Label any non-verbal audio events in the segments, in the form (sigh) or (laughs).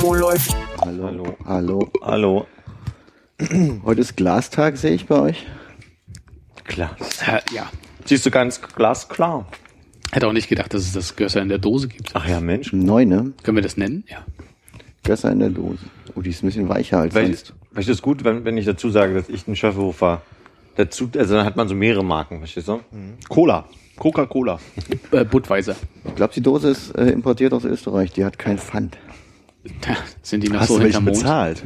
Wo läuft? Hallo. Hallo. Hallo. Heute ist Glastag, sehe ich bei euch. Klar. Äh, ja. Siehst du ganz glasklar. Hätte auch nicht gedacht, dass es das Gösser in der Dose gibt. Ach ja, Mensch. Neu, ne? Können wir das nennen? Ja. Gösser in der Dose. Oh, die ist ein bisschen weicher als Weil, sonst. weil ich das gut, wenn, wenn ich dazu sage, dass ich einen Schöffelhofer dazu, also dann hat man so mehrere Marken, verstehst du? Cola. Coca-Cola. Äh, Budweiser. Ich glaube, die Dose ist äh, importiert aus Österreich. Die hat kein Pfand. Da sind die noch Hast so du Mond? bezahlt?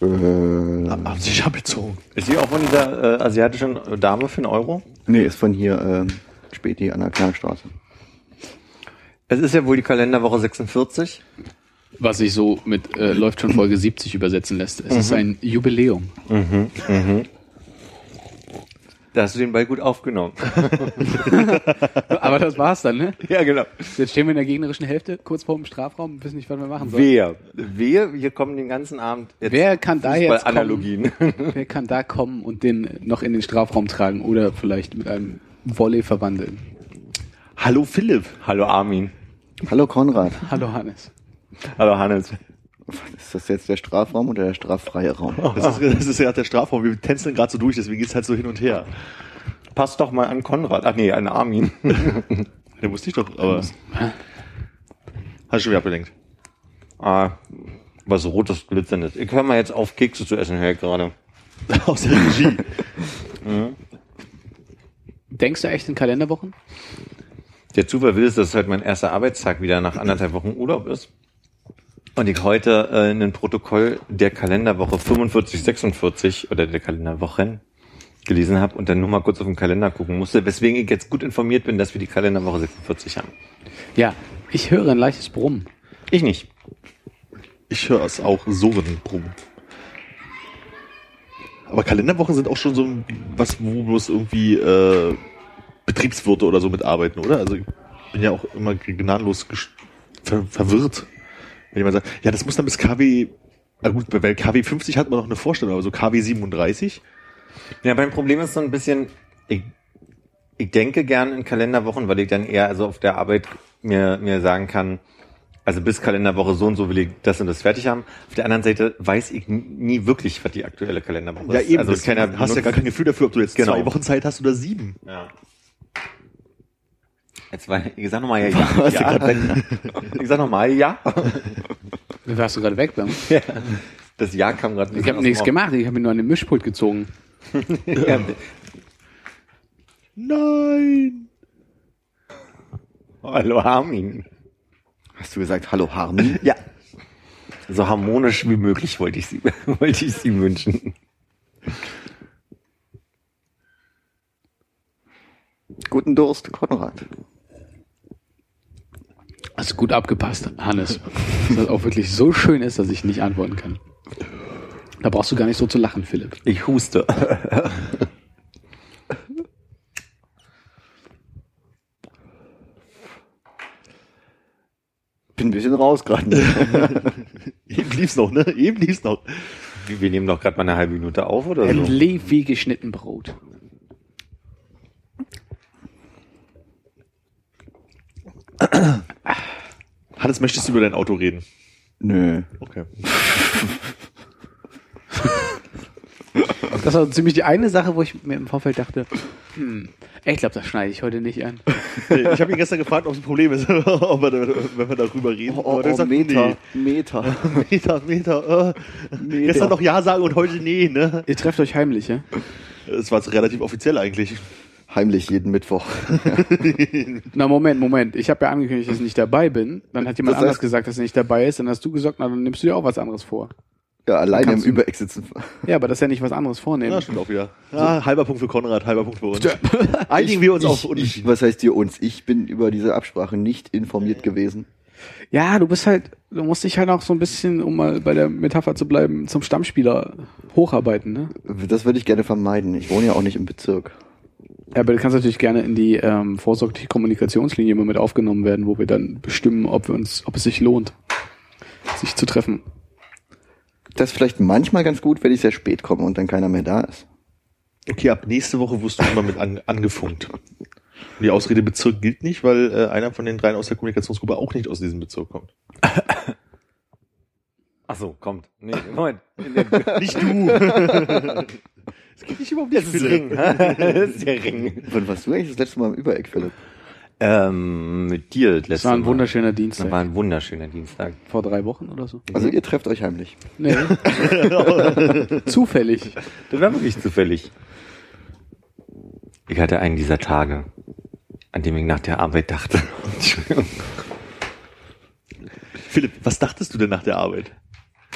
Äh, Haben sie schon bezogen. Ist die auch von dieser äh, asiatischen Dame für einen Euro? nee, ist von hier ähm, Späti an der Klangstraße. Es ist ja wohl die Kalenderwoche 46. Was sich so mit äh, läuft schon Folge 70 übersetzen lässt. Es ist ein Jubiläum. Da hast du den Ball gut aufgenommen. (laughs) Aber das war's dann, ne? ja, genau. Jetzt stehen wir in der gegnerischen Hälfte, kurz vor dem Strafraum, und wissen nicht, was wir machen sollen. Wer? Wer? Wir kommen den ganzen Abend jetzt Wer kann da jetzt kommen? Analogien. (laughs) Wer kann da kommen und den noch in den Strafraum tragen oder vielleicht mit einem Volley verwandeln? Hallo Philipp. Hallo Armin. Hallo Konrad. Hallo Hannes. Hallo Hannes. (laughs) Ist das jetzt der Strafraum oder der straffreie Raum? (laughs) Das ist, das ist ja der Strafraum. Wir tänzeln gerade so durch, deswegen geht's halt so hin und her. Passt doch mal an Konrad. Ach nee, an Armin. (laughs) Der wusste ich doch, aber. Hast du schon wieder abgelenkt. ah, was rotes glitzerndes. Ich höre mal jetzt auf, Kekse zu essen, höre ich gerade. Aus der Regie. Denkst du echt in Kalenderwochen? Der Zufall will es, dass es halt mein erster Arbeitstag wieder nach anderthalb Wochen Urlaub ist. Und ich heute äh, ein Protokoll der Kalenderwoche 45, 46 oder der Kalenderwochen gelesen habe und dann nur mal kurz auf den Kalender gucken musste, weswegen ich jetzt gut informiert bin, dass wir die Kalenderwoche 46 haben. Ja, ich höre ein leichtes Brummen. Ich nicht. Ich höre es auch so rum. Aber Kalenderwochen sind auch schon so ein- was, wo bloß irgendwie äh, Betriebswirte oder so mitarbeiten, oder? Also ich bin ja auch immer gnadenlos ver verwirrt, wenn jemand sagt, ja, das muss dann bis KW, na gut, bei KW 50 hat man noch eine Vorstellung, aber so KW 37, Ja, mein Problem ist so ein bisschen, ich, ich denke gern in Kalenderwochen, weil ich dann eher also auf der Arbeit mir, mir sagen kann, also bis Kalenderwoche so und so will ich das und das fertig haben. Auf der anderen Seite weiß ich nie wirklich, was die aktuelle Kalenderwoche ja ist. eben, also keiner hast ja gar kein Gefühl dafür, ob du jetzt Genau. zwei Wochen Zeit hast oder sieben. Ja. Jetzt war, ich sag nochmal ja, (laughs) ja. Ja. Ich sag nochmal ja. Warst du gerade weg, Bam? Das Ja kam gerade nicht Ich habe nichts gemacht, ich habe mir nur an den Mischpult gezogen. (laughs) Ja. Nein! Hallo Armin. Hast du gesagt, hallo Harmin? Ja. So harmonisch wie möglich wollte ich sie, (laughs) wollte ich sie wünschen. Guten Durst, Konrad. Hast du gut abgepasst, Hannes. Dass das auch wirklich so schön ist, dass ich nicht antworten kann. Da brauchst du gar nicht so zu lachen, Philipp. Ich huste. Bin ein bisschen raus gerade. (laughs) Eben lief's noch, ne? Eben lief's noch. Wir nehmen doch gerade mal eine halbe Minute auf oder Ein so. Lief wie geschnitten Brot. (clears throat) Hannes, möchtest du über dein Auto reden? Nö. Okay. (laughs) Das war ziemlich die eine Sache, wo ich mir im Vorfeld dachte, hm, ich glaube, das schneide ich heute nicht an. Nee, Ich habe ihn gestern gefragt, ob es ein Problem ist, (laughs) ob wir, da- wenn wir darüber reden. Oh, oh, oh sagt, Meter, Meter. Nee. Meter, (laughs) Meter. Äh. Gestern noch Ja sagen und heute nee, ne? Ihr trefft euch heimlich, ja? Es war relativ offiziell eigentlich. Heimlich jeden Mittwoch. (laughs) Na, Moment, Moment. Ich habe ja angekündigt, dass ich nicht dabei bin. Dann hat jemand Das heißt- anders gesagt, dass er nicht dabei ist. Dann hast du gesagt, na, dann nimmst du dir auch was anderes vor. Ja, alleine im Übereck sitzen. Ja, aber das ist ja nicht was anderes vornehmen. Ja, stimmt auch wieder. Ja, halber Punkt für Konrad, halber Punkt für uns. (laughs) Einigen wir uns auf Ich, ich, Unentschieden. was heißt dir uns? Ich bin über diese Absprache nicht informiert gewesen. Ja, du bist halt, du musst dich halt auch so ein bisschen, um mal bei der Metapher zu bleiben, zum Stammspieler hocharbeiten, ne? Das würde ich gerne vermeiden. Ich wohne ja auch nicht im Bezirk. Ja, aber du kannst natürlich gerne in die ähm, vorsorgliche Kommunikationslinie mal mit aufgenommen werden, wo wir dann bestimmen, ob wir uns, ob es sich lohnt, sich zu treffen. Das ist vielleicht manchmal ganz gut, wenn ich sehr spät komme und dann keiner mehr da ist. Okay, ab nächste Woche wirst du immer mit an, angefunkt. Und die Ausrede Bezirk gilt nicht, weil äh, einer von den dreien aus der Kommunikationsgruppe auch nicht aus diesem Bezirk kommt. Ach so, kommt. Nee, Moment. (laughs) Nicht du. (laughs) Es geht nicht überhaupt Das ist der Ring. (laughs) Das ist der Ring. Wann warst du eigentlich das letzte Mal im Übereck, Philipp? Ähm, mit dir Das war ein Mal. wunderschöner Das Dienstag. war ein wunderschöner Dienstag. Vor drei Wochen oder so. Also ihr trefft euch heimlich. Nee. (laughs) Zufällig. Das war wirklich zufällig. Ich hatte einen dieser Tage, an dem ich nach der Arbeit dachte. (laughs) Entschuldigung. Philipp, was dachtest du denn nach der Arbeit?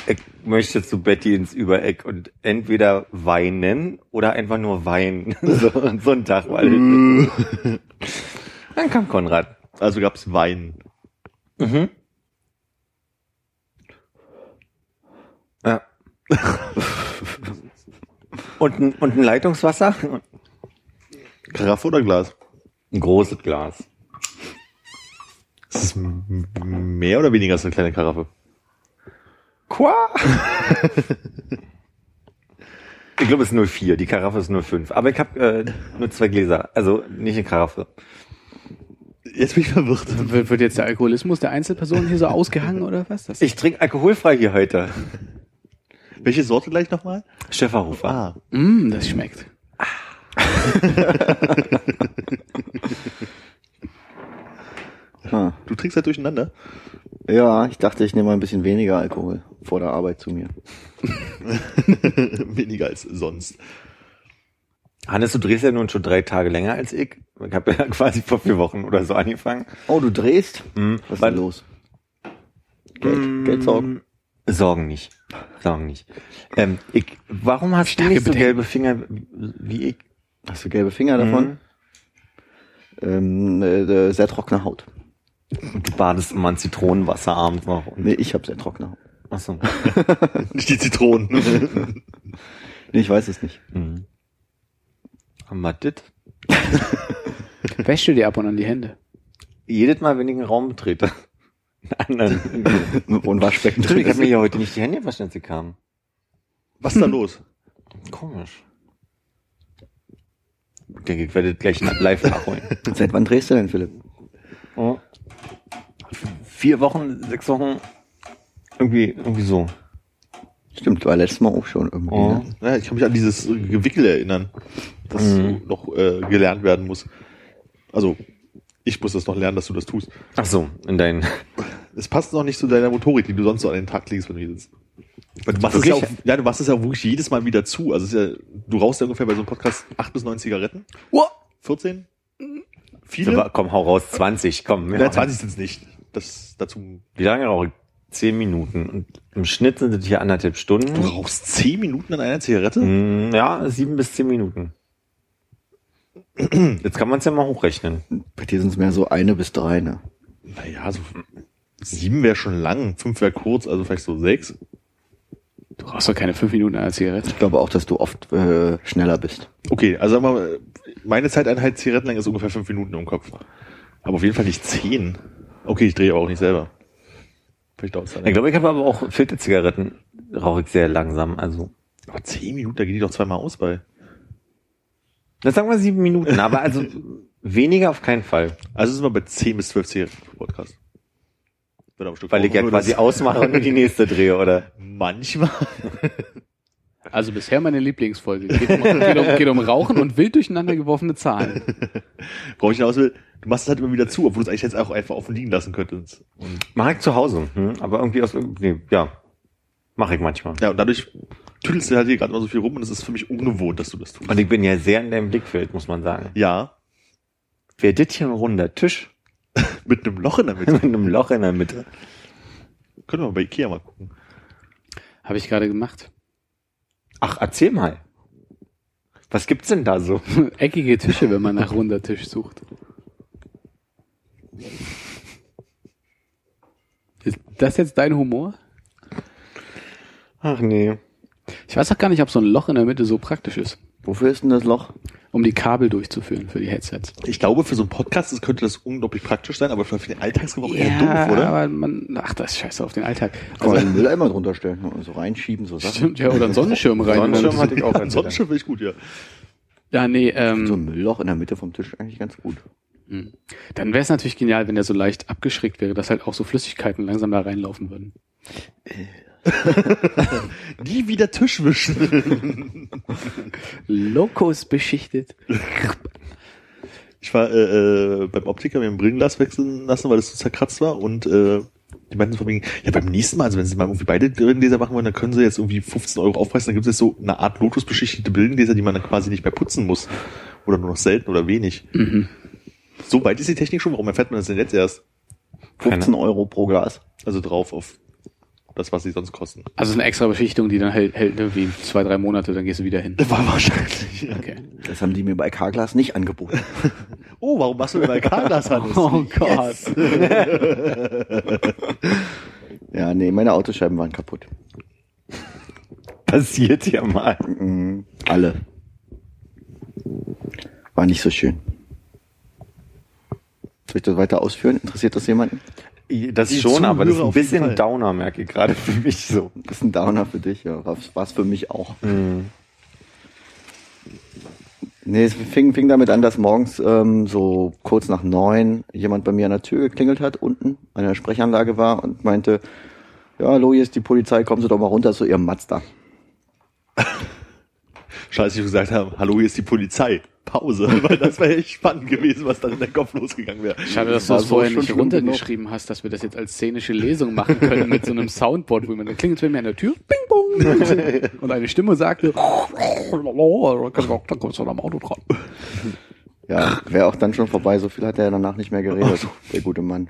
Ich möchte zu Betty ins Übereck und entweder weinen oder einfach nur weinen. (laughs) So, so ein Tag, weil (laughs) Dann kam Konrad. Also gab's Wein. Mhm. Ja. und, ein, und ein Leitungswasser? Karaffe oder Glas? Ein großes Glas. Ist es mehr oder weniger als eine kleine Karaffe? Qua? ich glaube, es ist 04. Die Karaffe ist 05. Aber ich habe äh, nur zwei Gläser. Also nicht eine Karaffe. Jetzt bin ich verwirrt. Wird, wird jetzt der Alkoholismus der Einzelperson hier so ausgehangen oder was? Das Ich trinke alkoholfrei hier heute. Welche Sorte gleich nochmal? Schäferhofer. Ah, Mm, das schmeckt. Ah. (laughs) du trinkst halt durcheinander. Ja, ich dachte, ich nehme mal ein bisschen weniger Alkohol vor der Arbeit zu mir. (laughs) Weniger als sonst. Hannes, du drehst ja nun schon drei Tage länger als ich. Ich habe ja (laughs) quasi vor vier Wochen oder so angefangen. Oh, du drehst? Mhm. Was ist denn los? Geld, Geld sorgen. Sorgen nicht. Sorgen nicht. Ähm, ich, warum hast du Starke nicht so Bedenken. gelbe Finger wie ich? Hast du gelbe Finger davon? Ähm, äh, sehr trockene Haut. Und du badest immer in Zitronenwasser abends noch. Und, Nee, ich habe sehr trockene Haut. achso. (laughs) Nicht die Zitronen. (laughs) Nee, ich weiß es nicht. Mhm. Haben wir? (laughs) Wäschst du dir ab und an die Hände? Jedes Mal, wenn ich einen Raum betrete. Einen anderen. Und Waschbecken ich habe mir ja heute nicht die Hände gewaschen, als sie kamen. Was ist da los? Komisch. Ich denke, ich werde gleich live nachholen. Seit wann drehst du denn, Philipp? Oh. Vier Wochen, sechs Wochen, irgendwie, irgendwie so. Stimmt, war letztes Mal auch schon irgendwie. Oh. Ne? Ja, ich kann mich an dieses Gewickel erinnern, das Mhm. noch äh, gelernt werden muss. Also, ich muss das noch lernen, dass du das tust. Ach so, in deinen. Es passt noch nicht zu deiner Motorik, die du sonst so an den Tag legst, wenn du hier sitzt. Weil du machst es ja, auch, Wirklich? ja, du machst es ja wirklich jedes Mal wieder zu. Also es ist ja, du rauchst ja ungefähr bei so einem Podcast acht bis neun Zigaretten. Oh. 14? So, Viele? komm, hau raus, 20, komm. Ja, 20 sind es nicht. Das dazu. Wie lange rauche ich? Zehn Minuten. Und im Schnitt sind es hier anderthalb Du Stunden. rauchst zehn Minuten an einer Zigarette? Mm, Ja, sieben bis zehn Minuten. (clears throat) Jetzt kann man es ja mal hochrechnen. Bei dir sind es mehr so eine bis drei, ne? Naja, so sieben wäre schon lang, fünf wäre kurz, also vielleicht so sechs. Du brauchst doch keine fünf Minuten einer Zigarette. Ich glaube auch, dass du oft äh, schneller bist. Okay, also sagen wir mal, meine Zeiteinheit Zigarettenlänge ist ungefähr fünf Minuten im Kopf. Aber auf jeden Fall nicht zehn. Okay, ich drehe aber auch nicht selber. Vielleicht dauert es dann Ich glaube, ich habe aber auch Filterzigaretten. Rauche ich sehr langsam. Also, Aber zehn Minuten, da geht die doch zweimal aus bei. dann sagen wir sieben Minuten. Aber also weniger auf keinen Fall. Also sind wir bei zehn bis zwölf Zigaretten pro Podcast. Weil ich ja quasi ausmache und die nächste drehe, oder? Manchmal. Also bisher meine Lieblingsfolge. Geht um, geht um, geht um Rauchen und wild durcheinander geworfene Zahlen. (laughs) Brauche ich hinaus will, du machst es halt immer wieder zu, obwohl du es eigentlich jetzt auch einfach offen liegen lassen könntest. Und, Mach ich zu Hause. Hm? Aber irgendwie aus irgendwie, ja. Mache ich manchmal. ja, und dadurch tüdelst du halt hier gerade mal so viel rum und es ist für mich ungewohnt, dass du das tust. Und ich bin ja sehr in deinem Blickfeld, muss man sagen. ja, Wäre das hier ein runder Tisch (laughs) mit einem Loch in der Mitte. (laughs) mit einem Loch in der Mitte? Können wir mal bei Ikea mal gucken. Habe ich gerade gemacht. Ach, erzähl mal. Was gibt's denn da so? (laughs) Eckige Tische, wenn man nach runder Tisch sucht. Ist das jetzt dein Humor? Ach nee. Ich weiß auch gar nicht, ob so ein Loch in der Mitte so praktisch ist, Wofür ist denn das Loch? um die Kabel durchzuführen für die Headsets. Ich glaube, für so einen Podcast das könnte das unglaublich praktisch sein, aber für den Alltagsgebrauch eher doof, oder? aber man, ach, das ist scheiße auf den Alltag. Kann man Also, den Mülleimer drunter stellen und so reinschieben, so Sachen. stimmt, ja, oder einen Sonnenschirm rein. Sonnenschirm hatte ich auch als Ansonsten finde ich gut, ja. Ja, nee, So ähm, ein Müllloch in der Mitte vom Tisch eigentlich ganz gut. dann wäre es natürlich genial, wenn der so leicht abgeschrägt wäre, dass halt auch so Flüssigkeiten langsam da reinlaufen würden. (laughs) Nie wieder Tisch wischen. (laughs) Locos beschichtet. Ich war äh, äh, beim Optiker mir ein Brillenglas wechseln lassen, weil das so zerkratzt war und äh, die meinten von wegen, ja beim nächsten Mal, also wenn sie mal irgendwie beide Brillengläser machen wollen, dann können sie jetzt irgendwie 15 Euro aufpreisen, dann gibt es jetzt so eine Art Lotus-beschichtete Brillengläser, die man dann quasi nicht mehr putzen muss. Oder nur noch selten oder wenig. So weit ist die Technik schon, warum erfährt man das denn jetzt erst? 15 Euro pro Glas. Also drauf auf das, was sie sonst kosten. Also eine extra Beschichtung, die dann hält, hält irgendwie zwei, drei Monate, dann gehst du wieder hin. (laughs) War wahrscheinlich. Ja. Okay. Das haben die mir bei Carglass nicht angeboten. (laughs) Oh, warum machst du denn bei Carglass Hannes? Oh Gott. (laughs) Ja, nee, meine Autoscheiben waren kaputt. Passiert ja mal. Mhm. Alle. War nicht so schön. Soll ich das weiter ausführen? Interessiert das jemanden? Das Die schon, aber das ist ein bisschen Fall. Downer, merke ich gerade für mich so. Das ist ein Downer für dich, ja. War es für mich auch. Nee, es fing, fing damit an, dass morgens ähm, so kurz nach neun jemand bei mir an der Tür geklingelt hat, unten an der Sprechanlage war und meinte, ja, hallo, hier ist die Polizei, kommen Sie doch mal runter zu Ihrem Mazda. (laughs) Scheiße, ich gesagt haben, hallo, hier ist die Polizei. Pause, (laughs) weil das wäre echt spannend gewesen, was dann in den Kopf losgegangen wäre. Schade, dass du das so vorher schon nicht runtergeschrieben hast, dass wir das jetzt als szenische Lesung machen können mit so einem Soundboard, wo man da klingelt bei mir an der Tür, bing bong, (laughs) und eine Stimme sagte, da kommst du am Auto dran. Ja, wäre auch dann schon vorbei, so viel hat er danach nicht mehr geredet, der gute Mann.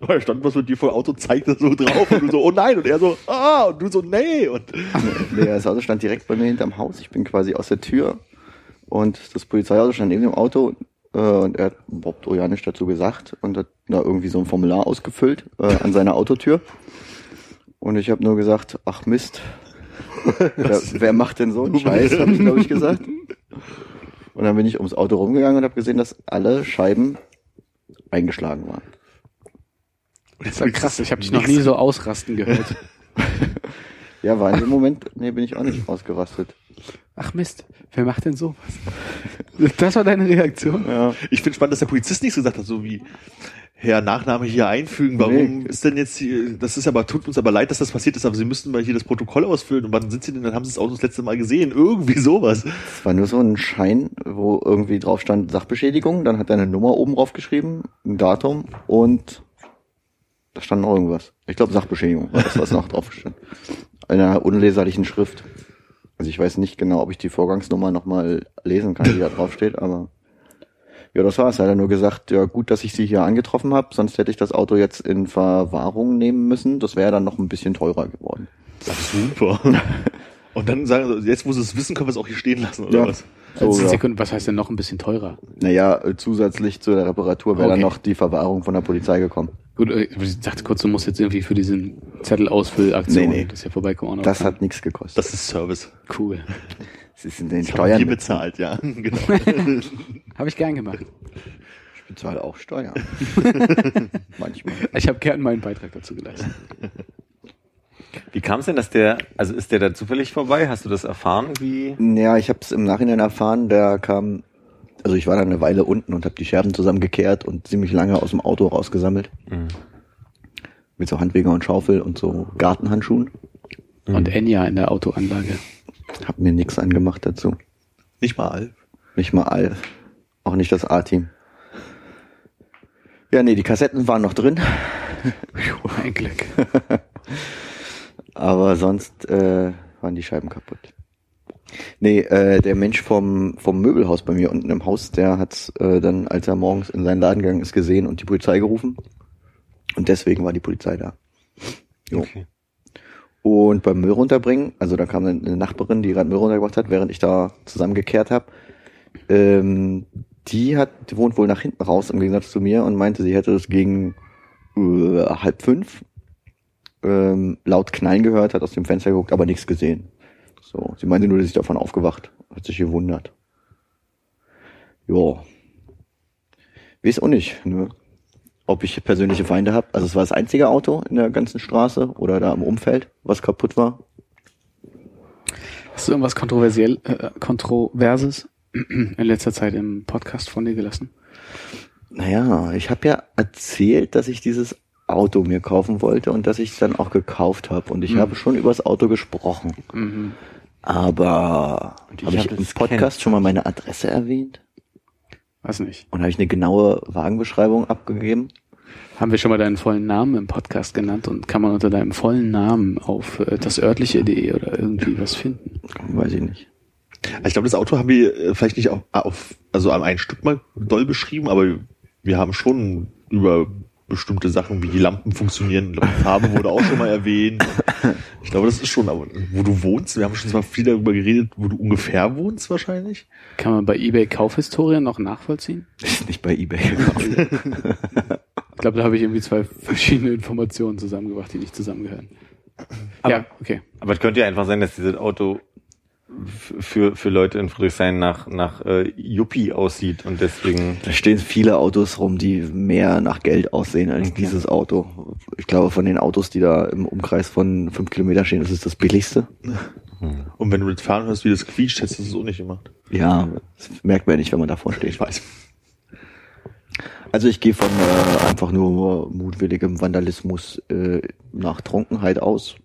Da stand was mit dir vor dem Auto, zeigt das so drauf und du so, oh nein, und er so, ah, und du so, nee, und (laughs) Nee, das Auto stand direkt bei mir hinterm Haus. Ich bin quasi aus der Tür und das Polizeiauto stand neben dem Auto äh, und er hat Bob Trojanisch dazu gesagt und hat da irgendwie so ein Formular ausgefüllt äh, an seiner Autotür. Und ich habe nur gesagt, ach Mist, (laughs) wer, wer macht denn so einen Scheiß, habe ich glaube ich gesagt. (laughs) Und dann bin ich ums Auto rumgegangen und habe gesehen, dass alle Scheiben eingeschlagen waren. Das ist ja krass, ich habe dich noch nie so ausrasten gehört. (laughs) Ja, war in dem Moment, nee, bin ich auch nicht ausgerastet. Ach Mist, wer macht denn sowas? Das war deine Reaktion? Ja. ich finde spannend, dass der Polizist nichts gesagt hat, so wie, Herr Nachname hier einfügen, warum Nee. ist denn jetzt hier, das ist aber, tut uns aber leid, dass das passiert ist, aber Sie müssten mal hier das Protokoll ausfüllen und wann sind Sie denn, dann haben Sie das Auto das letzte Mal gesehen, irgendwie sowas. Es war nur so ein Schein, wo irgendwie drauf stand Sachbeschädigung, dann hat er eine Nummer oben drauf geschrieben, ein Datum und da stand noch irgendwas. Ich glaube Sachbeschädigung war das, was noch drauf stand. In einer unleserlichen Schrift. Also ich weiß nicht genau, ob ich die Vorgangsnummer nochmal lesen kann, die da drauf steht, aber ja, das war's. Er hat nur gesagt, ja gut, dass ich sie hier angetroffen habe, sonst hätte ich das Auto jetzt in Verwahrung nehmen müssen. Das wäre dann noch ein bisschen teurer geworden. Super. (laughs) Und dann sagen sie, jetzt wo sie es wissen, können wir es auch hier stehen lassen, oder Ja. was? So, ja. Was heißt denn noch ein bisschen teurer? Naja, äh, zusätzlich zu der Reparatur wäre dann Okay. noch die Verwahrung von der Polizei gekommen. Gut, äh, ich dachte kurz, du musst jetzt irgendwie für diesen Zettel-Ausfüllaktion, Nee, nee. das ist ja vorbeikommen. Das zahlen. hat nichts gekostet. Das ist Service. cool. (laughs) Ist in den Das haben wir Steuern. bezahlt, ja. (laughs) Genau. (laughs) Habe ich gern gemacht. Ich bezahle auch Steuern. Manchmal. Ich habe gern meinen Beitrag dazu geleistet. Wie kam es denn, dass der, also ist der da zufällig vorbei? Hast du das erfahren? Wie? Ja, ich habe es im Nachhinein erfahren, der kam, also ich war dann eine Weile unten und habe die Scherben zusammengekehrt und ziemlich lange aus dem Auto rausgesammelt. Mhm. Mit so Handweger und Schaufel und so Gartenhandschuhen. Und Enya in der Autoanlage. Hab mir nichts angemacht dazu. Nicht mal Alf. Nicht mal all. Auch nicht das A-Team. Ja, nee, die Kassetten waren noch drin. Ein Glück. (laughs) Aber sonst äh, waren die Scheiben kaputt. Nee, äh, der Mensch vom, vom Möbelhaus bei mir unten im Haus, der hat äh, dann, als er morgens in seinen Laden gegangen ist, gesehen und die Polizei gerufen. Und deswegen war die Polizei da. Jo. Okay. Und beim Müll runterbringen, also da kam eine Nachbarin, die gerade Müll runtergebracht hat, während ich da zusammengekehrt habe. Ähm, die hat, die wohnt wohl nach hinten raus im Gegensatz zu mir und meinte, sie hätte es gegen äh, halb fünf ähm, laut Knallen gehört, hat aus dem Fenster geguckt, aber nichts gesehen. So, sie meinte nur, dass ich davon aufgewacht, hat sich gewundert. Jo. Weiß auch nicht, ne? ob ich persönliche Feinde habe. Also es war das einzige Auto in der ganzen Straße oder da im Umfeld, was kaputt war. Hast du irgendwas kontroversiell, äh, Kontroverses in letzter Zeit im Podcast von dir gelassen? Naja, ich habe ja erzählt, dass ich dieses Auto mir kaufen wollte und dass ich es dann auch gekauft habe. Und ich Mhm. habe schon über das Auto gesprochen. Mhm. Aber ich habe ich hab im Podcast kennt. schon mal meine Adresse erwähnt? Weiß nicht. Und habe ich eine genaue Wagenbeschreibung abgegeben? Haben wir schon mal deinen vollen Namen im Podcast genannt und kann man unter deinem vollen Namen auf äh, das örtliche.de oder irgendwie was finden? Weiß ich nicht. Ich glaube, das Auto haben wir äh, vielleicht nicht auf, auf also an ein Stück mal doll beschrieben, aber wir haben schon über bestimmte Sachen, wie die Lampen funktionieren. Ich glaube, die Farbe wurde auch schon mal erwähnt. Ich glaube, das ist schon, aber wo du wohnst, wir haben schon zwar viel darüber geredet, wo du ungefähr wohnst wahrscheinlich. Kann man bei eBay Kaufhistorien noch nachvollziehen? Ist nicht bei eBay. (laughs) Ich glaube, da habe ich irgendwie zwei verschiedene Informationen zusammengebracht, die nicht zusammengehören. Aber- ja, okay. Aber es könnte ja einfach sein, dass dieses Auto für, für Leute in Friedrichshain nach, nach äh, Yuppie aussieht und deswegen. Da stehen viele Autos rum, die mehr nach Geld aussehen als dieses Auto. Ich glaube, von den Autos, die da im Umkreis von fünf Kilometer stehen, ist es das billigste. Und wenn du das fahren hörst, wie das quietscht, hättest du es auch nicht gemacht. Ja, das merkt man ja nicht, wenn man davor steht. Ich weiß. Also ich gehe von äh, einfach nur mutwilligem Vandalismus äh, nach Trunkenheit aus.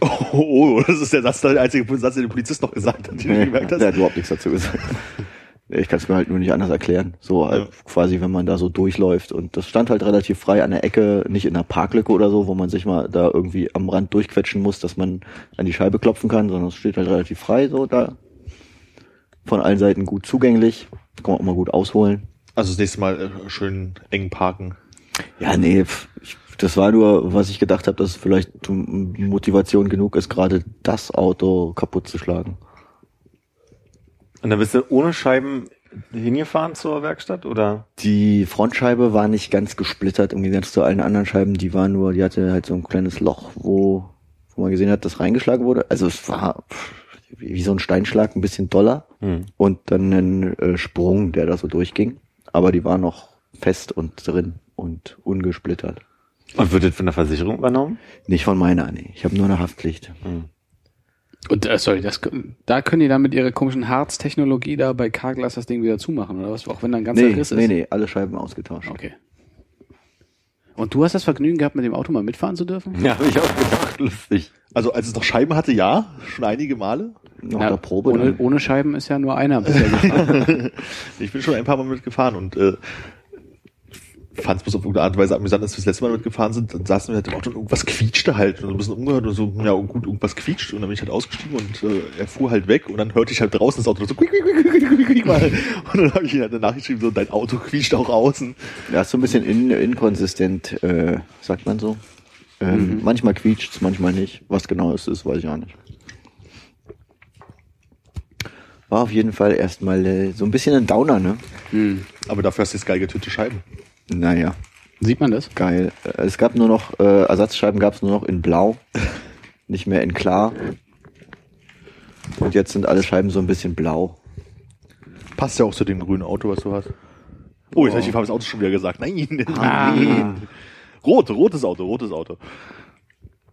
Oh, oh, das ist der Satz, der einzige Satz, den der Polizist noch gesagt hat, den du gemerkt hast. Der hat überhaupt nichts dazu gesagt. Ich kann es mir halt nur nicht anders erklären. So äh, Ja. quasi, wenn man da so durchläuft. Und das stand halt relativ frei an der Ecke, nicht in einer Parklücke oder so, wo man sich mal da irgendwie am Rand durchquetschen muss, dass man an die Scheibe klopfen kann, sondern es steht halt relativ frei so da. Von allen Seiten gut zugänglich. Kann man auch mal gut ausholen. Also das nächste Mal äh, schön eng parken. Ja, nee, ich, das war nur, was ich gedacht habe, dass es vielleicht Motivation genug ist, gerade das Auto kaputt zu schlagen. Und dann bist du ohne Scheiben hingefahren zur Werkstatt oder? Die Frontscheibe war nicht ganz gesplittert im Gegensatz zu allen anderen Scheiben. Die war nur, die hatte halt so ein kleines Loch, wo, wo man gesehen hat, dass reingeschlagen wurde. Also es war wie so ein Steinschlag, ein bisschen doller. Hm. Und dann ein äh, Sprung, der da so durchging. Aber die war noch fest und drin und ungesplittert. Und wird das von der Versicherung übernommen? Nicht von meiner, nee. Ich habe nur eine Haftpflicht. Und äh, sorry, das, da können die dann mit ihrer komischen Harztechnologie da bei Carglass das Ding wieder zumachen, oder was? Auch wenn da ein ganzer Nee, Riss nee, ist. nee, alle Scheiben ausgetauscht. Okay. Und du hast das Vergnügen gehabt, mit dem Auto mal mitfahren zu dürfen? Ja, habe ich auch gedacht, lustig. Also als es noch Scheiben hatte, ja, schon einige Male. Noch Na, der Probe. ohne, dann. ohne Scheiben ist ja nur einer bisher (laughs) gefahren. Ich bin schon ein paar Mal mitgefahren und äh, fand es bloß auf irgendeine Art und Weise amüsant, als wir das letzte Mal mitgefahren sind, dann saßen wir halt im Auto und irgendwas quietschte halt und so ein bisschen umgehört und so, ja gut, irgendwas quietscht und dann bin ich halt ausgestiegen und äh, er fuhr halt weg und dann hörte ich halt draußen das Auto so quiek, quiek, quiek, quiek, quiek, mal. und dann habe ich ihn halt danach geschrieben, so dein Auto quietscht auch außen. Ja, ist so ein bisschen in, inkonsistent, äh, sagt man so. Ähm, Manchmal quietscht's, manchmal nicht. Was genau es ist, weiß ich auch nicht. War auf jeden Fall erstmal äh, so ein bisschen ein Downer, ne? hm. Aber dafür hast du jetzt geil getönte Scheiben. Naja, Sieht man das? geil. Es gab nur noch, äh, Ersatzscheiben gab's nur noch in blau, (laughs) nicht mehr in klar. Und jetzt sind alle Scheiben so ein bisschen blau. Passt ja auch zu dem grünen Auto, was du hast. Oh, jetzt habe ich die Farbe des Autos schon wieder gesagt. Nein. (laughs) Ah. Rot, rotes Auto, rotes Auto.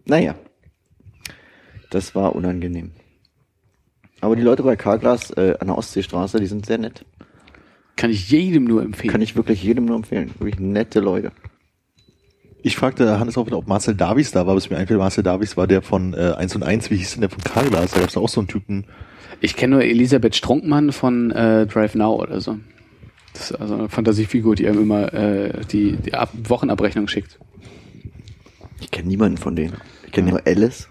Naja, das war unangenehm. Aber die Leute bei Carglass äh, an der Ostseestraße, die sind sehr nett. Kann ich jedem nur empfehlen. Kann ich wirklich jedem nur empfehlen. Wirklich nette Leute. Ich fragte Hannes auch, ob Marcel Davies da war, bis mir einfällt, Marcel Davies war der von äh, 1 und 1, wie hieß denn der von Carglass? Da gab es auch so einen Typen. Ich kenne nur Elisabeth Strunkmann von äh, Drive Now oder so. Das ist also eine Fantasiefigur, die einem immer äh, die, die Ab Wochenabrechnung schickt. Ich kenne niemanden von denen. Ich kenne nur Alice.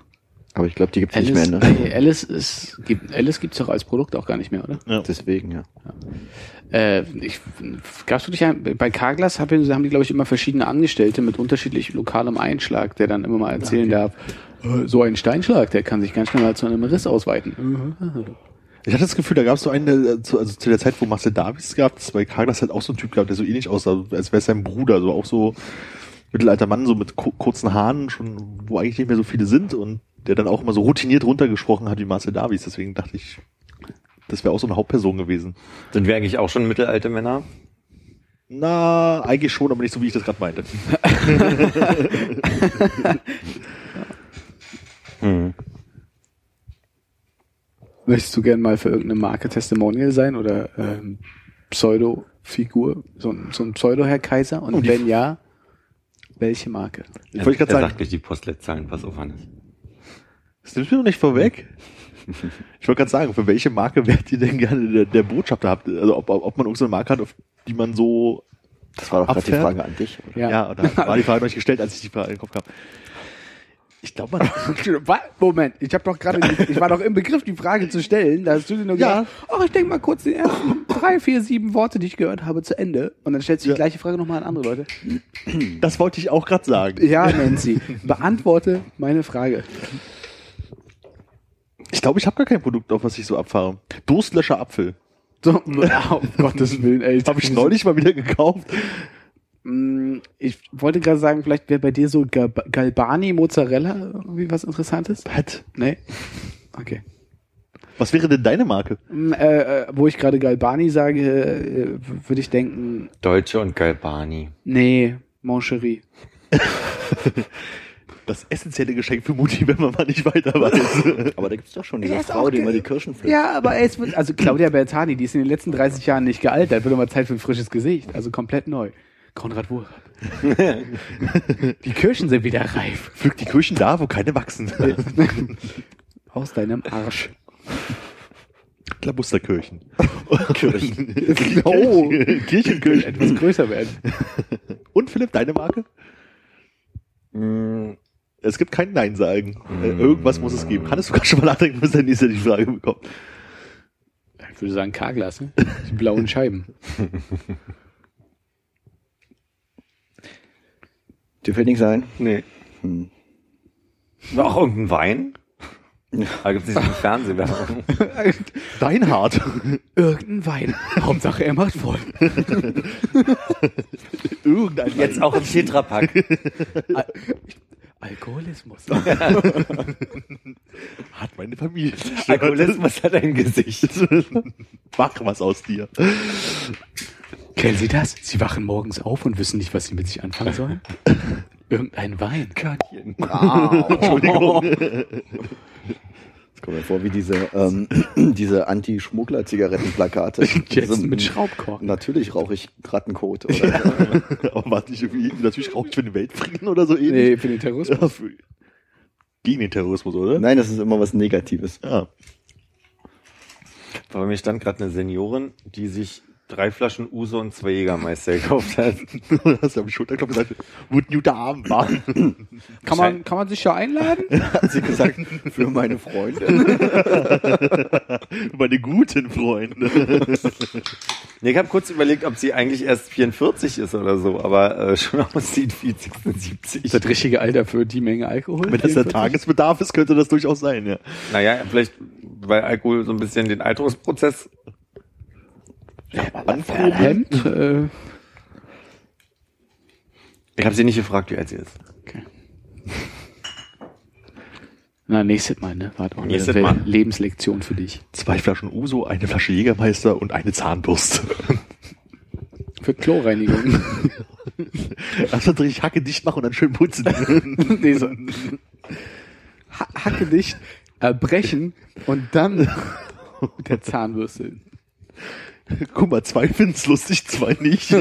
Aber ich glaube, die gibt's nicht mehr. Alice, Ne? nee, Alice, ist, gibt, Alice gibt's doch als Produkt auch gar nicht mehr, oder? Ja. Deswegen, ja. Äh, ich, gab's wirklich ein, bei Carglass haben, haben die, glaube ich, immer verschiedene Angestellte mit unterschiedlich lokalem Einschlag, der dann immer mal erzählen darf, äh, so ein Steinschlag, der kann sich ganz schnell mal zu einem Riss ausweiten. Ich hatte das Gefühl, da gab es so einen, der, zu, also zu der Zeit, wo Marcel Davies gab, das bei Carglass halt auch so ein Typ gab, der so ähnlich aussah, als wäre es sein Bruder, so auch so mittelalter Mann, so mit ku- kurzen Haaren, schon, wo eigentlich nicht mehr so viele sind und der dann auch immer so routiniert runtergesprochen hat wie Marcel Davies. Deswegen dachte ich, das wäre auch so eine Hauptperson gewesen. Sind wir eigentlich auch schon mittelalte Männer? Na, eigentlich schon, aber nicht so, wie ich das gerade meinte. (laughs) Hm. Möchtest du gern mal für irgendeine Marke Testimonial sein oder ähm, Pseudo-Figur, so, ein- so ein Pseudo-Herr Kaiser? Und Oh, wenn ja, welche Marke? Ich wollte gerade er sagen, sagt gleich die Postleitzahlen, pass auf, Hannes. Das nimmst du mir noch nicht vorweg. Ich wollte gerade sagen, für welche Marke wärt ihr denn gerne der, der Botschafter habt? Also ob, ob man irgendeine Marke hat, auf die man so Das war doch gerade die? Frage an dich. Ja. Ja, da war die Frage noch nicht gestellt, als ich die Frage in den Kopf kam. Ich glaube, man. (laughs) Moment, ich habe doch gerade, ich war doch im Begriff, die Frage zu stellen. Da hast du dir nur Ja. gesagt, ach, ich denke mal kurz die ersten drei, vier, sieben Worte, die ich gehört habe, zu Ende. Und dann stellst du die Ja. gleiche Frage nochmal an andere Leute. Das wollte ich auch gerade sagen. Ja, Nancy, beantworte meine Frage. Ich glaube, ich habe gar kein Produkt, auf was ich so abfahre. Durstlöscher Apfel. (laughs) So, um Gottes (laughs) Willen, ey. Habe ich neulich mal wieder gekauft. Mm, Ich wollte gerade sagen, vielleicht wäre bei dir so Gal- Galbani Mozzarella irgendwie was Interessantes. Was? Nee? Okay. Was wäre denn deine Marke? Mm, Äh, äh, wo ich gerade Galbani sage, äh, würde ich denken, Deutsche und Galbani. nee, Moncherie. (laughs) Das essentielle Geschenk für Mutti, wenn man mal nicht weiter weiß. (laughs) Aber da gibt's doch schon Er diese ist Frau, die immer die Kirschen pflückt. Ja, aber es wird, also Claudia Bertani, die ist in den letzten 30 Jahren nicht gealtert, wird mal Zeit für ein frisches Gesicht, also komplett neu. Konrad Wurrab. (laughs) die Kirschen sind wieder reif. Pflückt die Kirschen da, wo keine wachsen. (laughs) Aus deinem Arsch. Klabusterkirchen. Kirchen. Oh. Kirchenkirchen. Etwas größer werden. Und Philipp, deine Marke? Mm, Es gibt kein Nein sagen. Äh, Irgendwas muss es geben. Hannes, du kannst schon mal nachdenken, bis der nächste die Frage bekommt. Ich würde sagen Karglas, ne? Die blauen Scheiben. (laughs) Dir fällt nichts ein? nee. Hm. Noch irgendein Wein? Da gibt es nicht so eine Fernsehwerbung. (laughs) Deinhard. Irgendein Wein. Hauptsache er macht voll. (laughs) Irgendein Jetzt auch im Tetrapack. Alkoholismus. (laughs) hat meine Familie. Alkoholismus hat ein Gesicht. (laughs) Mach was aus dir. Kennen Sie das? Sie wachen morgens auf und wissen nicht, was Sie mit sich anfangen sollen? (laughs) Irgendein Wein. Körnchen. Entschuldigung. Kommt mir vor wie diese, ähm, (clears throat) diese Anti-Schmuggler-Zigarettenplakate. (laughs) Jetzt Also, mit Schraubkorken. Natürlich rauche ich Rattenkot. Oder? (laughs) Aber war nicht irgendwie, natürlich raucht für den Weltfrieden oder so ähnlich? Nee, für den Terrorismus. Ja, für, gegen den Terrorismus, oder? Nein, das ist immer was Negatives. Ja. Bei mir stand gerade eine Seniorin, die sich drei Flaschen Uso und zwei Jägermeister gekauft hat. Du hast ja auf die Schulter geklopft und gesagt, gut, guter Abend, Mann. (clears throat) Kann man, kann man sich ja einladen? (laughs) Hat sie gesagt, für meine Freunde. (laughs) Meine guten Freunde. (laughs) Nee, ich habe kurz überlegt, ob sie eigentlich erst 44 ist oder so, aber äh, schon aussieht wie 76. Das richtige Alter für die Menge Alkohol? Wenn das der 44? Tagesbedarf ist, könnte das durchaus sein, ja. Naja, vielleicht, weil Alkohol so ein bisschen den Alterungsprozess. Ankurbeln. Hemd? Äh, Ich habe sie nicht gefragt, wie alt sie ist. okay. Na, nächstes Mal, ne? Warte auch Nächstes eine Mal. Lebenslektion für dich. Zwei Flaschen Uso, eine Flasche Jägermeister und eine Zahnbürste. Für Kloreinigung. Lass (laughs) uns richtig Hacke dicht machen und dann schön putzen. (laughs) nee, so. Ha Hacke dicht, erbrechen und dann (laughs) mit der Zahnbürste. (laughs) Guck mal, zwei finden's lustig, zwei nicht. (laughs)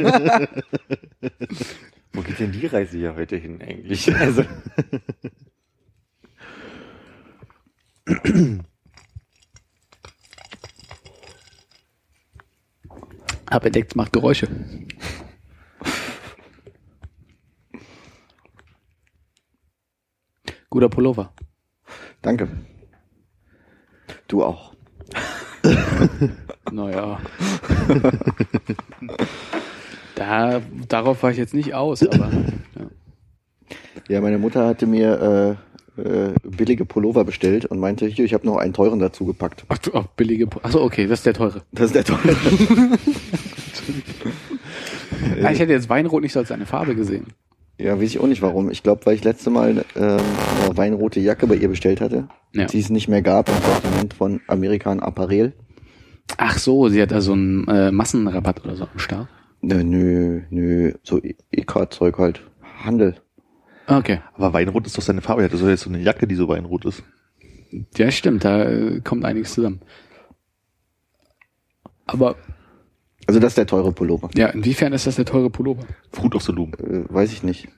Wo geht denn die Reise hier heute hin eigentlich? Also, (laughs) Hab entdeckt, macht Geräusche. Guter Pullover. Danke. Du auch. Naja. (laughs) da, darauf war ich jetzt nicht aus, aber ja. Ja, meine Mutter hatte mir äh, äh, billige Pullover bestellt und meinte, hier, ich habe noch einen teuren dazu gepackt. Ach, du, ach, billige. Pu- Ach so, okay, das ist der teure. Das ist der teure. (laughs) Ich hätte jetzt Weinrot nicht so als eine Farbe gesehen. Ja, weiß ich auch nicht warum. Ich glaube, weil ich letzte Mal ähm, eine weinrote Jacke bei ihr bestellt hatte, Ja. die es nicht mehr gab im Sortiment von American Apparel. Ach so, sie hat da so einen äh, Massenrabatt oder so am Start. Nö, nö, nö, so EK-Zeug halt. Handel. Okay. Aber Weinrot ist doch seine Farbe. Er hat so jetzt so eine Jacke, die so weinrot ist. Ja, stimmt, da äh, kommt einiges zusammen. Aber Also das ist der teure Pullover. ja, inwiefern ist das der teure Pullover? Fruit of the Loom. Äh, weiß ich nicht.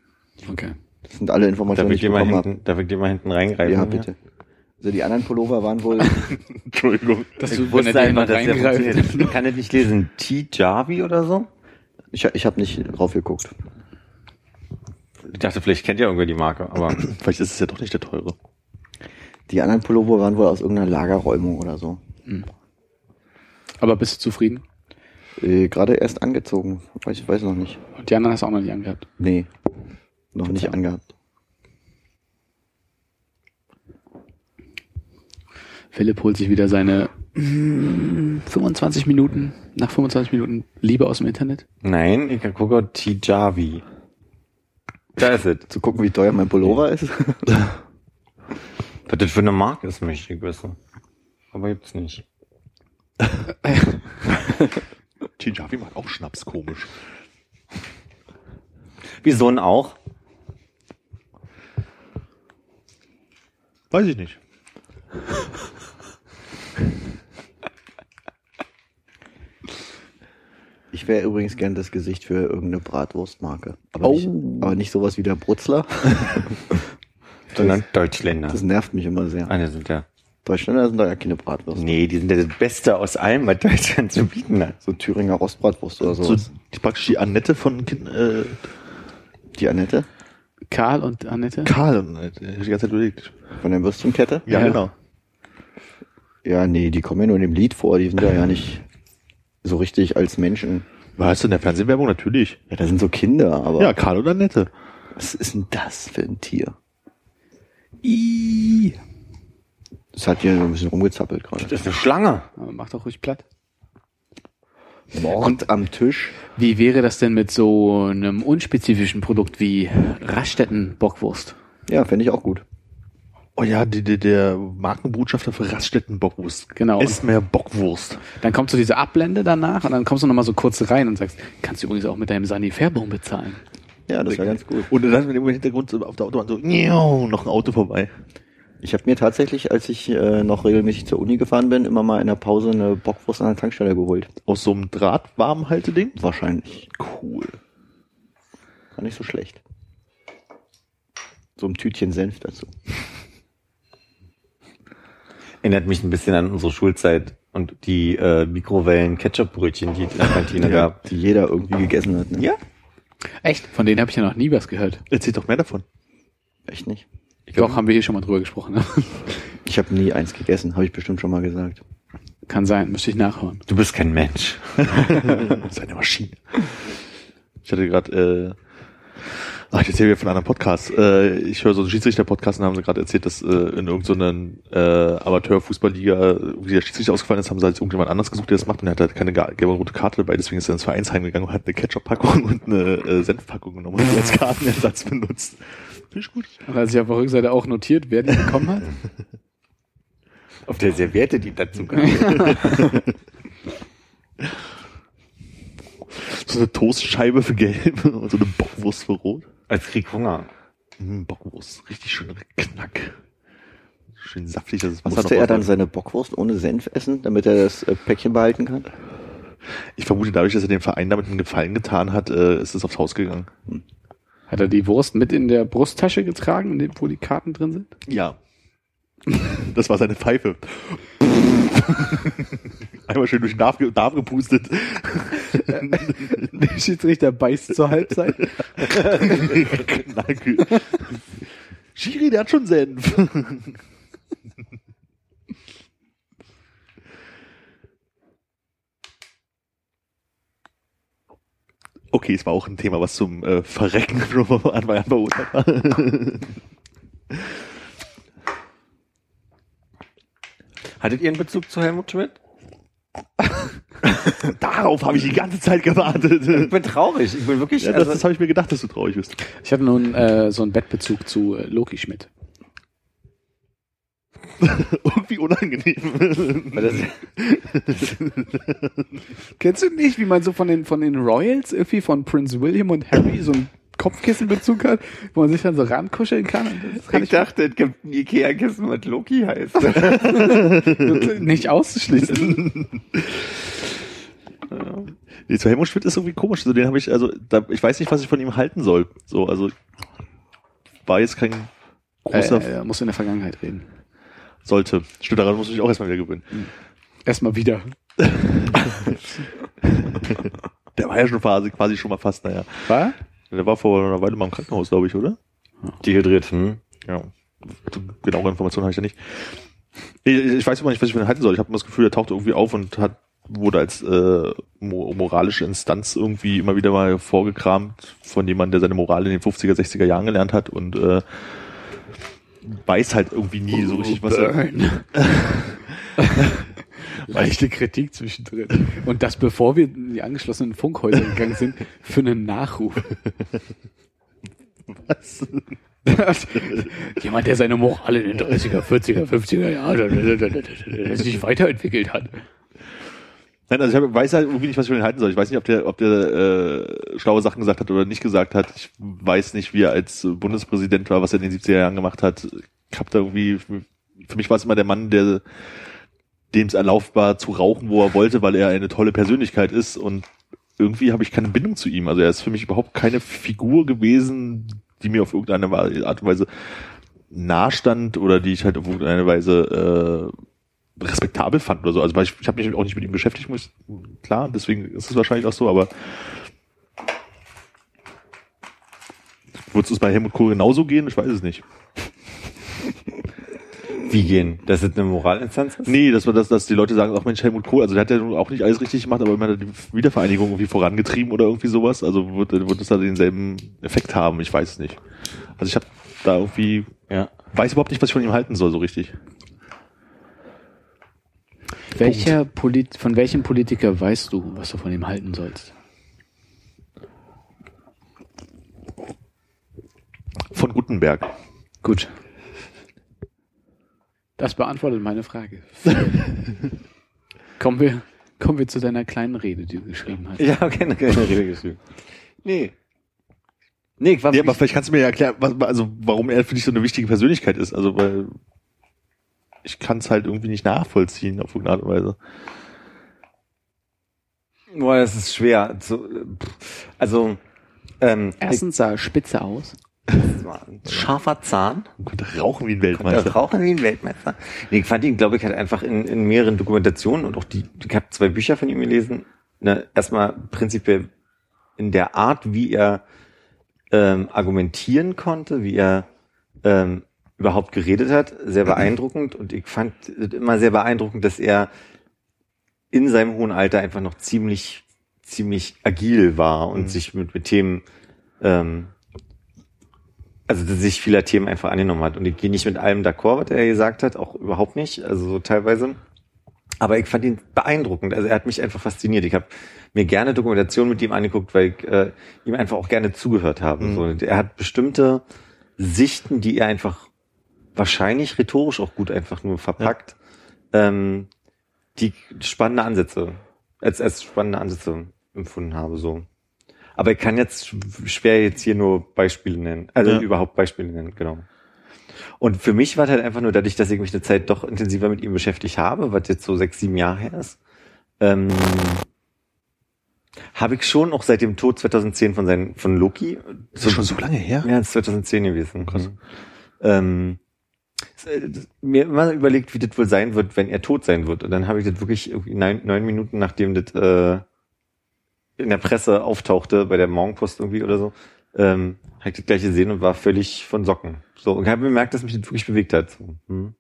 Okay. Das sind alle Darf Informationen, die ich ich dir mal bekommen habe. hinten, darf ich dir mal hinten reingreifen? Ja, bitte. Also die anderen Pullover waren wohl, (laughs) Entschuldigung. Dass Ich wusste er einfach, dass der funktioniert. Ich kann das nicht lesen. T-Javi oder so? ich, ich habe nicht drauf geguckt. Ich dachte, vielleicht kennt ihr irgendwer die Marke, aber (clears throat) Vielleicht ist es ja doch nicht der teure. Die anderen Pullover waren wohl aus irgendeiner Lagerräumung oder so. Aber bist du zufrieden? Äh, Gerade erst angezogen. Weiß, ich weiß noch nicht. Und die anderen hast du auch noch nicht angehabt. Nee. Noch nicht angehabt. Philipp holt sich wieder seine mm, 25 Minuten, nach 25 Minuten Liebe aus dem Internet. nein, ich gucke T-Javi. Da ist es. Zu gucken, wie teuer mein Pullover ist. (laughs) Was das für eine Marke ist, möchte ich wissen. Aber gibt's nicht. (laughs) Chinjavi macht auch Schnaps komisch. Wieso denn auch? Weiß ich nicht. Ich wäre übrigens gern das Gesicht für irgendeine Bratwurstmarke. Aber, Oh. nicht, aber nicht sowas wie der Brutzler. (laughs) Sondern Deutschländer. Das nervt mich immer sehr. Ah, die sind ja. Deutschländer sind da ja keine Bratwurst. Nee, die sind ja das Beste aus allem, was Deutschland zu bieten hat. So Thüringer Rostbratwurst oder So, sowas. die, praktisch die Annette von kind, äh, Die Annette Karl und Annette? Karl. Annette. Ich hab die ganze Zeit überlegt. von der Würstchenkette. Ja, Ja. genau. Ja, nee, die kommen ja nur in dem Lied vor. Die sind da ja nicht so richtig als Menschen. Weißt du, in der Fernsehwerbung natürlich. Ja, da sind so Kinder, aber Ja, Karl und Annette. was ist denn das für ein Tier? Ih. Das hat hier so ein bisschen rumgezappelt Das gerade. ist eine Schlange. Aber Mach doch ruhig platt. Mord am Tisch. Wie wäre das denn mit so einem unspezifischen Produkt wie Raststätten Bockwurst? Ja, fände ich auch gut. Oh ja, die, die, der Markenbotschafter für Raststätten Bockwurst. Genau. Esst mehr Bockwurst. Dann kommt so diese Ablende danach und dann kommst du nochmal so kurz rein und sagst, kannst du übrigens auch mit deinem Sanifairbaum bezahlen. Ja, das wäre ganz gut. Und dann mit dem Hintergrund so auf der Autobahn so, noch ein Auto vorbei. Ich habe mir tatsächlich, als ich äh, noch regelmäßig zur Uni gefahren bin, immer mal in der Pause eine Bockwurst an der Tankstelle geholt. Aus so einem Drahtwarmhalteding. Wahrscheinlich. Cool. War nicht so schlecht. So ein Tütchen Senf dazu. Erinnert mich ein bisschen an unsere Schulzeit und die äh, Mikrowellen-Ketchup-Brötchen, die es in der Kantine Ja, gab. die jeder irgendwie gegessen hat. Ne? Ja? Echt? Von denen habe ich ja noch nie was gehört. Erzähl doch mehr davon. Echt nicht. Doch, haben wir hier schon mal drüber gesprochen. Ne? (laughs) Ich habe nie eins gegessen, habe ich bestimmt schon mal gesagt. Kann sein, müsste ich nachhören. Du bist kein Mensch. (laughs) Seine Maschine. Ich hatte gerade, äh, ach, ich erzähle wieder von einem anderen Podcast. Äh, ich höre so einen Schiedsrichter-Podcast und haben sie gerade erzählt, dass äh, in irgendeiner äh, Amateur-Fußballliga, wie der Schiedsrichter ausgefallen ist, haben sie halt irgendjemand anders gesucht, der das macht und er hat halt keine gelbe und rote Karte dabei, deswegen ist er ins Vereinsheim gegangen und hat eine Ketchup-Packung und eine äh, Senfpackung genommen und die als Kartenersatz benutzt. Finde ich gut. Und hat sich auf der Rückseite auch notiert, wer die bekommen hat. (laughs) Auf der Serviette, die dazu kam. (laughs) So eine Toastscheibe für gelb und so eine Bockwurst für rot. Als Krieg Hunger. Mm, Bockwurst, richtig schön Knack. Schön saftig, dass das Wasser Musste er dann seine Bockwurst ohne Senf essen, damit er das äh, Päckchen behalten kann? Ich vermute, dadurch, dass er dem Verein damit einen Gefallen getan hat, äh, ist es aufs Haus gegangen. Hat er die Wurst mit in der Brusttasche getragen, in dem- wo die Karten drin sind? Ja. Das war seine Pfeife. (laughs) Einmal schön durch den Darm, ge- Darm gepustet. (laughs) Der Schiedsrichter beißt zur Halbzeit. (laughs) Knack. Schiri, der hat schon Senf. Okay, es war auch ein Thema, was zum äh, Verrecken an verurteilt war. Hattet ihr einen Bezug zu Helmut Schmidt? (laughs) Darauf habe ich die ganze Zeit gewartet. Ich bin traurig. Ich bin wirklich. Ja, das also, das habe ich mir gedacht, dass du traurig bist. Ich hatte nun äh, so einen Bettbezug zu äh, Loki Schmidt. (laughs) Irgendwie unangenehm. (laughs) Kennst du nicht, wie man so von den von den Royals irgendwie von Prince William und Harry so einen Kopfkissenbezug hat, wo man sich dann so rankuscheln kann? Kann ich dachte, es gibt ein Ikea-Kissen, was Loki heißt. ich (laughs) nicht auszuschließen. (laughs) Nee, zu Helmut Schmidt ist irgendwie komisch. Also den habe ich, also da, ich weiß nicht, was ich von ihm halten soll. So, also war jetzt kein großer, Äh, äh, muss in der Vergangenheit reden. sollte. Stimmt, daran muss ich mich auch erstmal wieder gewöhnen. Erstmal wieder. (laughs) Der war ja schon quasi, quasi schon mal fast, naja. War? Der war vor einer Weile mal im Krankenhaus, glaube ich, oder? Dehydriert, hm? Ja. Genaue Informationen habe ich ja nicht. Ich, ich weiß immer nicht, was ich von ihm halten soll. Ich habe immer das Gefühl, er taucht irgendwie auf und hat wurde als äh, mo moralische Instanz irgendwie immer wieder mal vorgekramt von jemandem, der seine Moral in den 50er, 60er Jahren gelernt hat und äh, weiß halt irgendwie nie so richtig, was er. (laughs) (laughs) Leichte Kritik zwischendrin. Und das bevor wir in die angeschlossenen Funkhäuser gegangen sind, für einen Nachruf. Was? (laughs) Jemand, der seine Moral in den 30er, 40er, 50er Jahren sich weiterentwickelt hat. Nein, also ich hab, weiß halt irgendwie nicht, was ich von ihm halten soll. Ich weiß nicht, ob der, ob der äh, schlaue Sachen gesagt hat oder nicht gesagt hat. Ich weiß nicht, wie er als Bundespräsident war, was er in den 70er Jahren gemacht hat. Ich hab da irgendwie, für mich war es immer der Mann, der dem es erlaubt war zu rauchen, wo er wollte, weil er eine tolle Persönlichkeit ist und irgendwie habe ich keine Bindung zu ihm. Also er ist für mich überhaupt keine Figur gewesen, die mir auf irgendeine Art und Weise nahstand oder die ich halt auf irgendeine Weise äh, respektabel fand oder so. Also ich, ich habe mich auch nicht mit ihm beschäftigt, muss klar, deswegen ist es wahrscheinlich auch so, aber du es bei Helmut Kohl genauso gehen? Ich weiß es nicht. Wie gehen? Das ist eine Moralinstanz? ist? Nee, dass, wir das, dass die Leute sagen, ach Mensch, Helmut Kohl, also der hat ja nun auch nicht alles richtig gemacht, aber immer die Wiedervereinigung irgendwie vorangetrieben oder irgendwie sowas. Also wird, wird es da denselben Effekt haben, ich weiß es nicht. Also ich habe da irgendwie, Ja. weiß überhaupt nicht, was ich von ihm halten soll, so richtig. Welcher Polit von welchem Politiker weißt du, was du von ihm halten sollst? Von Gutenberg. Gut. Das beantwortet meine Frage. kommen wir, kommen wir zu deiner kleinen Rede, die du geschrieben hast. Ich habe keine, keine Rede geschrieben. Nee. Nee, war Nee, aber vielleicht kannst du mir ja erklären, was, also warum er für dich so eine wichtige Persönlichkeit ist. Also weil ich kann es halt irgendwie nicht nachvollziehen auf irgendeine Art und Weise. Boah, das ist schwer. Also, ähm, Erstens sah er spitze aus. Das war ein scharfer Zahn. Man könnte rauchen wie ein Weltmeister. rauchen wie ein Weltmeister. Nee, ich fand ihn, glaube ich, halt einfach in, in mehreren Dokumentationen und auch die, ich habe zwei Bücher von ihm gelesen. Ne, erstmal prinzipiell in der Art, wie er ähm, argumentieren konnte, wie er ähm, überhaupt geredet hat, sehr beeindruckend. Und ich fand immer sehr beeindruckend, dass er in seinem hohen Alter einfach noch ziemlich, ziemlich agil war und Mhm. sich mit, mit Themen ähm, also dass sich vieler Themen einfach angenommen hat. Und ich gehe nicht mit allem d'accord, was er gesagt hat, auch überhaupt nicht, also so teilweise. Aber ich fand ihn beeindruckend. Also er hat mich einfach fasziniert. Ich habe mir gerne Dokumentationen mit ihm angeguckt, weil ich äh, ihm einfach auch gerne zugehört habe. Mhm. So, und er hat bestimmte Sichten, die er einfach wahrscheinlich rhetorisch auch gut einfach nur verpackt, ähm, die spannende Ansätze, als, als spannende Ansätze empfunden habe. so. Aber ich kann jetzt sch- schwer jetzt hier nur Beispiele nennen. Also Ja. überhaupt Beispiele nennen, genau. Und für mich war halt einfach nur dadurch, dass ich mich eine Zeit doch intensiver mit ihm beschäftigt habe, was jetzt so sechs, sieben Jahre her ist, ähm, habe ich schon auch seit dem Tod 2010 von seinen, von Loki, Das ist schon so lange her. ja, das ist 2010 gewesen. Krass. Ähm, s- äh, das- mir immer überlegt, wie das wohl sein wird, wenn er tot sein wird. Und dann habe ich das wirklich neun, neun Minuten, nachdem das äh, in der Presse auftauchte, bei der Morgenpost irgendwie oder so, ähm, habe ich das gleich gesehen und war völlig von Socken. So, und habe bemerkt, dass mich das wirklich bewegt hat. So. Hm.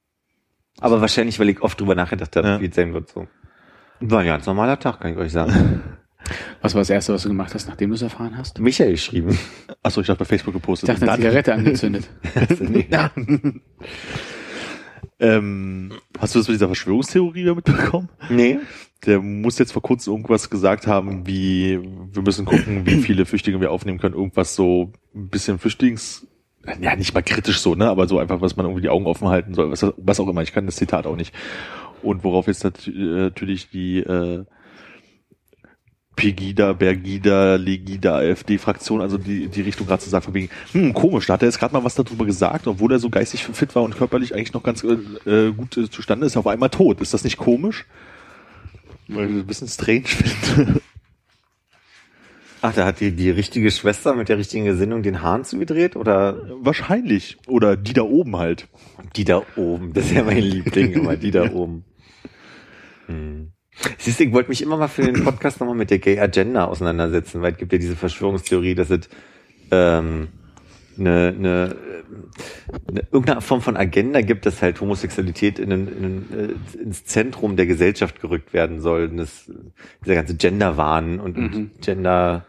Aber wahrscheinlich, weil ich oft drüber nachgedacht habe, Ja. wie es sein wird. So. War ein ganz normaler Tag, kann ich euch sagen. (laughs) Was war das Erste, was du gemacht hast, nachdem du es erfahren hast? Michael geschrieben. Achso, ich dachte bei Facebook gepostet. Ich dachte, eine Zigarette (laughs) angezündet. (laughs) Ähm, hast du das mit dieser Verschwörungstheorie mitbekommen? nee. Der muss jetzt vor kurzem irgendwas gesagt haben, wie wir müssen gucken, wie (clears throat) viele Flüchtlinge wir aufnehmen können. Irgendwas so ein bisschen Flüchtlings, ja nicht mal kritisch so, ne, aber so einfach, was man irgendwie die Augen offen halten soll, was, was auch immer. Ich kann das Zitat auch nicht. Und worauf jetzt nat natürlich die äh, Pegida, Bergida, Legida, AfD-Fraktion, also die, die Richtung gerade zu sagen, von wegen, hm, komisch, da hat er jetzt gerade mal was darüber gesagt, obwohl er so geistig fit war und körperlich eigentlich noch ganz äh, gut äh, zustande ist, auf einmal tot. Ist das nicht komisch? Weil ich das ein bisschen strange finde. Ach, da hat die, die richtige Schwester mit der richtigen Gesinnung den Hahn zugedreht oder Wahrscheinlich. Oder die da oben halt. die da oben? Das ist ja mein Liebling, (laughs) immer die da oben. Hm. Siehst du, ich wollte mich immer mal für den Podcast nochmal mit der Gay Agenda auseinandersetzen, weil es gibt ja diese Verschwörungstheorie, dass es ähm, eine, eine, eine irgendeine Form von Agenda gibt, dass halt Homosexualität in, in, äh, ins Zentrum der Gesellschaft gerückt werden soll. Und das, dieser ganze Gender-Wahn und, und Gender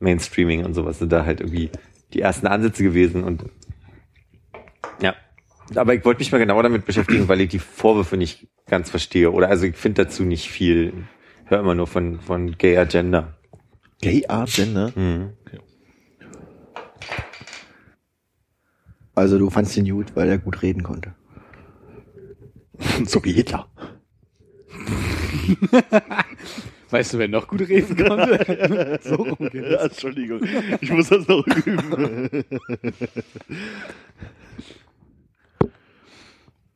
Mainstreaming und sowas sind da halt irgendwie die ersten Ansätze gewesen und ja. Aber ich wollte mich mal genauer damit beschäftigen, weil ich die Vorwürfe nicht ganz verstehe. Oder also ich finde dazu nicht viel. Ich höre immer nur von, von Gay Agenda. Gay Agenda? Mhm. Also du fandst ihn gut, weil er gut reden konnte. (laughs) So wie Hitler. (laughs) Weißt du, wer noch gut reden konnte? (laughs) so rum geht Ja, Entschuldigung. Ich muss das noch üben.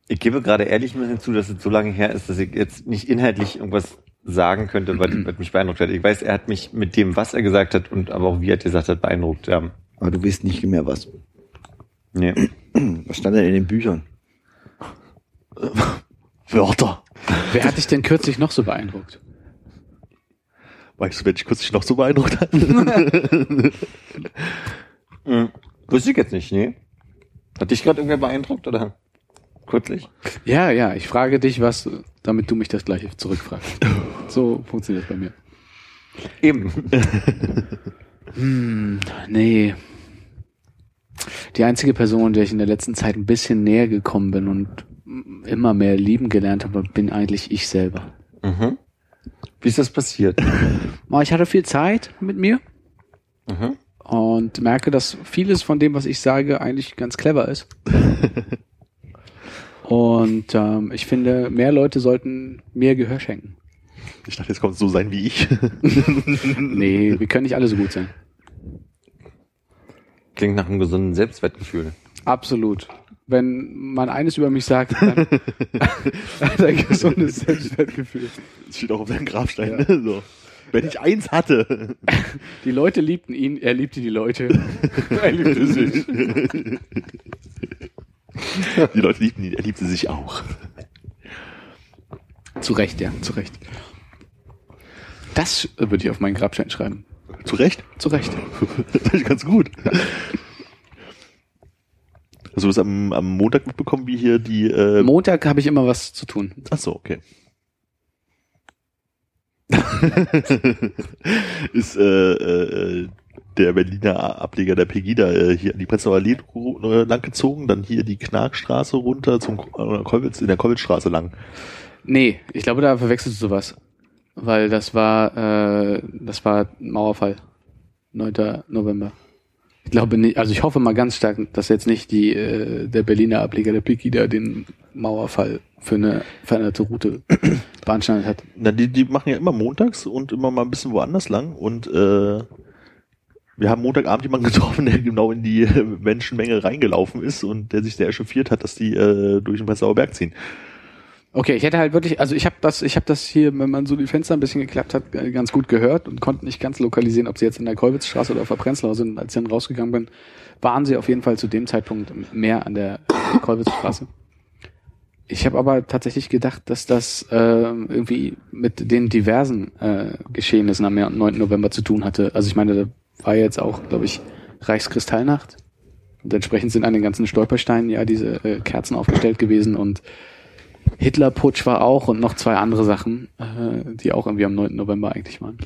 Ich gebe gerade ehrlich ein bisschen zu, dass es so lange her ist, dass ich jetzt nicht inhaltlich irgendwas sagen könnte, was, was mich beeindruckt hat. Ich weiß, er hat mich mit dem, was er gesagt hat und aber auch wie er es gesagt hat, beeindruckt. Ja. Aber du weißt nicht mehr was. Nee. Was stand denn in den Büchern? Wörter. Wer hat dich denn kürzlich noch so beeindruckt? Weißt du, wenn ich kürzlich noch so beeindruckt hat? Mhm. Wusste ich jetzt nicht, nee. Hat dich gerade irgendwer beeindruckt oder kürzlich? Ja, ja, ich frage dich was, damit du mich das gleiche zurückfragst. So funktioniert das bei mir. Eben. Hm, nee. Die einzige Person, der ich in der letzten Zeit ein bisschen näher gekommen bin und immer mehr lieben gelernt habe, bin eigentlich ich selber. Mhm. Wie ist das passiert? Aber (laughs) ich hatte viel Zeit mit mir Mhm. und merke, dass vieles von dem, was ich sage, eigentlich ganz clever ist. (laughs) Und ähm, ich finde, mehr Leute sollten mehr Gehör schenken. Ich dachte, jetzt kommt es so sein wie ich. (laughs) Nee, wir können nicht alle so gut sein. Klingt nach einem gesunden Selbstwertgefühl. Absolut. Wenn man eines über mich sagt, dann (laughs) hat er ein gesundes Selbstwertgefühl. Das steht auch auf seinem Grabstein. Ne? So. Wenn ich eins hatte. (laughs) Die Leute liebten ihn, er liebte die Leute. (laughs) er liebte sich. Die Leute liebten ihn, er liebte sich auch. Zu Recht, ja, zu Recht. Das würde ich auf meinen Grabstein schreiben. Zu Recht? Zu Recht. (laughs) Das ich ganz gut. Hast du das am, am Montag mitbekommen, wie hier die... Äh, Montag habe ich immer was zu tun. Ach so, okay. (laughs) ist äh, äh, der Berliner Ableger der Pegida äh, hier an die Prenzlauer Allee äh, lang gezogen, dann hier die Knarkstraße runter zum äh, in der Kollwitzstraße lang. Nee, ich glaube, da verwechselst du sowas. Weil das war, äh, das war Mauerfall. 9. November. Ich glaube nicht, also ich hoffe mal ganz stark, dass jetzt nicht die, äh, der Berliner Ableger der Pegida den Mauerfall für eine veränderte Route (clears throat) beanstandet hat. Na, die, die machen ja immer montags und immer mal ein bisschen woanders lang und äh, wir haben Montagabend jemanden getroffen, der genau in die (laughs) Menschenmenge reingelaufen ist und der sich sehr echauffiert hat, dass die äh, durch den Prenzlauer Berg ziehen. Okay, ich hätte halt wirklich, also ich habe das, ich habe das hier, wenn man so die Fenster ein bisschen geklappt hat, äh, ganz gut gehört und konnte nicht ganz lokalisieren, ob sie jetzt in der Kolwitzstraße oder auf der Prenzlauer sind. Als ich dann rausgegangen bin, waren sie auf jeden Fall zu dem Zeitpunkt mehr an der Kolwitzstraße. Ich habe aber tatsächlich gedacht, dass das äh, irgendwie mit den diversen äh, Geschehnissen am 9. November zu tun hatte. Also ich meine, da war jetzt auch, glaube ich, Reichskristallnacht. Und entsprechend sind an den ganzen Stolpersteinen ja diese äh, Kerzen aufgestellt gewesen und Hitlerputsch war auch und noch zwei andere Sachen, äh, die auch irgendwie am 9. November eigentlich waren.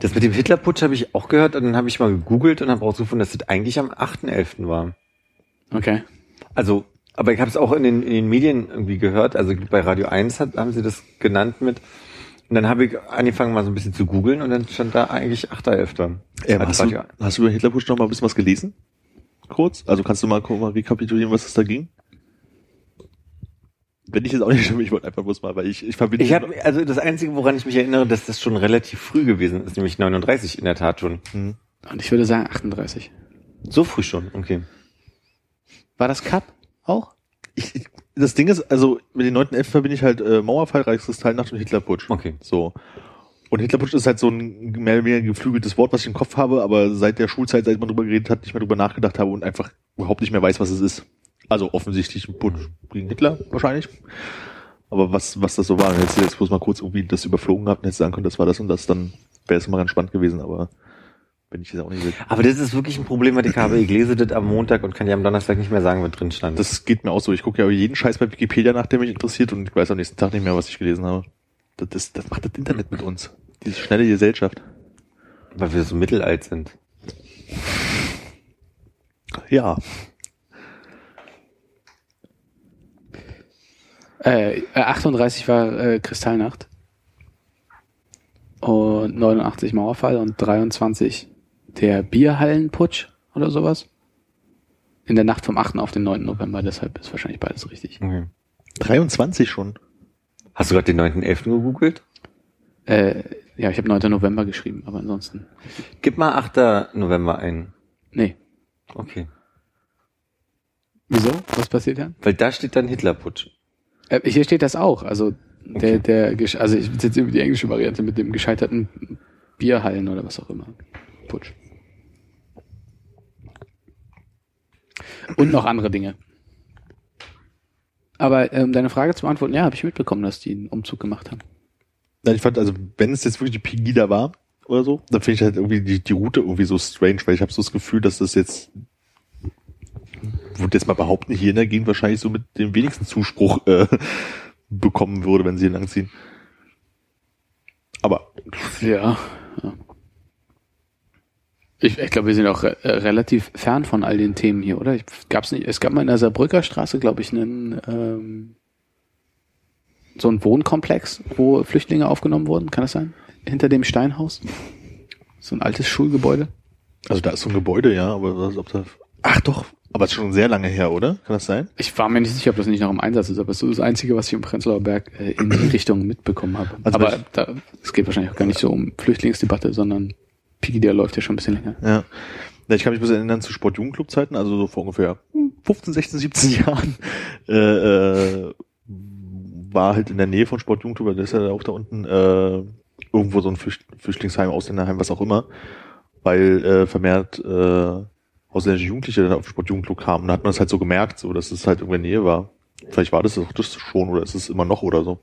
Das mit dem Hitlerputsch habe ich auch gehört und dann habe ich mal gegoogelt und habe rausgefunden, dass das eigentlich am 8.11. war. Okay. Also, aber ich habe es auch in den, in den Medien irgendwie gehört, also bei Radio 1 hat, haben sie das genannt mit, Und dann habe ich angefangen mal so ein bisschen zu googeln und dann stand da eigentlich 8.11. Ähm, Also hast, du, ja- hast du über Hitlerputsch noch mal ein bisschen was gelesen? Kurz? Also kannst du mal, guck mal rekapitulieren, was es da ging? Wenn ich jetzt auch nicht stimme, ich wollte einfach bloß mal, weil ich, ich verbinde. Ich habe also das einzige, woran ich mich erinnere, dass das schon relativ früh gewesen ist, nämlich 39 in der Tat schon. Hm. Und ich würde sagen 38. So früh schon, okay. War das Cup auch? ich, ich- das Ding ist, also mit den 9.11. verbinde ich halt äh, Mauerfall, Reichskristallnacht und Hitlerputsch. Okay. So. Und Hitlerputsch ist halt so ein mehr oder weniger geflügeltes Wort, was ich im Kopf habe, aber seit der Schulzeit, seit man drüber geredet hat, nicht mehr drüber nachgedacht habe und einfach überhaupt nicht mehr weiß, was es ist. Also offensichtlich ein Putsch gegen Hitler wahrscheinlich. Aber was, was das so war, hättest du jetzt bloß mal kurz irgendwie das überflogen gehabt und hättest sagen können, das war das und das, dann wäre es mal ganz spannend gewesen, aber wenn ich das auch nicht will. Aber das ist wirklich ein Problem, was ich habe. Ich lese das am Montag und kann ja am Donnerstag nicht mehr sagen, was drin stand. Das geht mir auch so. Ich gucke ja jeden Scheiß bei Wikipedia nach, der mich interessiert und ich weiß am nächsten Tag nicht mehr, was ich gelesen habe. Das, das, das macht das Internet mit uns. Diese schnelle Gesellschaft. weil wir so mittelalt sind. Ja. Äh, äh, 38 war äh, Kristallnacht. Und 89 Mauerfall und 23 der Bierhallenputsch oder sowas. In der Nacht vom 8. auf den 9. November, deshalb ist wahrscheinlich beides richtig. Okay. 23 schon. Hast du gerade den 9.11. gegoogelt? Äh, ja, ich habe 9. November geschrieben, aber ansonsten. Gib mal 8. November ein. Nee. Okay. Wieso? Was passiert dann? Weil da steht dann Hitlerputsch. Äh, hier steht das auch. Also der, Okay. der, also ich jetzt über die englische Variante mit dem gescheiterten Bierhallen oder was auch immer. Putsch. Und noch andere Dinge. Aber ähm, deine Frage zu beantworten, ja, habe ich mitbekommen, dass die einen Umzug gemacht haben. Nein, ich fand, also wenn es jetzt wirklich die Pegida war oder so, dann finde ich halt irgendwie die, die Route irgendwie so strange, weil ich habe so das Gefühl, dass das jetzt würde jetzt mal behaupten, hier in der Gegend wahrscheinlich so mit dem wenigsten Zuspruch äh, (laughs) bekommen würde, wenn sie hier langziehen. Aber Ja. Ich, ich glaube, wir sind auch re äh, relativ fern von all den Themen hier, oder? Ich, gab's nicht, es gab mal in der Saarbrücker Straße, glaube ich, einen ähm, so einen Wohnkomplex, wo Flüchtlinge aufgenommen wurden, kann das sein? Hinter dem Steinhaus? So ein altes Schulgebäude. Also da ist so ein Gebäude, ja, aber was, ob da. Ach doch, aber es ist schon sehr lange her, oder? Kann das sein? Ich war mir nicht sicher, ob das nicht noch im Einsatz ist, aber es ist das Einzige, was ich im Prenzlauer Berg äh, in die Richtung mitbekommen habe. Also aber da, es geht wahrscheinlich auch gar nicht so um Flüchtlingsdebatte, sondern Piki, der läuft ja schon ein bisschen länger. Ja. Ich kann mich bloß erinnern zu Sportjugendclub-Zeiten, also so vor ungefähr 15, 16, 17 Jahren, äh, äh, war halt in der Nähe von Sportjugendclub, weil das ist ja auch da unten, äh, irgendwo so ein Flücht Flüchtlingsheim, Ausländerheim, was auch immer, weil äh, vermehrt äh, ausländische Jugendliche dann auf den Sportjugendclub kamen. Da hat man das halt so gemerkt, so dass es halt irgendwo in der Nähe war. Vielleicht war das auch das schon oder ist es immer noch oder so.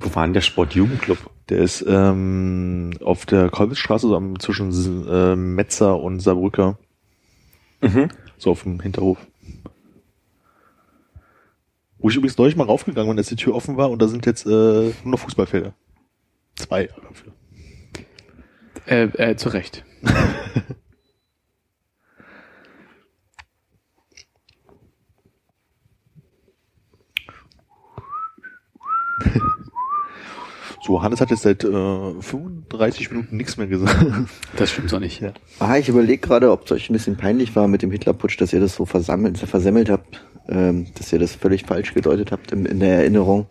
Wo war denn der Sportjugendclub? Der ist ähm, auf der Kolbitzstraße, so am, zwischen äh, Metzer und Saarbrücker, Mhm. so auf dem Hinterhof. Wo ich übrigens neulich mal raufgegangen bin, als die Tür offen war und da sind jetzt äh, nur noch Fußballfelder. Zwei dafür. Äh, äh, zu Recht. (laughs) So, Hannes hat jetzt seit äh, 35 Minuten nichts mehr gesagt. Das stimmt so nicht. Ja. Ah, ich überlege gerade, ob es euch ein bisschen peinlich war mit dem Hitlerputsch, dass ihr das so versammelt, versemmelt habt, ähm, dass ihr das völlig falsch gedeutet habt in, in der Erinnerung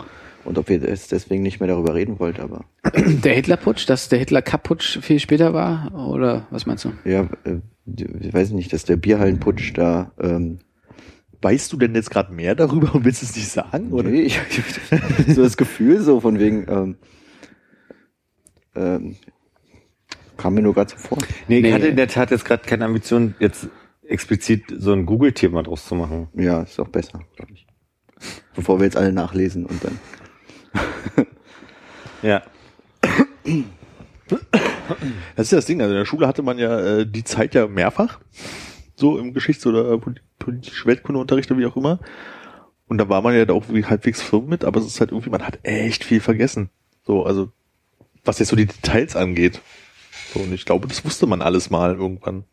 und ob ihr das deswegen nicht mehr darüber reden wollt, aber Der Hitlerputsch, dass der Hitler-Cup-Putsch viel später war? Oder was meinst du? ja, äh, ich weiß nicht, dass der Bierhallenputsch da ähm, Weißt du denn jetzt gerade mehr darüber und willst es nicht sagen? Oder? Nee, ich, so das Gefühl so von wegen, ähm, ähm, kam mir nur gerade so vor. Nee, ich Nee. hatte in der Tat jetzt gerade keine Ambition, jetzt explizit so ein Google-Thema draus zu machen. Ja, ist auch besser, glaube ich. Bevor wir jetzt alle nachlesen und dann. (laughs) Ja. Das ist ja das Ding, also in der Schule hatte man ja äh, die Zeit ja mehrfach, so im Geschichts- oder Poli- politisch Weltkundeunterricht oder wie auch immer. Und da war man ja da auch irgendwie halbwegs firm mit, aber es ist halt irgendwie, man hat echt viel vergessen. So, also was jetzt so die Details angeht. So, und ich glaube, das wusste man alles mal irgendwann.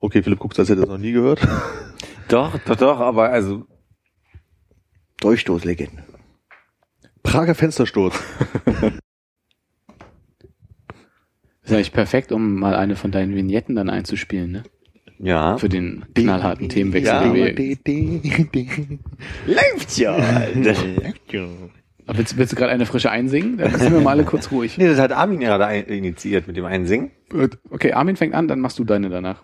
Okay, Philipp guckt, als hätte er das noch nie gehört. (laughs) Doch, doch, doch, aber also Durchstoßlegende. Prager Fenstersturz. (laughs) ist eigentlich perfekt, um mal eine von deinen Vignetten dann einzuspielen, ne? Ja. Für den knallharten Themenwechsel. Ja, den wir- Läuft ja. Aber willst, willst du gerade eine frische einsingen? Dann sind wir mal alle kurz ruhig. nee, das hat Armin gerade initiiert mit dem Einsingen. Okay, Armin fängt an, dann machst du deine danach.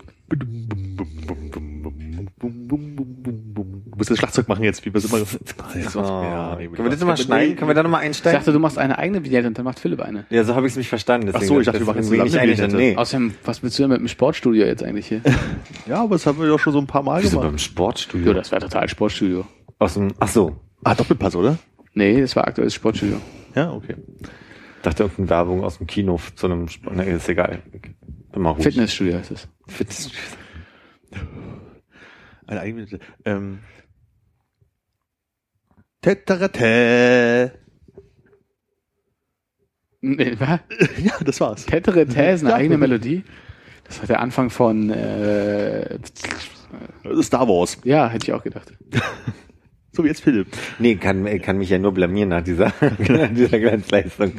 Das Schlagzeug machen jetzt, wie wir es immer. (laughs) So. Können wir das nochmal schneiden? Können wir da nochmal Ich einsteigen? dachte, du machst eine eigene Vignette und dann macht Philipp eine. ja, so habe ich es mich verstanden. Ach so, ich dachte, wir machen deswegen zusammen ich eine Vignette. nee. Außerdem, was willst du denn mit dem Sportstudio jetzt eigentlich hier? (laughs) Ja, aber das haben wir doch schon so ein paar Mal Wieso gemacht. beim Sportstudio? Jo, das wäre total Sportstudio. Aus dem, ach so. Ah, Doppelpass, oder? Nee, das war aktuelles Sportstudio. Ja, okay. dachte irgendeine Werbung aus dem Kino zu einem Sport. Nee, ist egal. Bin mal ruhig. Fitnessstudio ist es. Fitness. Eine eigene. Ähm. Teterete. Nee, was? (laughs) Ja, das war's. Tetere Tä ist eine Ja. eigene Melodie. Das war der Anfang von, äh, Star Wars. ja, hätte ich auch gedacht. (laughs) So wie jetzt Philipp. Nee, kann, kann mich ja nur blamieren nach dieser, (laughs) dieser Glanzleistung.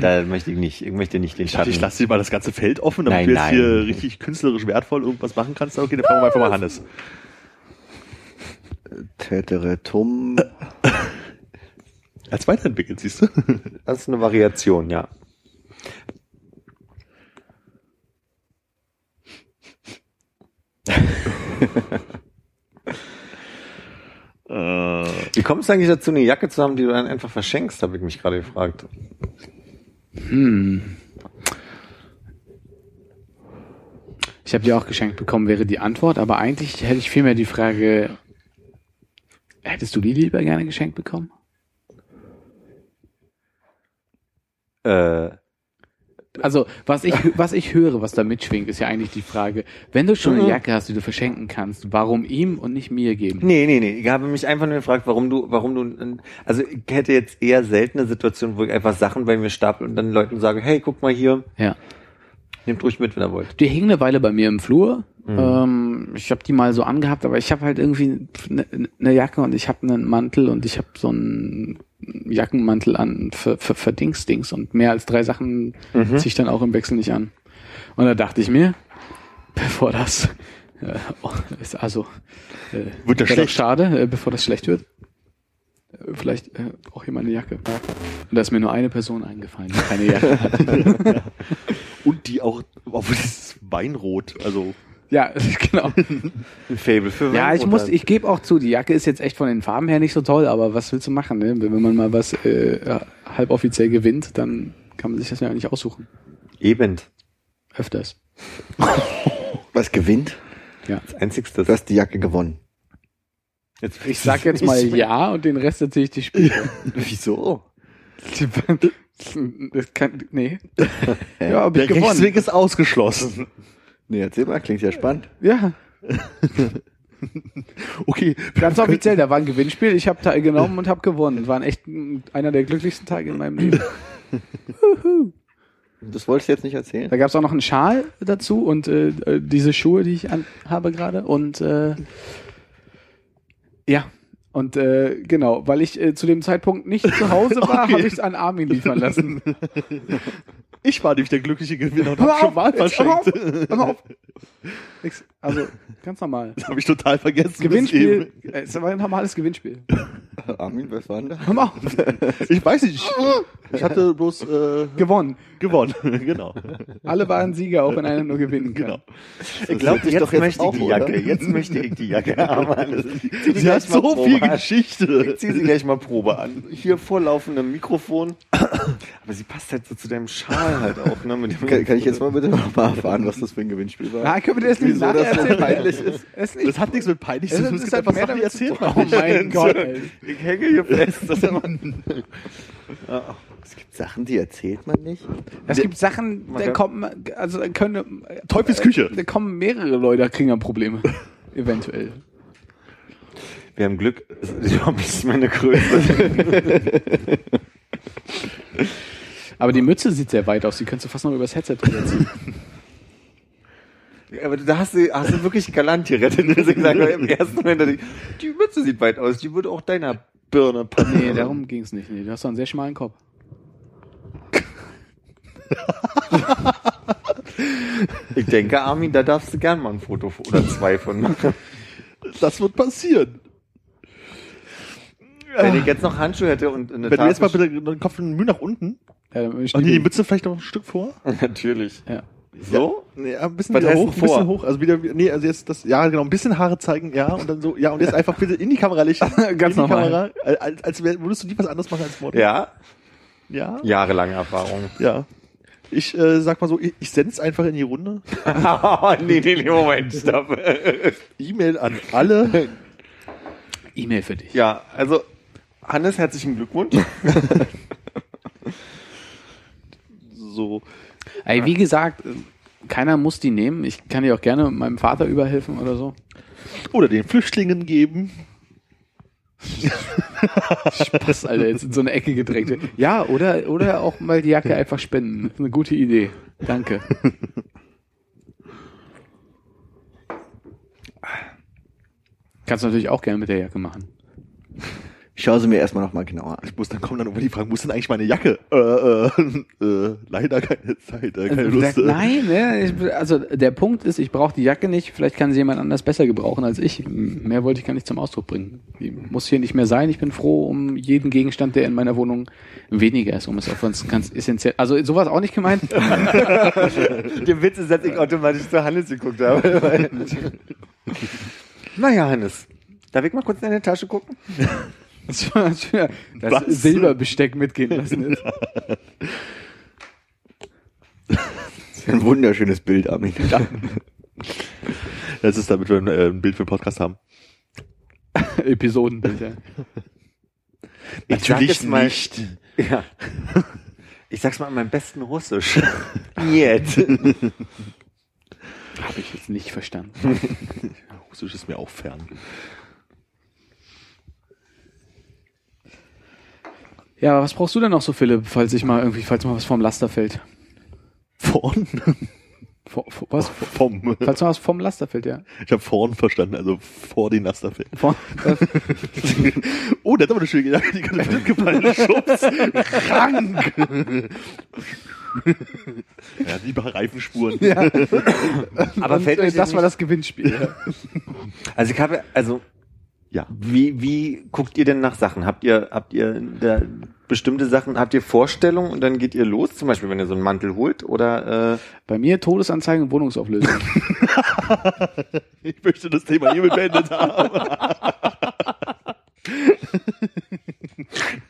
Da möchte ich nicht, ich möchte nicht den Ich dachte, Schatten. ich lasse dir mal das Ganze Feld offen, damit Nein, du jetzt nein. hier richtig künstlerisch wertvoll irgendwas machen kannst. Okay, dann fragen wir einfach mal Hannes. Täteretum. Als weiterentwickelt, siehst du? (laughs) Das ist eine Variation, ja. Äh, Wie kommst du eigentlich dazu, eine Jacke zu haben, die du dann einfach verschenkst, habe ich mich gerade gefragt. Hm. Ich habe die auch geschenkt bekommen, wäre die Antwort, aber eigentlich hätte ich vielmehr die Frage, hättest du die lieber gerne geschenkt bekommen? Äh, Also, was ich, (laughs) was ich höre, was da mitschwingt, ist ja eigentlich die Frage, wenn du schon eine Jacke hast, die du verschenken kannst, warum ihm und nicht mir geben? nee, nee, nee. Ich habe mich einfach nur gefragt, warum du, warum du, also ich hätte jetzt eher seltene Situationen, wo ich einfach Sachen bei mir stapel und dann Leuten sage, hey, guck mal hier, Ja. nehmt ruhig mit, wenn ihr wollt. Die hing eine Weile bei mir im Flur. Ähm, ich habe die mal so angehabt, aber ich habe halt irgendwie eine ne Jacke und ich habe einen Mantel und ich habe so einen Jackenmantel an für, für, für Dings, Dings und mehr als drei Sachen ziehe ich dann auch im Wechsel nicht an. Und da dachte ich mir, bevor das äh, oh, ist also äh, Wird das schlecht? schade, äh, bevor das schlecht wird. äh, Vielleicht äh, ich mal eine Jacke. Und da ist mir nur eine Person eingefallen, die keine Jacke hat. (laughs) (laughs) und die auch, obwohl dieses Weinrot, also ja, (laughs) genau. Ein Fable für Ja, ich muss, ich gebe auch zu, die Jacke ist jetzt echt von den Farben her nicht so toll, aber was willst du machen, ne? Wenn man mal was äh, halboffiziell gewinnt, dann kann man sich das ja nicht aussuchen. Eben. Öfters. (laughs) Was gewinnt? Das Einzigste. Du hast die Jacke gewonnen. Jetzt, Ich sag jetzt mal (laughs) ja und den Rest erzähle ich die Spiele. Wieso? das kann, nee. Ja, hab ich der gewonnen. Rechtsweg ist ausgeschlossen. Nee, erzähl mal, klingt ja spannend. Ja, (laughs) Okay, ganz offiziell, da war ein Gewinnspiel, ich habe teilgenommen und habe gewonnen. War echt ein- einer der glücklichsten Tage in meinem Leben. (laughs) Das wolltest du jetzt nicht erzählen? Da gab es auch noch einen Schal dazu und äh, äh, diese Schuhe, die ich an, habe gerade. Und äh, ja, und äh, genau, weil ich äh, zu dem Zeitpunkt nicht zu Hause (laughs) war, Okay. habe ich es an Armin liefern lassen. (laughs) ich war nämlich der glückliche Gewinner und Hör hab schon auf, mal hör auf, verschenkt. hör mal auf. (laughs) Nix, also ganz normal. Das habe ich total vergessen. Gewinnspiel, äh, es war ein normales Gewinnspiel. Armin, was war denn da? Hör mal auf. Ich weiß nicht. Ich, ich hatte bloß äh, Gewonnen. gewonnen. genau. Alle waren Sieger, auch wenn einer nur gewinnen kann. Genau. ich glaube, ich jetzt, doch jetzt möchte ich auch, die oder? Jacke. Jetzt möchte ich die Jacke haben. Sie hat so viel Geschichte. Ich zieh sie gleich mal Probe an. Hier vor laufendem Mikrofon. Aber sie passt halt so zu deinem Schal halt auch, ne? Mit dem Kann, kann ich jetzt mal bitte noch mal erfahren, was das für ein Gewinnspiel war? Ja, können wir das nicht Wieso nachher das so erzählen? peinlich ist? Es ist Das hat nichts mit peinlich zu tun. ist Es gibt einfach mehr damit erzählt Oh mein (laughs) nicht. Gott, ey. Ich hänge hier fest. Das ist immer Es gibt Sachen, die erzählt man nicht. Es gibt Sachen, da kommen, also da können Teufels Küche. Da kommen mehrere Leute, kriegen dann Probleme. (laughs) Eventuell. Wir haben Glück, die Hobbys ist meine Größe. Aber die Mütze sieht sehr weit aus, die könntest du fast noch übers Headset drüber ziehen. Aber da hast du, hast du wirklich galant gerettet. Du hast gesagt, im ersten Moment, ich, die Mütze sieht weit aus, die würde auch deiner Birne, Panne. Nee, darum ging's nicht. Nee, du hast doch einen sehr schmalen Kopf. Ich denke, Armin, da darfst du gern mal ein Foto oder zwei von machen. Das wird passieren. Wenn ich jetzt noch Handschuhe hätte und eine Wenn du jetzt mal bitte den Kopf ein Mühe nach unten. Ja, dann Ach nee, die Mütze vielleicht noch ein Stück vor. (laughs) Natürlich. ja. So? Nee, ein bisschen hoch, ein bisschen hoch. Also wieder, nee, also jetzt das, ja genau, ein bisschen Haare zeigen, ja, und dann so, ja, und jetzt einfach bitte in die Kamera lächeln. (laughs) Ganz in die normal. Kamera, als, als würdest du nie was anderes machen als Model. Ja, Ja? jahrelange Erfahrung. Ja. Ich äh, sag mal so, ich, ich sende es einfach in die Runde. (laughs) nee, nee, nee, Moment, stopp. E-Mail an alle. E-Mail für dich. ja, also, Hannes, herzlichen Glückwunsch. (laughs) So. Ey, wie gesagt, keiner muss die nehmen. Ich kann dir auch gerne meinem Vater überhelfen oder so. Oder den Flüchtlingen geben. Spaß, Alter, jetzt in so eine Ecke gedrängt. Ja, oder, oder auch mal die Jacke einfach spenden. Das ist eine gute Idee. Danke. Kannst du natürlich auch gerne mit der Jacke machen. Ich schaue sie mir erstmal nochmal genauer an. Ich muss dann kommen dann über die Fragen, wo ist denn eigentlich meine Jacke? Äh, äh, (laughs) äh, leider keine Zeit, äh, keine Also, Lust. der- Nein, ne, ich, also der Punkt ist, ich brauche die Jacke nicht. Vielleicht kann sie jemand anders besser gebrauchen als ich. Mehr wollte ich gar nicht zum Ausdruck bringen. Die muss hier nicht mehr sein. Ich bin froh um jeden Gegenstand, der in meiner Wohnung weniger ist, um es auf uns ganz essentiell. Also sowas auch nicht gemeint. (laughs) Der Witz ist, dass ich automatisch zu Hannes geguckt habe. (laughs) naja, Hannes. Darf ich mal kurz in deine Tasche gucken? Das, war- das Was? Silberbesteck mitgehen lassen. Jetzt. Das ist ein wunderschönes Bild, Armin. Das ist damit wir ein, äh, ein Bild für den Podcast haben. Episodenbild, ja. Ich sag jetzt mal- Ja. (laughs) Ich sag's mal in meinem besten Russisch. (laughs) Jetzt. Habe ich jetzt nicht verstanden. (laughs) Russisch ist mir auch fern. Ja, aber was brauchst du denn noch so, Philipp, falls ich mal irgendwie, falls mal was vom Laster fällt? Vorn? Vor, vor, was? (laughs) Vom. Falls mal was vom Laster fällt, ja. Ich habe vorn verstanden, also vor den Lasterfällen. Vor, (laughs) Oh, der hat aber eine schöne Jacke, die kann bestimmt gefallen. Schubs. Krank. (laughs) ja, lieber Reifenspuren. Aber Und, fällt äh, euch das denn war das Gewinnspiel. Ja. Also ich habe, also Ja. wie, wie guckt ihr denn nach Sachen? Habt ihr, habt ihr da bestimmte Sachen, habt ihr Vorstellungen und dann geht ihr los? Zum Beispiel, wenn ihr so einen Mantel holt oder äh, Bei mir Todesanzeigen und Wohnungsauflösung. (laughs) Ich möchte das Thema hiermit beendet haben. (laughs)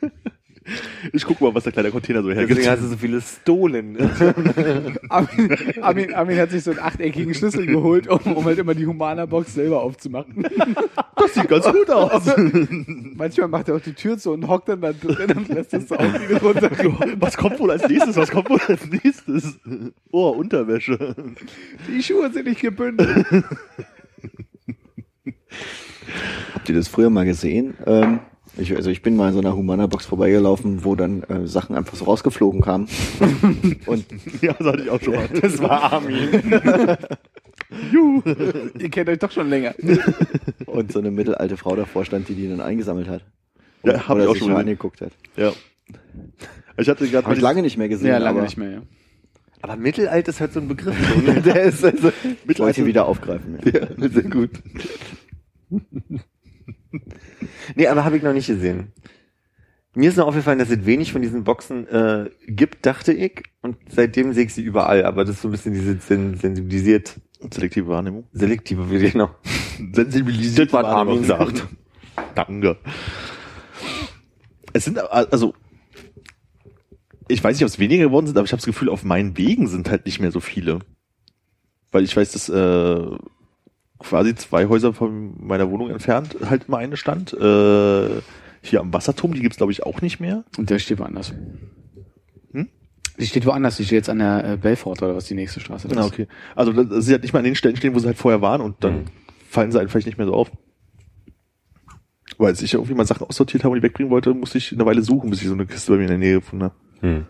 Ich guck mal, was der kleine Container so hergibt. deswegen hast du so viele Stolen. (laughs) Armin, Armin, Armin hat sich so einen achteckigen Schlüssel geholt, um, um halt immer die Humana-Box selber aufzumachen. Das sieht ganz gut aus. Manchmal macht er auch die Tür zu und hockt dann da drin und lässt das so auch wieder runter. Was kommt wohl als nächstes? Was kommt wohl als nächstes? Oh, Unterwäsche. Die Schuhe sind nicht gebündelt. Habt ihr das früher mal gesehen? Ähm, ich, also ich bin mal in so einer Humana-Box vorbeigelaufen, wo dann äh, Sachen einfach so rausgeflogen kamen. (laughs) Und Ja, das hatte ich auch schon mal. Das war Armin. (laughs) Juhu. Ihr kennt euch doch schon länger. (laughs) und so eine mittelalte Frau davor stand, die die dann eingesammelt hat. Ja, hab Oder ich auch schon mal angeguckt hat. Ja. Ich hatte gerade Habe ich lange nicht mehr gesehen. Ja, lange aber nicht mehr, ja. Aber mittelalt ist halt so ein Begriff. Der ist also, Ich wollte ihn wieder aufgreifen. Ja. ja, sehr gut. (laughs) nee, aber habe ich noch nicht gesehen. Mir ist noch aufgefallen, dass es wenig von diesen Boxen äh, gibt, dachte ich. Und seitdem sehe ich sie überall. Aber das ist so ein bisschen diese sen sensibilisiert, Selektive Wahrnehmung. selektive, noch. (laughs) Sensibilisiert, was Armin sagt. (laughs) Danke. Es sind, also, ich weiß nicht, ob es weniger geworden sind, aber ich habe das Gefühl, auf meinen Wegen sind halt nicht mehr so viele. Weil ich weiß, dass äh, quasi zwei Häuser von meiner Wohnung entfernt halt immer eine stand. Äh, hier am Wasserturm, die gibt's glaube ich auch nicht mehr. Und der steht woanders. Hm? Die steht woanders. Die steht jetzt an der äh, Belfort oder was die nächste Straße ist. Ah, okay. Also das- sie halt nicht mal an den Stellen stehen, wo sie halt vorher waren und dann Mhm. fallen sie halt vielleicht nicht mehr so auf. Weil als ich irgendwie mal Sachen aussortiert habe und die wegbringen wollte, musste ich eine Weile suchen, bis ich so eine Kiste bei mir in der Nähe gefunden habe. Hm.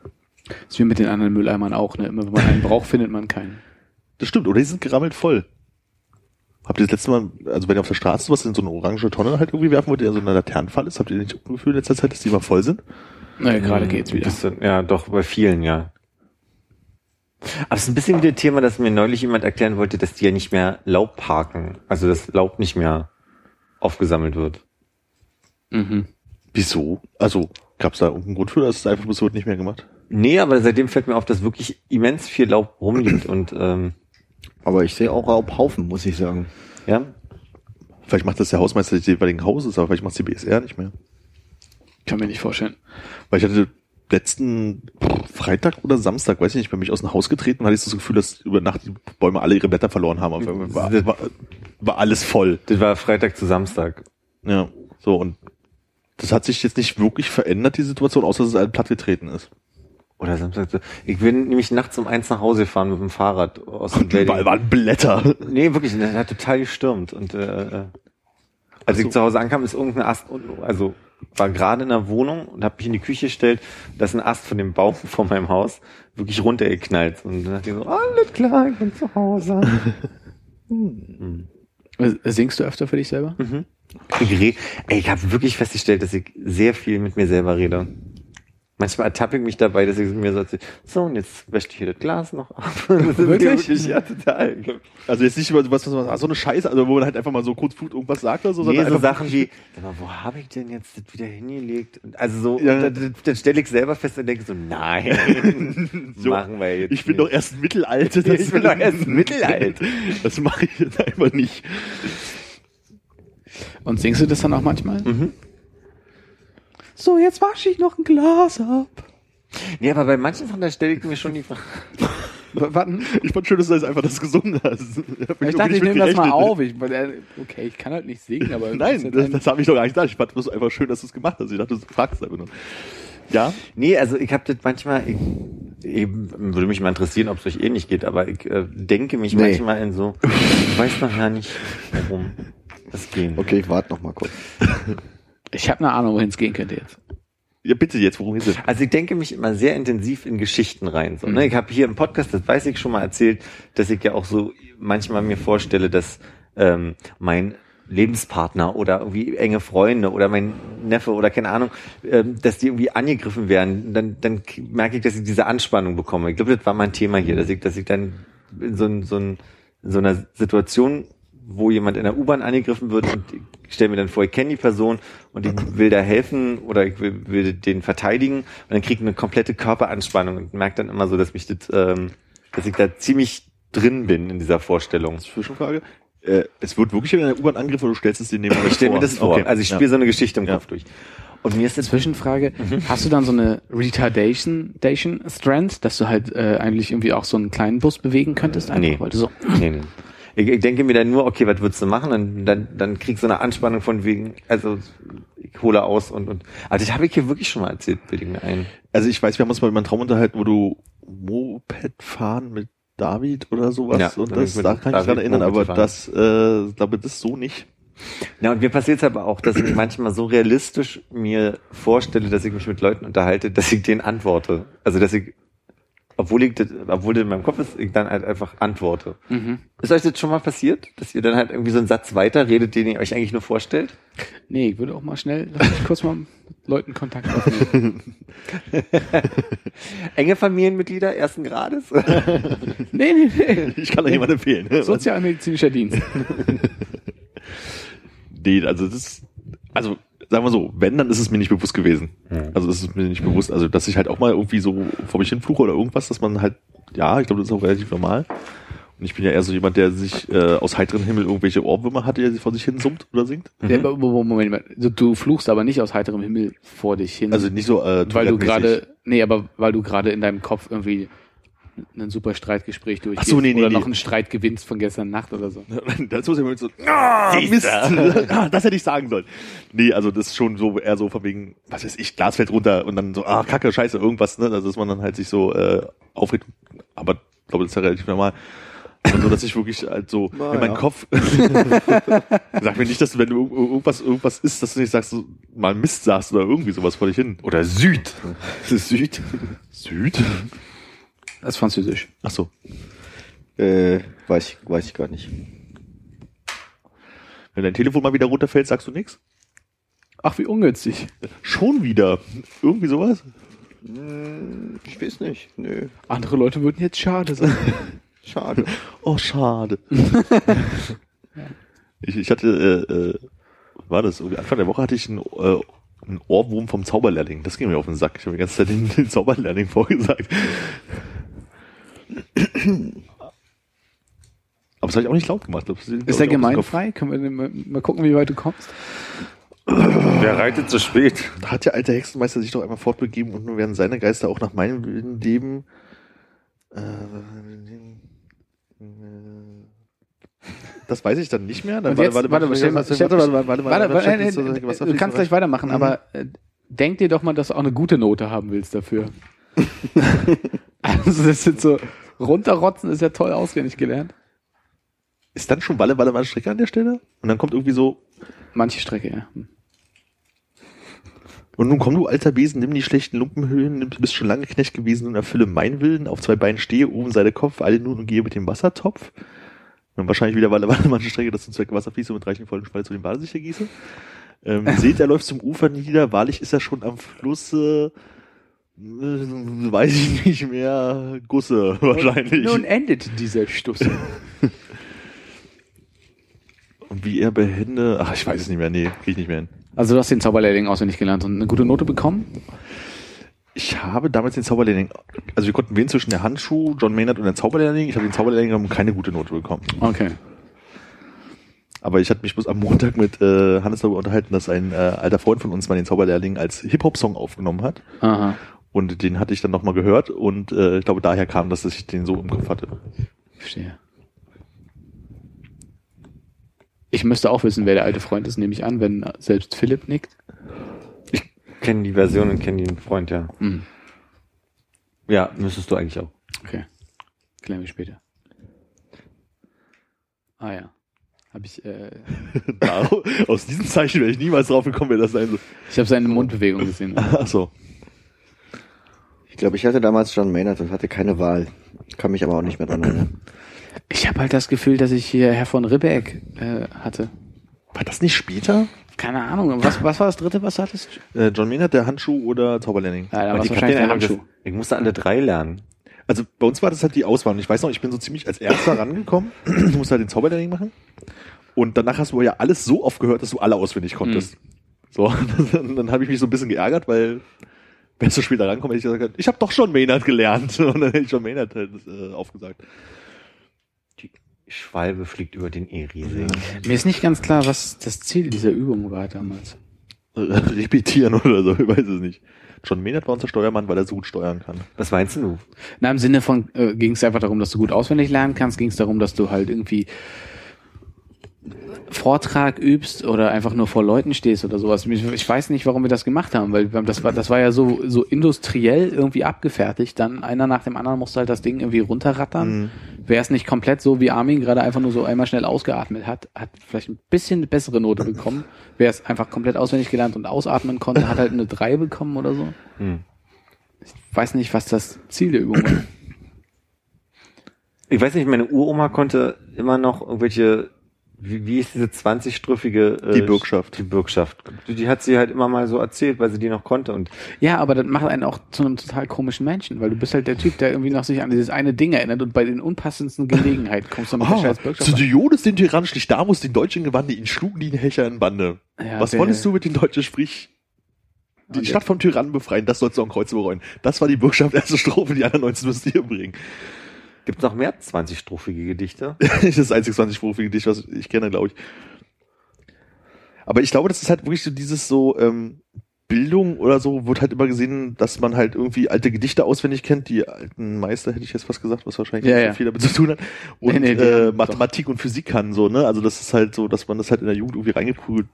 Das ist wie mit den anderen Mülleimern auch. Ne? Immer wenn man einen braucht, findet man keinen. Das stimmt, oder die sind gerammelt voll. Habt ihr das letzte Mal, also wenn ihr auf der Straße was in so eine orange Tonne halt irgendwie werfen wollt, der so eine Laternenfall ist, habt ihr nicht das Gefühl in letzter Zeit, dass die immer voll sind? Naja, gerade Mhm, geht's wieder. Bisschen, ja, doch, bei vielen, ja. Aber es ist ein bisschen wie das Thema, dass mir neulich jemand erklären wollte, dass die ja nicht mehr Laub parken. Also dass Laub nicht mehr aufgesammelt wird. Mhm. Wieso? Also, gab's da irgendeinen Grund für, dass es einfach bis heute nicht mehr gemacht? Nee, aber seitdem fällt mir auf, dass wirklich immens viel Laub rumliegt (clears throat) und ähm, Aber ich sehe auch Raubhaufen, muss ich sagen. ja. Vielleicht macht das der Hausmeister des jeweiligen Hauses, aber vielleicht macht die BSR nicht mehr. Kann mir nicht vorstellen. Weil ich hatte letzten Freitag oder Samstag, weiß ich nicht, bei mich aus dem Haus getreten, hatte ich das Gefühl, dass über Nacht die Bäume alle ihre Blätter verloren haben. Auf war, war, war alles voll. Das war Freitag zu Samstag. Ja, so und das hat sich jetzt nicht wirklich verändert, die Situation, außer dass es halt platt getreten ist. Oder Samstag. Ich bin nämlich nachts um eins nach Hause gefahren mit dem Fahrrad aus dem (laughs) Überall waren Blätter. Nee, wirklich, der hat total gestürmt. Und äh, äh, als ich zu Hause ankam, ist irgendein Ast, unten- also war gerade in der Wohnung und habe mich in die Küche gestellt, da ist ein Ast von dem Baum (laughs) vor meinem Haus wirklich runtergeknallt. Und dann dachte ich so, alles klar, ich bin zu Hause. Äh, (laughs) Singst du öfter für dich selber? Ich, re Ey, ich habe wirklich festgestellt, dass ich sehr viel mit mir selber rede. Manchmal ertappe ich mich dabei, dass ich mir so erzähle, so, und jetzt wäscht hier das Glas noch ab. (laughs) Das ist Wirklich? Ja, total. Also jetzt nicht über was, was man so eine Scheiße, also wo man halt einfach mal so kurz Blut irgendwas sagt oder so, Nee, sondern so Sachen wie, sag mal, wo habe ich denn jetzt das wieder hingelegt? Und Also so, Ja. dann, dann, dann stelle ich selber fest und denke so, nein, (laughs) So, machen wir jetzt ich bin nicht. doch erst Mittelalter. Ich bin doch erst mittelalt. (laughs) Das mache ich jetzt einfach nicht. Und singst du das dann auch manchmal? Mhm. So, jetzt wasche ich noch ein Glas ab. Nee, aber bei manchen Sachen, da stelle ich mir schon die Frage. Warten. Ich fand schön, dass du das einfach das gesungen hast. Hab Ich dachte, ich nehme das mal auf. Ich, okay, ich kann halt nicht singen, aber Nein, das, das habe ich doch gar nicht gedacht. Ich fand das einfach schön, dass du es gemacht hast. Ich dachte, du fragst einfach nur. Ja? Nee, also ich habe das manchmal, ich, eben würde mich mal interessieren, ob es euch ähnlich geht, aber ich äh, denke mich Nee. manchmal in so, ich weiß noch gar nicht, warum das (laughs) ging. Okay, ich warte noch mal kurz. Ich habe eine Ahnung, wohin es gehen könnte jetzt. Ja, bitte jetzt, worum geht's denn? Also ich denke mich immer sehr intensiv in Geschichten rein. So, ne? Ich habe hier im Podcast, das weiß ich schon mal erzählt, dass ich ja auch so manchmal mir vorstelle, dass ähm, mein Lebenspartner oder irgendwie enge Freunde oder mein Neffe oder keine Ahnung, ähm, dass die irgendwie angegriffen werden, dann, dann merke ich, dass ich diese Anspannung bekomme. Ich glaube, das war mein Thema hier, dass ich, dass ich dann in so, ein, so, ein, in so einer Situation, wo jemand in der U-Bahn angegriffen wird und ich stelle mir dann vor, ich kenne die Person und ich will da helfen oder ich will, will den verteidigen und dann kriege ich eine komplette Körperanspannung und merke dann immer so, dass mich das, ähm, dass ich da ziemlich drin bin in dieser Vorstellung. Zwischenfrage. Äh, es wird wirklich in einer U-Bahn angegriffen oder du stellst es dir neben Ich stelle mir das vor. Okay. Also ich Ja. spiele so eine Geschichte im Ja. Kopf durch. Und mir ist das Zwischenfrage, hast du dann so eine Retardation Dation Strand, dass du halt äh, eigentlich irgendwie auch so einen kleinen Bus bewegen könntest? Einfach, Nee. Weil du so, Nee, nee. Ich, ich denke mir dann nur, okay, was würdest du machen? Dann, dann, dann kriegst du eine Anspannung von wegen, also ich hole aus und, und. Aber das habe ich hier wirklich schon mal erzählt, ich mir ein. Also ich weiß, wir haben uns mal über einen Traum unterhalten, wo du Moped fahren mit David oder sowas. Ja, und das, ich da kann ich David dran erinnern, Moped aber gefahren. das, äh, glaube das so nicht. Ja, und mir passiert es aber auch, dass ich manchmal so realistisch mir vorstelle, dass ich mich mit Leuten unterhalte, dass ich denen antworte. Also dass ich, obwohl ich das, obwohl das in meinem Kopf ist, ich dann halt einfach antworte. mhm. Ist euch das schon mal passiert, dass ihr dann halt irgendwie so einen Satz weiterredet, den ihr euch eigentlich nur vorstellt? nee, ich würde auch mal schnell, lass mich kurz mal mit Leuten Kontakt aufnehmen. (laughs) Enge Familienmitglieder ersten Grades? (laughs) nee, nee, nee. Ich kann da jemand empfehlen. (laughs) Sozialmedizinischer Dienst. Nee, also das ist, also sagen wir so, wenn, dann ist es mir nicht bewusst gewesen. Ja. Also es ist mir nicht bewusst, also dass ich halt auch mal irgendwie so vor mich hinfluche oder irgendwas, dass man halt, ja, ich glaube, das ist auch relativ normal. Und ich bin ja eher so jemand, der sich äh, aus heiterem Himmel irgendwelche Ohrwürmer hat, die er vor sich hin summt oder singt. Der, Moment, Moment, mal. Du, fluchst aber nicht aus heiterem Himmel vor dich hin. Also nicht so äh, weil du gerade, nee, aber weil du gerade in deinem Kopf irgendwie ein super Streitgespräch durchgehst Ach so, nee, nee, oder nee. noch einen Streit gewinnst von gestern Nacht oder so. (laughs) Das muss ich mal so, ah, Mist, (laughs) ah, das hätte ich sagen sollen. Nee, also das ist schon so, eher so von wegen, was weiß ich, Glas fällt runter und dann so, ah, kacke, scheiße, irgendwas, ne, also dass man dann halt sich so äh, aufregt, aber ich glaube, das ist ja relativ normal. Aber so, dass ich wirklich halt so Na in meinem ja. Kopf, (laughs) sag mir nicht, dass du, wenn du ir- irgendwas, irgendwas ist, dass du nicht sagst, so, mal Mist sagst oder irgendwie sowas vor dich hin. Oder Süd. Das ist Süd. Süd? Das ist Französisch. Ach so. Äh, weiß ich, weiß ich gar nicht. Wenn dein Telefon mal wieder runterfällt, sagst du nichts? Ach, wie ungünstig. Schon wieder. Irgendwie sowas? Ich weiß nicht. Nö. Andere Leute würden jetzt schade sein. (laughs) Schade. Oh, schade. (laughs) ich, ich hatte, äh, äh, war das, irgendwie Anfang der Woche hatte ich einen, äh, einen Ohrwurm vom Zauberlehrling. Das ging mir auf den Sack. Ich habe die ganze Zeit den, den Zauberlehrling vorgesagt. Aber das habe ich auch nicht laut gemacht. Das Ist der gemeinfrei? Können wir mal, mal gucken, wie weit du kommst? Wer reitet so spät? Da hat der alte Hexenmeister sich doch einmal fortbegeben und nun werden seine Geister auch nach meinem Willen leben. Äh, Das weiß ich dann nicht mehr. Dann warte, warte, warte, warte, warte, warte, Warte, warte, warte, was- äh, was- äh, was- du kannst gleich weitermachen, Mhm. aber äh, denk dir doch mal, dass du auch eine gute Note haben willst dafür. also das ist jetzt so, runterrotzen ist ja toll auswendig gelernt. Ist dann schon Walle, Walle, Walle Strecke an der Stelle? Und dann kommt irgendwie so, Manche Strecke, ja. Und nun komm du alter Besen, nimm die schlechten Lumpenhöhlen, nimm, bist schon lange Knecht gewesen und erfülle mein Willen, auf zwei Beinen stehe, oben sei der Kopf, alle nun und gehe mit dem Wassertopf. Und wahrscheinlich wieder Walle, Walle, Walle Strecke, dass du Zweck Wasser fließt und mit reichen vollen Spalte zu dem Badesicher gieße. Ähm, (laughs) seht, er läuft zum Ufer nieder, wahrlich ist er schon am Flusse, äh, weiß ich nicht mehr, Gusse wahrscheinlich. Nun endet dieser Stuss. Und wie er behende, ach, ich weiß es nicht mehr, nee, krieg ich nicht mehr hin. Also du hast den Zauberlehrling auswendig gelernt und eine gute Note bekommen? Ich habe damals den Zauberlehrling, also wir konnten wählen zwischen der Handschuh, John Maynard und der Zauberlehrling. Ich habe den Zauberlehrling genommen und keine gute Note bekommen. Okay. Aber ich hatte mich bloß am Montag mit äh, Hannes darüber unterhalten, dass ein äh, alter Freund von uns mal den Zauberlehrling als Hip-Hop-Song aufgenommen hat. Aha. Und den hatte ich dann nochmal gehört und äh, ich glaube, daher kam, dass ich den so im Kopf hatte. Verstehe. Ich müsste auch wissen, wer der alte Freund ist, nehme ich an, wenn selbst Philipp nickt. Ich kenne die Version und kenne den Freund, ja. Hm. Ja, müsstest du eigentlich auch. Okay. Klären wir später. Ah ja. Habe ich, äh, (laughs) aus diesem Zeichen wäre ich niemals drauf gekommen, wer das sein soll. ich habe seine Mundbewegung gesehen. Ach so. Ich glaube, ich hatte damals John Maynard und hatte keine Wahl. Kann mich aber auch nicht mehr dran erinnern. Ich habe halt das Gefühl, dass ich hier Herr von Ribbeck äh, hatte. War das nicht später? Keine Ahnung. Was, was war das dritte, was du hattest? Äh, John Maynard, der Handschuh oder Zauberlehrling? Ja, da ich, der Handschuh. dass- ich musste alle drei lernen. Also bei uns war das halt die Auswahl. Und ich weiß noch, ich bin so ziemlich als erster rangekommen. Du musst halt den Zauberlehrling machen. Und danach hast du ja alles so oft gehört, dass du alle auswendig konntest. So, und (laughs) dann habe ich mich so ein bisschen geärgert, weil wenn du später rankommt, hätte ich gesagt, ich habe doch schon Maynard gelernt. (laughs) Und dann hätte ich schon Maynard halt, äh, aufgesagt. Die Schwalbe fliegt über den E-Riesing. Mir ist nicht ganz klar, was das Ziel dieser Übung war damals. (laughs) Repetieren oder so, ich weiß es nicht. John Maynard war unser Steuermann, weil er so gut steuern kann. Was meinst du? Na, im Sinne von, äh, ging es einfach darum, dass du gut auswendig lernen kannst, ging es darum, dass du halt irgendwie Vortrag übst oder einfach nur vor Leuten stehst oder sowas. Ich weiß nicht, warum wir das gemacht haben, weil das war, das war ja so, so industriell irgendwie abgefertigt. Dann einer nach dem anderen musste halt das Ding irgendwie runterrattern. Wäre es nicht komplett so, wie Armin gerade einfach nur so einmal schnell ausgeatmet hat, hat vielleicht ein bisschen eine bessere Note bekommen. Wer es einfach komplett auswendig gelernt und ausatmen konnte, hat halt eine 3 bekommen oder so. Hm. Ich weiß nicht, was das Ziel der Übung war. Ich weiß nicht, meine Uroma konnte immer noch irgendwelche, wie, wie ist diese 20-strüffige äh, Die Bürgschaft. Die Bürgschaft. Die, die hat sie halt immer mal so erzählt, weil sie die noch konnte. Und Ja, aber das macht einen auch zu einem total komischen Menschen, weil du bist halt der Typ, der irgendwie noch sich an dieses eine Ding erinnert und bei den unpassendsten Gelegenheiten kommst du mit der Ah, scheiß zu Bürgschaft. an. Diodes den Tyrann schlich Damus den Deutschen gewande, ihn schlugen die Hecher in Bande. Ja, Was der- wolltest du mit den Deutschen sprich? Die Und Stadt vom Tyrannen befreien, das sollst du am Kreuze bereuen. Das war die Bürgschaft erste Strophe, die anderen 19 müsst ihr bringen. Gibt's noch mehr 20-strophige Gedichte? (laughs) das ist das einzig 20-sprofige Gedicht, was ich kenne, glaube ich. Aber ich glaube, das ist halt wirklich so dieses so, ähm, Bildung oder so, wird halt immer gesehen, dass man halt irgendwie alte Gedichte auswendig kennt, die alten Meister, hätte ich jetzt fast gesagt, was wahrscheinlich Ja, nicht ja. so viel damit zu tun hat. Und Nee, nee, äh, Mathematik und Physik kann so, ne? Also das ist halt so, dass man das halt in der Jugend irgendwie reingeprügelt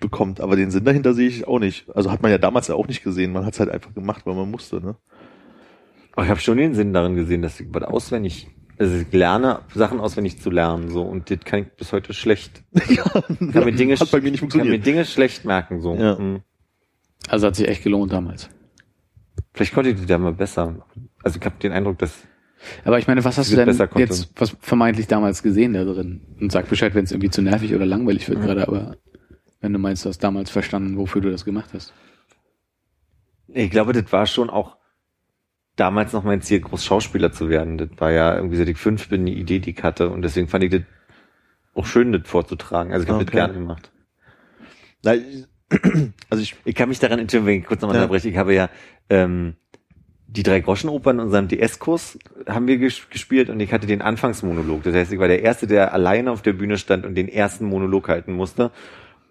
bekommt. Aber den Sinn dahinter sehe ich auch nicht. Also hat man ja damals ja auch nicht gesehen. Man hat es halt einfach gemacht, weil man musste, ne? Aber ich habe schon den Sinn darin gesehen, dass ich was auswendig, also ich lerne, Sachen auswendig zu lernen, so. Und das kann ich bis heute schlecht. (laughs) ja, Kann mir Dinge, hat bei mir nicht kann mir funktioniert. Dinge schlecht merken, so. Ja. Hm. Also hat sich echt gelohnt damals. Vielleicht konnte ich die da mal besser. Also ich habe den Eindruck, dass Aber ich meine, was hast du denn jetzt was vermeintlich damals gesehen da drin? Und sag Bescheid, wenn es irgendwie zu nervig oder langweilig wird gerade, aber wenn du meinst, du hast damals verstanden, wofür du das gemacht hast. Ich glaube, das war schon auch damals noch mein Ziel, groß Schauspieler zu werden. Das war ja irgendwie seit ich fünf bin die Idee, die ich hatte. Und deswegen fand ich das auch schön, das vorzutragen. Also ich habe Okay. das gerne gemacht. (clears throat) Also ich, Ich kann mich daran erinnern, wenn ich kurz nochmal Ja. unterbreche, ich habe ja ähm, die drei Groschenopern in unserem DS-Kurs haben wir ges gespielt und ich hatte den Anfangsmonolog. Das heißt, ich war der Erste, der alleine auf der Bühne stand und den ersten Monolog halten musste.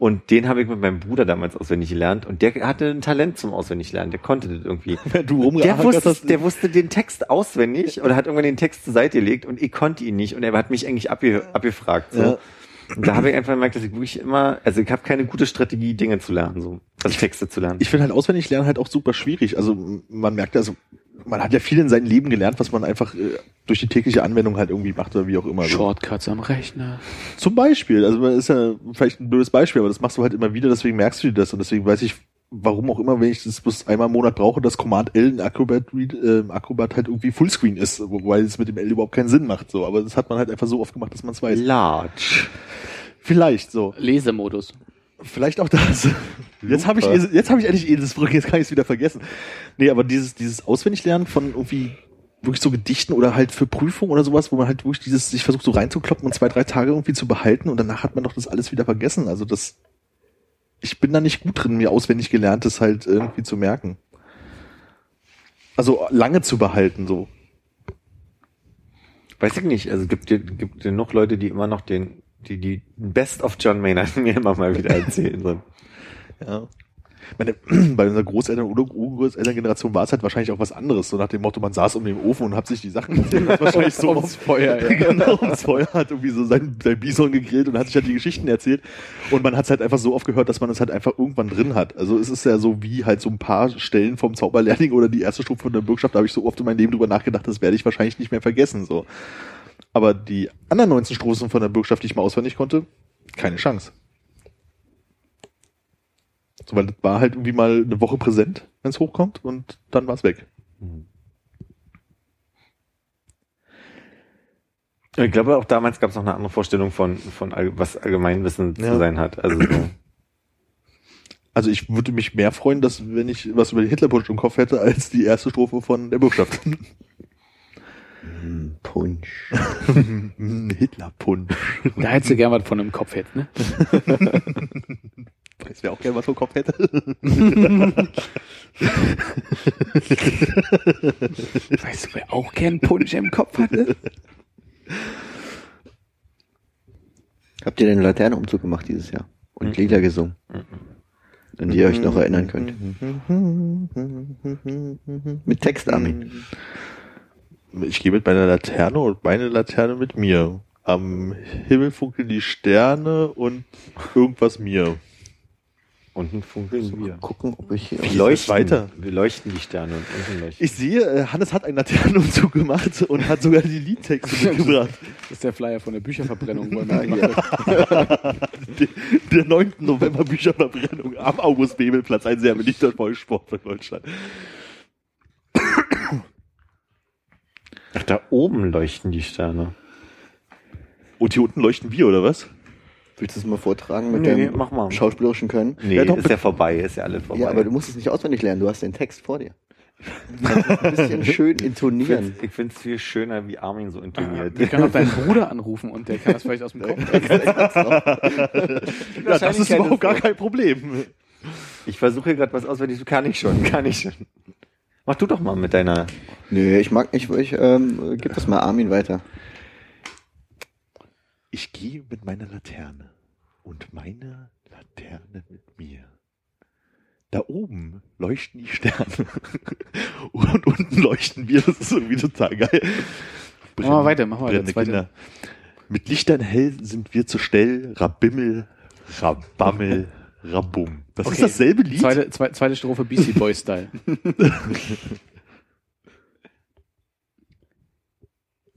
Und den habe ich mit meinem Bruder damals auswendig gelernt und der hatte ein Talent zum Auswendiglernen. Der konnte das irgendwie. (laughs) wenn du Der wusste, hast, der wusste den Text auswendig oder hat irgendwann den Text zur Seite gelegt und ich konnte ihn nicht und er hat mich eigentlich abge abgefragt. So. Ja. Und da habe ich einfach gemerkt, dass ich wirklich immer, also ich habe keine gute Strategie, Dinge zu lernen, so also Texte zu lernen. ich finde halt auswendig lernen halt auch super schwierig. Also man merkt also, man hat ja viel in seinem Leben gelernt, was man einfach äh, durch die tägliche Anwendung halt irgendwie macht oder wie auch immer. Shortcuts am Rechner. Zum Beispiel, also das ist ja vielleicht ein blödes Beispiel, aber das machst du halt immer wieder, deswegen merkst du dir das und deswegen weiß ich, warum auch immer, wenn ich das bloß einmal im Monat brauche, dass Command L in Acrobat, Read, äh, Acrobat halt irgendwie Fullscreen ist, wobei es mit dem L überhaupt keinen Sinn macht, so. Aber das hat man halt einfach so oft gemacht, dass man es weiß. Large. Vielleicht so. Lesemodus. Vielleicht auch das. Jetzt habe ich, jetzt habe ich endlich jedes Brück, jetzt kann ich es wieder vergessen. Nee, aber dieses, dieses Auswendiglernen von irgendwie wirklich so Gedichten oder halt für Prüfungen oder sowas, wo man halt wirklich dieses, sich versucht so reinzukloppen und zwei, drei Tage irgendwie zu behalten und danach hat man doch das alles wieder vergessen. Also das, ich bin da nicht gut drin, mir auswendig gelerntes halt irgendwie zu merken. Also lange zu behalten, so. Weiß ich nicht. Also gibt dir gibt dir noch Leute, die immer noch den die die Best of John Maynard (laughs) mir immer mal wieder erzählen. So. (laughs) Ja. Meine, (clears throat) bei unserer Großeltern- oder Urgroßelterngeneration war es halt wahrscheinlich auch was anderes. So nach dem Motto, man saß um den Ofen und hat sich die Sachen wahrscheinlich so (laughs) Ums Feuer, ja. genau, ums Feuer hat irgendwie so sein, sein Bison gegrillt und hat sich halt die Geschichten erzählt. Und man hat es halt einfach so oft gehört, dass man es halt einfach irgendwann drin hat. Also es ist ja so wie halt so ein paar Stellen vom Zauberlehrling oder die erste Stufe von der Bürgschaft, da habe ich so oft in meinem Leben drüber nachgedacht, das werde ich wahrscheinlich nicht mehr vergessen. so. Aber die anderen 19 Strophen von der Bürgschaft, die ich mal auswendig konnte, keine Chance. So, weil das war halt irgendwie mal eine Woche präsent, wenn es hochkommt und dann war es weg. Ich glaube, auch damals gab es noch eine andere Vorstellung von, von was Allgemeinwissen Ja. zu sein hat. Also so. Also ich würde mich mehr freuen, dass wenn ich was über den Hitlerputsch im Kopf hätte, als die erste Strophe von der Bürgschaft. Hm, Punsch. (laughs) Hitlerpunsch. Da hättest du gern was von einem Kopf hätten, ne? (laughs) Weiß wer auch gerne was vom Kopf hätte. (laughs) Weißt du, wer auch gern Punsch im Kopf hatte? Habt ihr den Laternenumzug gemacht dieses Jahr? Und Lieder gesungen? An die ihr euch noch erinnern könnt. Mit Text, Armin. Ich gehe mit meiner Laterne und meine Laterne mit mir. Am Himmel funkeln die Sterne und irgendwas mir. Unten funkeln wir. Gucken, ob ich Wir leuchten weiter? Wir leuchten die Sterne und unten leuchten. Ich sehe, äh, Hannes hat einen Laternenumzug gemacht und hat sogar die Liedtexte (laughs) mitgebracht. Das ist der Flyer von der Bücherverbrennung. wo er mitgemacht hat. Der 9. November Bücherverbrennung am August-Bebel-Platz, ein sehr beliebter Volkssport von Deutschland. Ach, da oben leuchten die Sterne. Und hier unten leuchten wir, oder was? Willst du es mal vortragen mit Nee, deinem mach mal. schauspielerischen Können? Nee, Ja, doch, ist ja vorbei, ist ja alles vorbei. Ja, aber du musst es nicht auswendig lernen, du hast den Text vor dir. Du kannst es ein bisschen schön ich intonieren. ich finde es viel schöner, wie Armin so intoniert. Wir können auch deinen Bruder anrufen und der kann das vielleicht aus dem Kopf. (laughs) Ja, das ist überhaupt gar kein Problem. Ich versuche hier gerade was auswendig, kann ich schon, kann ich schon. Mach du doch mal mit deiner. Nö, ich mag nicht, ich ähm, gib das mal Armin weiter. Ich gehe mit meiner Laterne und meine Laterne mit mir. Da oben leuchten die Sterne (laughs) und unten leuchten wir. Das ist irgendwie total geil. Mach mal weiter, mach mal weiter. Kinder. Mit Lichtern hell sind wir zur Stell, Rabimmel, Rabammel, Rabum. Das ist Okay. dasselbe Lied. Zweite, zweite, zweite Strophe Beastie (laughs) Boy Style.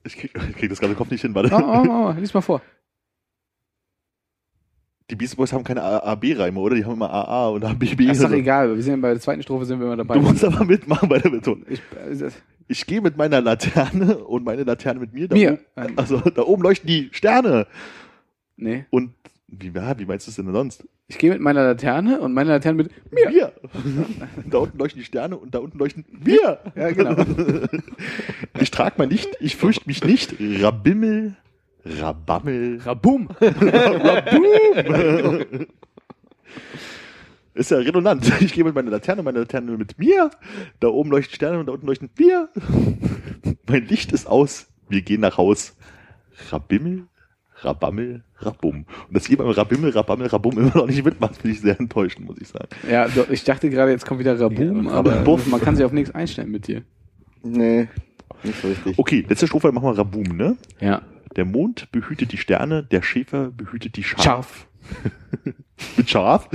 Ich krieg, ich krieg das gerade Kopf nicht hin, warte. Oh, oh, oh, lies mal vor. Die Beastie Boys haben keine A-B-Reime, oder? Die haben immer AA und ABB. Das ist doch egal. Wir sind bei der zweiten Strophe sind wir immer dabei. Du musst aber mitmachen bei der Betonung. Ich, äh, Ich gehe mit meiner Laterne und meine Laterne mit mir. Da Mir. Oben, also da oben leuchten die Sterne. Nee. Und wie, ja, wie meinst du es denn sonst? Ich gehe mit meiner Laterne und meine Laterne mit mir. Wir. (laughs) da unten leuchten die Sterne und da unten leuchten wir. Ja, genau. (laughs) Ich trage mein Licht, ich fürchte mich nicht. Rabimmel, Rabammel. Rabum. (laughs) Ist ja redundant. Ich gehe mit meiner Laterne, meine Laterne mit mir. Da oben leuchten Sterne und da unten leuchten wir. Mein Licht ist aus. Wir gehen nach Haus. Rabimmel, Rabammel, Rabum. Und dass beim Rabimmel, Rabammel, Rabum immer noch nicht mitmacht, finde ich sehr enttäuschend, muss ich sagen. Ja, doch, ich dachte gerade, jetzt kommt wieder Rabum, Ja, aber Buff. man kann sich auf nichts einstellen mit dir. Nee, nicht so richtig. Okay, letzte Strophe machen wir Rabum, ne? Ja. Der Mond behütet die Sterne, der Schäfer behütet die Schafe. Scharf. (laughs) Mit Schaf.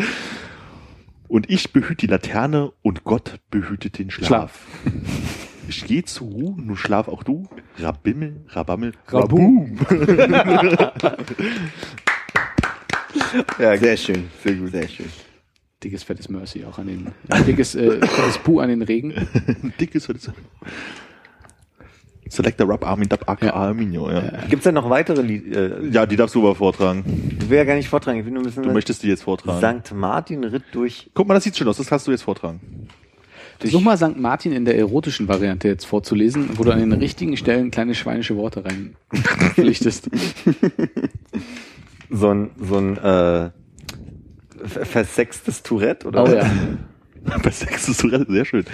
Und ich behüte die Laterne und Gott behütet den Schlaf. Schlaf. (laughs) Ich gehe zur Ruhe, nun schlaf auch du. Rabimmel, Rabammel, Rabum. (laughs) Ja, sehr schön, sehr gut, sehr schön. Dickes, fettes Mercy auch an den, dickes, äh, fettes Puh an den Regen. (laughs) Dickes, das? Selector Rub Armin Dab AK Ja. Arminio, ja. Gibt's denn noch weitere Lied? Äh, Ja, die darfst du aber vortragen. ich will ja gar nicht vortragen. Ich will nur wissen, Du möchtest die jetzt vortragen. Sankt Martin ritt durch. Guck mal, das sieht schön aus, das kannst du jetzt vortragen. Versuch mal St. Martin in der erotischen Variante jetzt vorzulesen, wo du an den richtigen Stellen kleine schweinische Worte reinpflichtest. (laughs) So ein, so ein äh, ver- versextes Tourette oder? Oh ja. (laughs) Ist du sehr schön.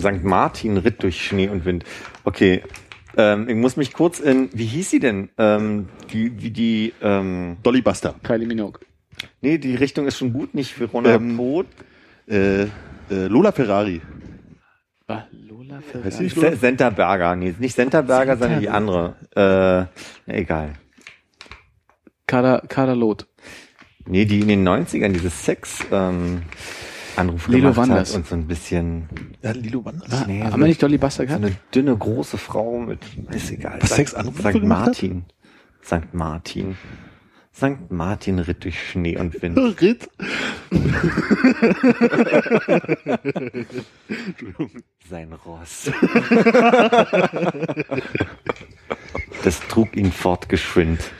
St. Martin ritt durch Schnee und Wind. Okay. Ähm, ich muss mich kurz in, wie hieß sie denn? Ähm, die, wie die, ähm, Dolly Buster. Kylie Minogue. nee, die Richtung ist schon gut, nicht Verona Ähm, Pot. Äh, äh, Lola Ferrari. Ah, Lola Heißt Ferrari. die nicht Se- Senterberger, nee, nicht Senterberger, sondern die andere. Äh, egal. Kader, Kaderlot. Nee, die in den 90ern dieses Sex, ähm, Anruf Lilo gemacht Wanders. hat und so ein bisschen, Ja, Lilo Wanders. Ah, Nee, haben so- wir nicht Dolly Buster so gehabt? eine dünne, große Frau mit, ist egal. Was Sankt- Sankt gemacht hat? Martin. Sankt Martin. Sankt Martin ritt durch Schnee und Wind. (laughs) Ritt. (laughs) Sein Ross. das trug ihn fortgeschwind.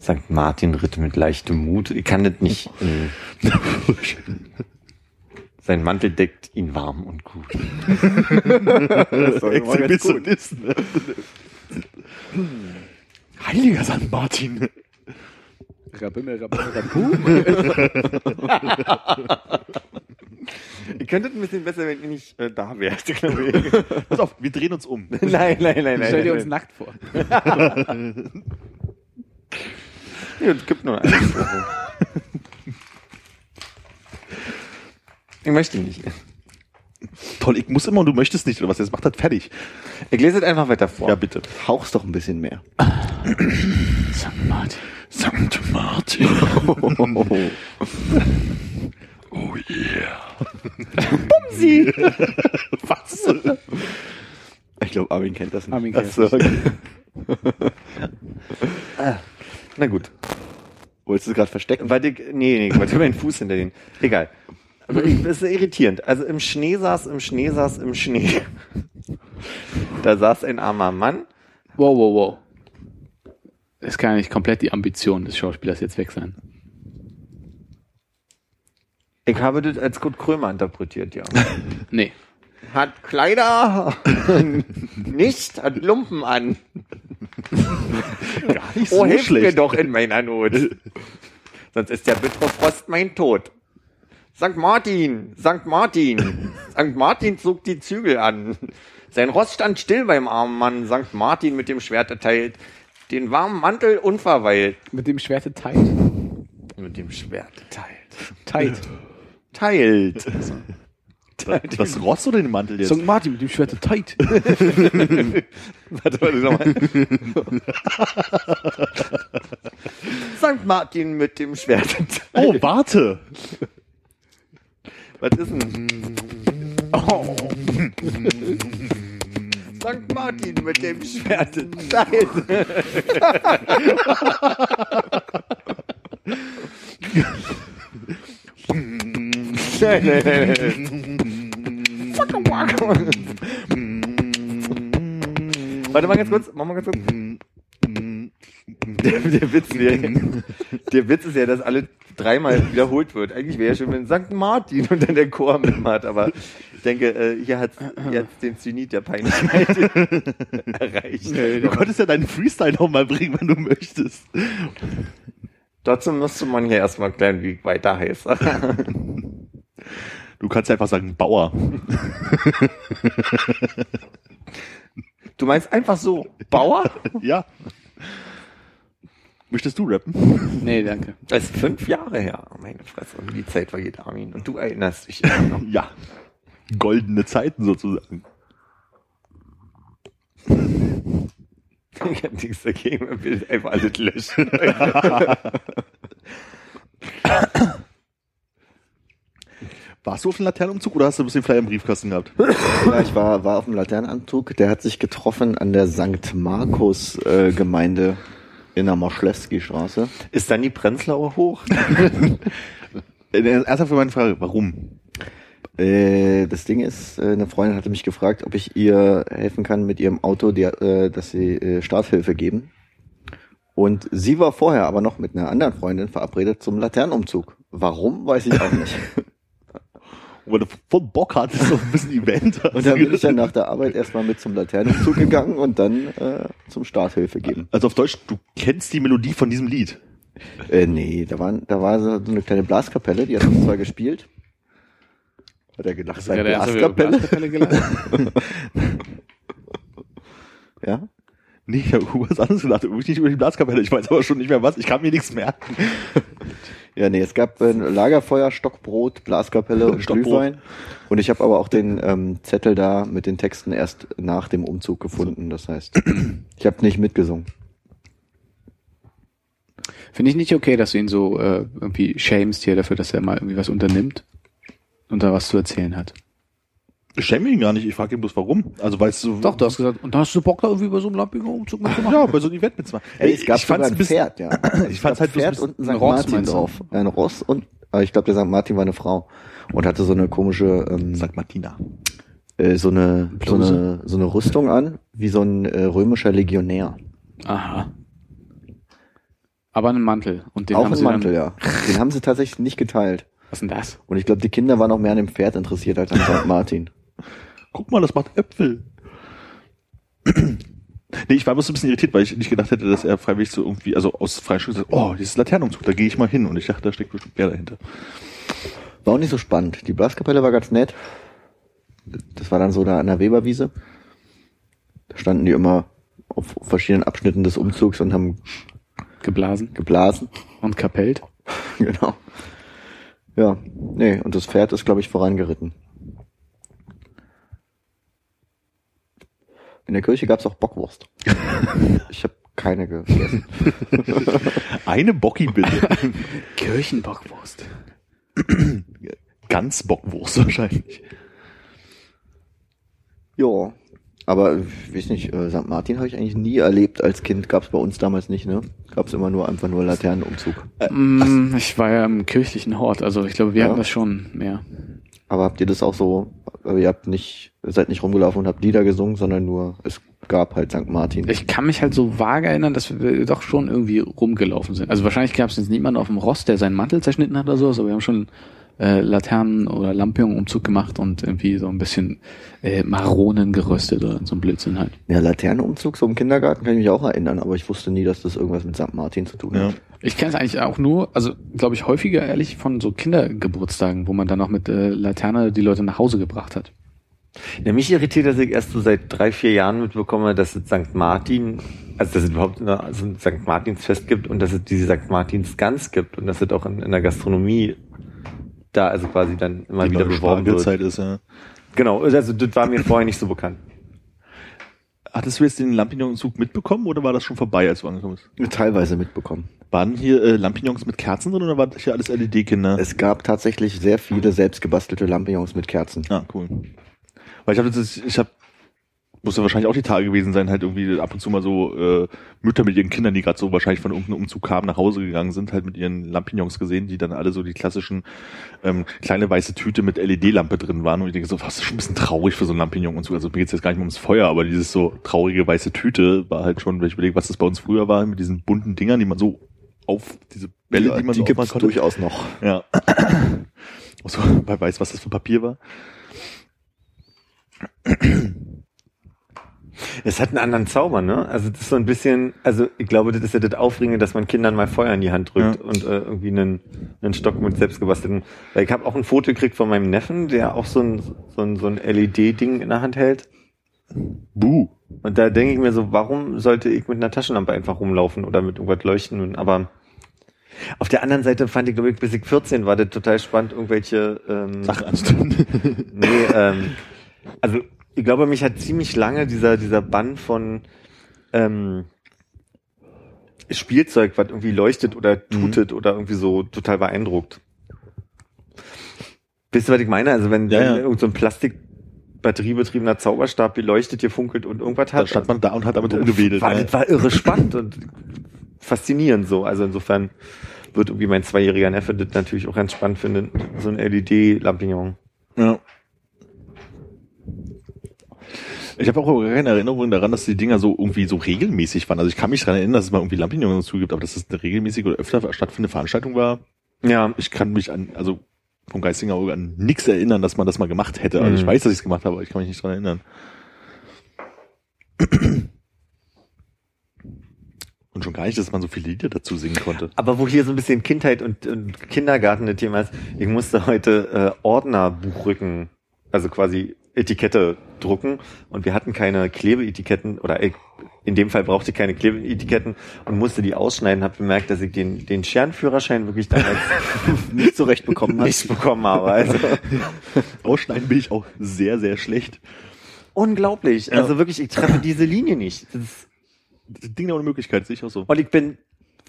Sankt Martin ritt mit leichtem Mut. Ich kann das nicht. äh, Sein Mantel deckt ihn warm und gut. (laughs) Das war immer Heiliger St. Martin. Rabimmel, Rabimmel, Rabum. (laughs) Ihr könntet ein bisschen besser, wenn ihr nicht äh, da wärt. (laughs) glaube ich. Pass auf, wir drehen uns um. (laughs) nein, nein, nein, nein. Stell dir nein, uns nackt vor. Ja, es gibt nur eine. Ich möchte nicht. Toll, ich muss immer und du möchtest nicht, oder was? Jetzt macht das fertig. Ich lese es einfach weiter vor. Ja, bitte. Hauch's doch ein bisschen mehr. St. Martin. St. Martin. (laughs) Oh yeah. Sie. (laughs) Was? Ich glaube, Armin kennt das nicht. Armin kennt so, okay. (laughs) ah, na gut. Wolltest du gerade verstecken? Weil ich, nee, nee, ich wollte meinen Fuß hinter den. Egal. Aber ich, das ist irritierend. Also im Schnee saß, im Schnee saß, im Schnee. Da saß ein armer Mann. Wow, wow, wow. Es kann ja nicht komplett die Ambition des Schauspielers jetzt weg sein. Ich habe das als Kurt Krömer interpretiert, ja. (laughs) Nee. Hat Kleider (laughs) nicht, hat Lumpen an. (laughs) Gar nicht Oh, so hilf mir schlecht. doch in meiner Not. Sonst ist der bittere Frost mein Tod. St. Martin, St. Martin. (laughs) St. Martin zog die Zügel an. Sein Ross stand still beim armen Mann. St. Martin mit dem Schwert erteilt. Den warmen Mantel unverweilt. Mit dem Schwerte teilt. Mit dem Schwert erteilt. Teilt. Teilt. Das Ross oder den Mantel jetzt? St. Martin mit dem Schwerte teilt. Warte, warte nochmal. St. Martin mit dem Schwert erteilt. (laughs) (laughs) Oh, warte. Was ist denn? Oh. St. Martin mit dem Schwert. Scheiße. Warte mal ganz kurz, mach mal ganz kurz. (laughs) Der, der, Witz wäre, (laughs) der Witz ist ja, dass alle dreimal wiederholt wird. Eigentlich wäre ja schön, wenn St. Martin und dann der Chor mitmacht, aber ich denke, äh, hier hat jetzt den Zenit der Peinlichkeit (laughs) erreicht. Du konntest ja deinen Freestyle noch mal bringen, wenn du möchtest. Dazu müsste man hier erstmal klären, wie weiter heißt. Du kannst einfach sagen Bauer. Du meinst einfach so, Bauer? Ja. Möchtest du rappen? (laughs) Nee, danke. Das ist fünf Jahre her. Meine Fresse. Und die Zeit war geht, Armin. Und du erinnerst dich immer noch. (laughs) Ja. Goldene Zeiten sozusagen. Ich hab nichts dagegen, man will einfach alles löschen. (laughs) Warst du auf dem Laternenumzug oder hast du ein bisschen Flyer im Briefkasten gehabt? Ja, ich war, war auf dem Laternenanzug. Der hat sich getroffen an der St. Markus äh, Gemeinde in der Moschlewski-Straße. Ist dann die Prenzlauer hoch? (laughs) Äh, Erstmal für meine Frage, warum? Äh, das Ding ist, äh, eine Freundin hatte mich gefragt, ob ich ihr helfen kann mit ihrem Auto, die, äh, dass sie äh, Starthilfe geben. Und sie war vorher aber noch mit einer anderen Freundin verabredet zum Laternenumzug. Warum, weiß ich auch nicht. (laughs) Weil du voll Bock hattest auf ein bisschen Event. (laughs) Und dann bin ich dann nach der Arbeit erstmal mit zum Laternenumzug gegangen und dann äh, zum Starthilfe geben. Also auf Deutsch, du kennst die Melodie von diesem Lied. Äh, nee, da war, da war so eine kleine Blaskapelle, die hat uns zwar gespielt. Hat er gedacht, sei Blaskapelle? Blaskapelle? (laughs) Ja? Nee, ich habe was anderes gedacht. Wirklich nicht über die Blaskapelle. Ich weiß aber schon nicht mehr was. Ich kann mir nichts merken. (laughs) Ja, nee, es gab äh, Lagerfeuer, Stockbrot, Blaskapelle und. (laughs) Glühwein. Und ich habe aber auch den ähm, Zettel da mit den Texten erst nach dem Umzug gefunden. Das heißt, (clears throat) ich habe nicht mitgesungen. Finde ich nicht okay, dass du ihn so äh, irgendwie shamest hier dafür, dass er mal irgendwie was unternimmt und da was zu erzählen hat. Ich schäme ihn gar nicht. Ich frage ihn bloß warum. Also weißt du. Doch, du hast gesagt, und hast du Bock da irgendwie bei so einem lampigen Umzug mitzumachen? Ja, bei so einem Event mitzumachen. Ey, es gab ich fand's sogar ein Pferd, ja. (clears throat) Ich fand's halt ein Pferd und ein St. Ross, Martin drauf. Ein Ross und, aber ich glaube, der St. Martin war eine Frau. Und hatte so eine komische, ähm, Sagt Martina. äh, so eine, so eine, so eine Rüstung an, wie so ein äh, römischer Legionär. Aha. Aber einen Mantel. Und den Auch haben ein sie Mantel, ja. Den haben sie tatsächlich nicht geteilt. Was ist denn das? Und ich glaube, die Kinder waren noch mehr an dem Pferd interessiert als an St. Martin. Guck mal, das macht Äpfel. nee, ich war bloß ein bisschen irritiert, weil ich nicht gedacht hätte, dass er freiwillig so irgendwie, also aus sagt, oh, dieses Laternenumzug, da gehe ich mal hin. Und ich dachte, da steckt bestimmt mehr dahinter. War auch nicht so spannend. Die Blaskapelle war ganz nett. Das war dann so da an der Weberwiese. Da standen die immer auf verschiedenen Abschnitten des Umzugs und haben Geblasen geblasen. und kapellt. (laughs) genau. Ja, nee, und das Pferd ist, glaube ich, vorangeritten. In der Kirche gab's auch Bockwurst. (laughs) ich habe keine gegessen. (laughs) Eine Bocki bitte. (laughs) Kirchenbockwurst. Ganz Bockwurst wahrscheinlich. Ja, aber ich weiß nicht, äh, St. Martin habe ich eigentlich nie erlebt als Kind. Gab's bei uns damals nicht, ne? Gab's immer nur einfach nur Laternenumzug. Mm, ich war ja im kirchlichen Hort, also ich glaube, wir Ja. hatten das schon mehr. Aber habt ihr das auch so, aber ihr habt nicht, seid nicht rumgelaufen und habt Lieder gesungen, sondern nur, es gab halt St. Martin. Ich kann mich halt so vage erinnern, dass wir doch schon irgendwie rumgelaufen sind. Also wahrscheinlich gab es jetzt niemanden auf dem Ross, der seinen Mantel zerschnitten hat oder so, aber wir haben schon äh, Laternen oder Lampion-Umzug gemacht und irgendwie so ein bisschen äh, Maronen geröstet oder so ein Blödsinn halt. Ja, Laternenumzug, so im Kindergarten kann ich mich auch erinnern, aber ich wusste nie, dass das irgendwas mit St. Martin zu tun Ja. hat. Ich kenne es eigentlich auch nur, also glaube ich häufiger ehrlich von so Kindergeburtstagen, wo man dann noch mit äh, Laterne die Leute nach Hause gebracht hat. Ja, mich irritiert, dass ich erst so seit drei, vier Jahren mitbekomme, dass es St. Martin, also dass es überhaupt eine, also ein St. Martins Fest gibt und dass es diese St. Martins Gans gibt und dass es auch in, in der Gastronomie da also quasi dann immer Die wieder beworben wird. Spargelzeit ist, ja. Genau, also das war mir vorher nicht so bekannt. Hattest du jetzt den Lampignonzug mitbekommen oder war das schon vorbei, als du angekommen bist? Teilweise mitbekommen. Waren hier äh, Lampignons mit Kerzen drin oder war das hier alles LED-Kinder? Es gab tatsächlich sehr viele selbstgebastelte Lampignons mit Kerzen. Ah, cool. Weil ich habe das, ich habe muss ja wahrscheinlich auch die Tage gewesen sein, halt irgendwie ab und zu mal so äh, Mütter mit ihren Kindern, die gerade so wahrscheinlich von irgendeinem Umzug kamen, nach Hause gegangen sind, halt mit ihren Lampignons gesehen, die dann alle so die klassischen ähm, kleine weiße Tüte mit LED-Lampe drin waren. Und ich denke so, was ist schon ein bisschen traurig für so ein Lampignon und so. Also mir geht's jetzt gar nicht mehr ums Feuer, aber dieses so traurige weiße Tüte war halt schon, wenn ich überlege, was das bei uns früher war, mit diesen bunten Dingern, die man so auf diese Bälle, Ja, die man die so gibt's aufmachen konnte. durchaus noch. Ja. (clears throat) Also, wer weiß, was das für Papier war. (clears throat) Es hat einen anderen Zauber, ne? Also das ist so ein bisschen, also ich glaube, das ist ja das Aufregende, dass man Kindern mal Feuer in die Hand drückt Ja. und äh, irgendwie einen, einen Stock mit selbstgebastelten. Weil ich habe auch ein Foto gekriegt von meinem Neffen, der auch so ein, so ein, so ein LED-Ding in der Hand hält. Buh. Und da denke ich mir so, warum sollte ich mit einer Taschenlampe einfach rumlaufen oder mit irgendwas leuchten? Aber auf der anderen Seite fand ich, glaube ich, bis ich 14 war das total spannend, irgendwelche ähm, Sachen anzutun. (laughs) Nee, ähm, also ich glaube, mich hat ziemlich lange dieser, dieser Bann von ähm, Spielzeug, was irgendwie leuchtet oder tutet oder irgendwie so total beeindruckt. Wisst ihr, was ich meine? Also wenn, Ja, wenn ja. irgend so ein Plastikbatteriebetriebener Zauberstab beleuchtet, hier funkelt und irgendwas hat. stand man da und hat damit rumgewedelt. war, ja. das war irre spannend und faszinierend so. Also insofern wird irgendwie mein zweijähriger Neffe das natürlich auch ganz spannend finden, so ein LED-Lampignon. Ja. Ich habe auch keine Erinnerung daran, dass die Dinger so irgendwie so regelmäßig waren. Also ich kann mich daran erinnern, dass es mal irgendwie Lampignons dazu gibt, aber dass es eine regelmäßige oder öfter stattfindende Veranstaltung war. Ja, Ich kann mich an, also vom geistigen Auge an nichts erinnern, dass man das mal gemacht hätte. Also Mhm. ich weiß, dass ich es gemacht habe, aber ich kann mich nicht daran erinnern. (clears throat) Und schon gar nicht, dass man so viele Lieder dazu singen konnte. Aber wo hier so ein bisschen Kindheit und, und Kindergarten das Thema ist, ich musste heute äh, Ordnerbuchrücken, also quasi Etikette drucken und wir hatten keine Klebeetiketten oder ich, in dem Fall brauchte ich keine Klebeetiketten und musste die ausschneiden, habe bemerkt, dass ich den, den Scherenführerschein wirklich damals (laughs) Nicht so recht bekommen nicht bekommen habe. Also (laughs) Ausschneiden bin ich auch sehr, sehr schlecht. unglaublich. Also wirklich, ich treffe diese Linie nicht. Das ist, Das Ding ohne Möglichkeit, sehe ich auch so. und ich bin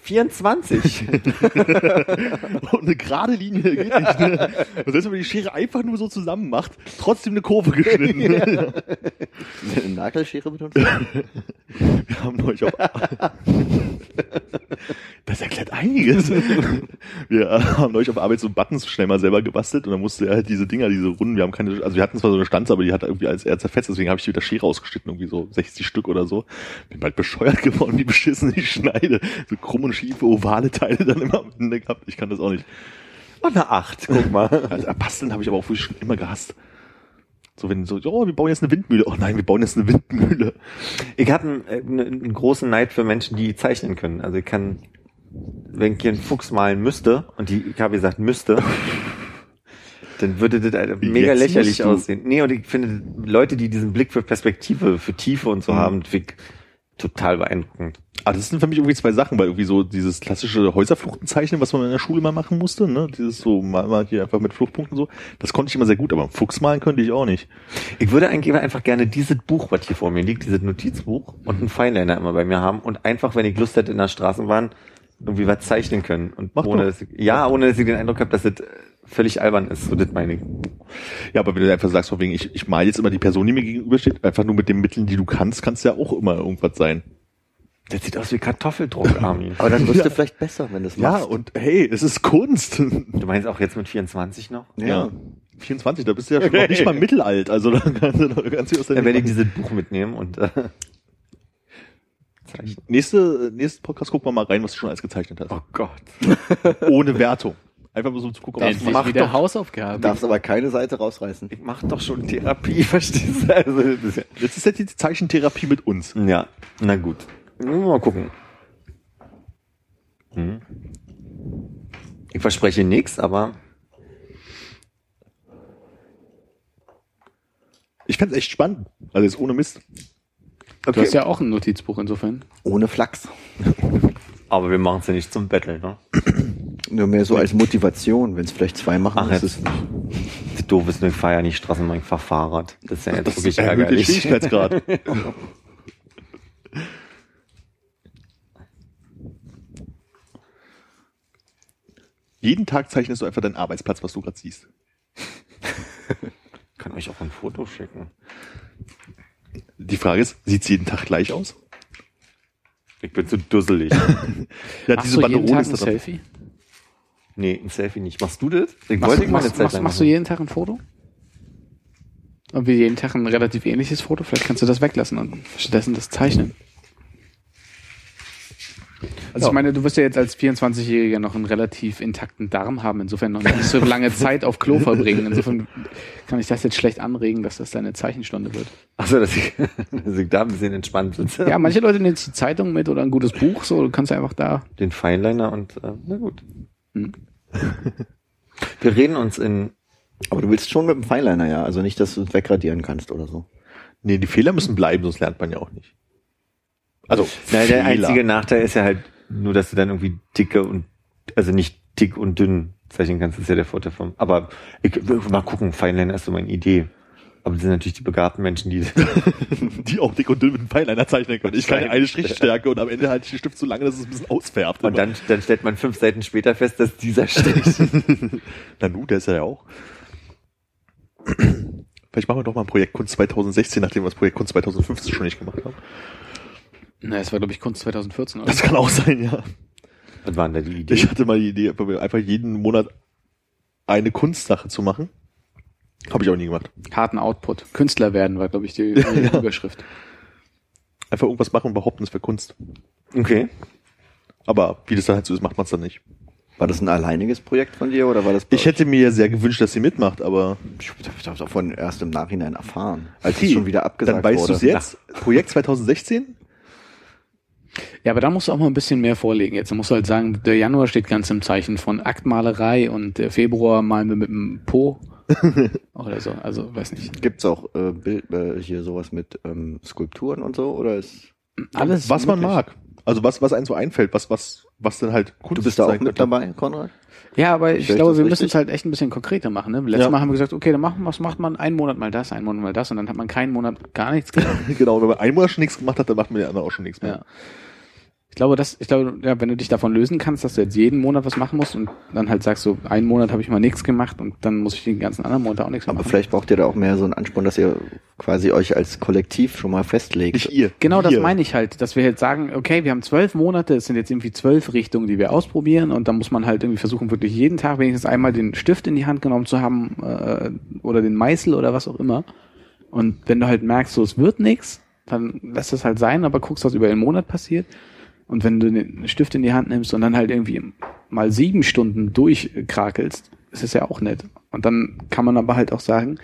24. (laughs) Und eine gerade Linie geht nicht. Ne? (laughs) Und selbst wenn man die Schere einfach nur so zusammen macht, trotzdem eine Kurve geschnitten. Eine Nagelschere benutzt? (laughs) Wir haben neulich auf Das erklärt einiges. Wir haben neulich auf Arbeit so Buttons schnell mal selber gebastelt und dann musste er halt diese Dinger, diese Runden, wir haben keine, also wir hatten zwar so eine Stanze, aber die hat irgendwie als eher zerfetzt, deswegen habe ich die mit der Schere ausgeschnitten, irgendwie so 60 Stück oder so. Bin bald bescheuert geworden, wie beschissen ich schneide. So krumm und schiefe, ovale Teile dann immer am Ende gehabt. Ich kann das auch nicht. Oh, eine Acht, guck mal. (laughs) Also basteln habe ich aber auch schon immer gehasst. So wenn so, oh, wir bauen jetzt eine Windmühle. Oh nein, wir bauen jetzt eine Windmühle. Ich habe einen, äh, einen, einen großen Neid für Menschen, die zeichnen können. Also ich kann, wenn ich hier einen Fuchs malen müsste, und die, ich habe gesagt müsste, (laughs) dann würde das halt mega Jetzt lächerlich aussehen. Nee, und ich finde, Leute, die diesen Blick für Perspektive, für Tiefe und so Mhm. haben, ich total beeindruckend. Ah, das sind für mich irgendwie zwei Sachen, weil irgendwie so dieses klassische Häuserfluchtenzeichnen, was man in der Schule mal machen musste, ne, dieses so mal, mal hier einfach mit Fluchtpunkten so, das konnte ich immer sehr gut, aber einen Fuchs malen könnte ich auch nicht. Ich würde eigentlich einfach gerne dieses Buch, was hier vor mir liegt, dieses Notizbuch und einen Fineliner immer bei mir haben und einfach, wenn ich Lust hätte in der Straßenbahn, irgendwie was zeichnen können. Und Mach ohne, dass ich, ja, ohne dass ich den Eindruck habe, dass das äh, völlig albern ist. So, das meine ich. Ja, aber wenn du einfach sagst, von wegen, ich, ich mal jetzt immer die Person, die mir gegenübersteht, einfach nur mit den Mitteln, die du kannst, kannst ja auch immer irgendwas sein. Das sieht aus wie Kartoffeldruck, (laughs) Armin. Aber dann wirst Ja. du vielleicht besser, wenn du es Ja, machst. und hey, es ist Kunst. Du meinst auch jetzt mit 24 noch? Ja. 24, da bist du ja schon noch nicht mal mittelalt, also da kannst du noch ganz viel aus der Dann werde ich dieses Buch mitnehmen und äh, zeichnen. Nächste, nächsten Podcast gucken wir mal rein, was du schon alles gezeichnet hast. Oh Gott. Ohne Wertung. (laughs) Einfach nur so zu gucken, was du Endlich machst. wieder doch. Hausaufgaben. Darfst aber keine Seite rausreißen. Ich mache doch schon Therapie, (laughs) verstehst du? Also, das ist ja, Jetzt ist jetzt die Zeichentherapie mit uns. ja, na gut. Mal gucken. Hm. Ich verspreche nichts, aber Ich fänd's echt spannend. Also jetzt ohne Mist. Du hast ja auch ein Notizbuch insofern. Ohne Flachs. (laughs) aber wir machen es ja nicht zum Battle, ne? Nur mehr so als Motivation. Wenn es vielleicht zwei machen, Ach, ist es Das doof ist, nur ich fahre ja nicht Straßenbahn, ich fahr Fahrrad. Das ist ja jetzt wirklich erhöht den ärgerlich. Schwierigkeitsgrad. (laughs) Jeden Tag zeichnest du einfach deinen Arbeitsplatz, was du gerade siehst. Ich (laughs) kann euch auch ein Foto schicken. Die Frage ist, sieht's jeden Tag gleich aus? Ich bin zu dusselig. (laughs) Ja, Machst du jeden Tag ein das Selfie? Nee, ein Selfie nicht. Machst du das? Ich Machst, wollte du, machst, machst, machst du jeden Tag ein Foto? Und wie jeden Tag ein relativ ähnliches Foto? Vielleicht kannst du das weglassen und stattdessen das zeichnen. Also Ja. ich meine, du wirst ja jetzt als 24-Jähriger noch einen relativ intakten Darm haben, insofern noch nicht so lange Zeit auf Klo verbringen. Insofern kann ich das jetzt schlecht anregen, dass das deine Zeichenstunde wird. Achso, dass ich, (laughs) dass ich da ein bisschen entspannt sitze. Ja, manche Leute nehmen jetzt die Zeitung mit oder ein gutes Buch, so du kannst einfach da. Den Fineliner und, äh, na gut. Hm. (laughs) Wir reden uns in, Aber du willst schon mit dem Fineliner, ja. Also nicht, dass du es wegradieren kannst oder so. Nee, die Fehler müssen bleiben, sonst lernt man ja auch nicht. Also, na, der einzige Nachteil ist ja halt nur, dass du dann irgendwie dicke und, also nicht dick und dünn zeichnen kannst, das ist ja der Vorteil vom, aber ich, mal gucken, Fineliner ist so meine Idee. Aber das sind natürlich die begabten Menschen, die, (laughs) die auch dick und dünn mit einem Pfeiliner zeichnen können. Ich kann eine Strichstärke und am Ende halte ich den Stift so lange, dass es ein bisschen ausfärbt. und dann, dann stellt man fünf Seiten später fest, dass dieser Stich. (laughs) Na nu, der ist ja auch. Vielleicht machen wir doch mal ein Projekt Kunst 2016, nachdem wir das Projekt Kunst 2015 schon nicht gemacht haben. Na, es war, glaube ich, Kunst 2014, oder? Das kann auch sein, ja. Was war denn da die Idee? Ich hatte mal die Idee, einfach jeden Monat eine Kunstsache zu machen. Habe ich auch nie gemacht. Harten Output. Künstler werden war, glaube ich, die, (laughs) die Überschrift. Einfach irgendwas machen und behaupten, es wäre Kunst. Okay. Aber wie das dann halt so ist, macht man es dann nicht. War das ein alleiniges Projekt von dir oder war das? Ich hätte mir sehr gewünscht, dass sie mitmacht, aber Ich habe davon erst im Nachhinein erfahren, als Okay, es schon wieder abgesagt dann weißt du wurde. es jetzt. Projekt 2016? Ja, aber da musst du auch mal ein bisschen mehr vorlegen. Jetzt musst du halt sagen, der Januar steht ganz im Zeichen von Aktmalerei und der Februar malen wir mit dem Po (laughs) oder so. Also, weiß nicht. Gibt's auch äh, Bild, äh, hier sowas mit ähm, Skulpturen und so oder ist? Alles was man möglich. mag. Also was, was einem so einfällt, was, was, was dann halt Kunst Du bist da auch mit könnte. dabei, Konrad? Ja, aber ich ich glaube, wir müssen es halt echt ein bisschen konkreter machen. Ne? Letztes Ja. Mal haben wir gesagt, okay, dann machen, was macht man? Einen Monat mal das, einen Monat mal das und dann hat man keinen Monat gar nichts gemacht. (laughs) genau, wenn man einmal schon nichts gemacht hat, dann macht man der andere auch schon nichts mehr. Ja. Ich glaube, das, ich glaube, ja, wenn du dich davon lösen kannst, dass du jetzt jeden Monat was machen musst und dann halt sagst so, einen Monat habe ich mal nichts gemacht und dann muss ich den ganzen anderen Monat auch nichts mehr Aber machen. vielleicht braucht ihr da auch mehr so einen Ansporn, dass ihr quasi euch als Kollektiv schon mal festlegt. Nicht ihr. Genau das wir. meine ich halt, dass wir jetzt sagen, okay, wir haben zwölf Monate, es sind jetzt irgendwie zwölf Richtungen, die wir ausprobieren und dann muss man halt irgendwie versuchen, wirklich jeden Tag wenigstens einmal den Stift in die Hand genommen zu haben äh, oder den Meißel oder was auch immer. Und wenn du halt merkst, so es wird nichts, dann lässt es halt sein, aber guckst, was über den Monat passiert. Und wenn du den Stift in die Hand nimmst und dann halt irgendwie mal sieben Stunden durchkrakelst, ist es ja auch nett. Und dann kann man aber halt auch sagen,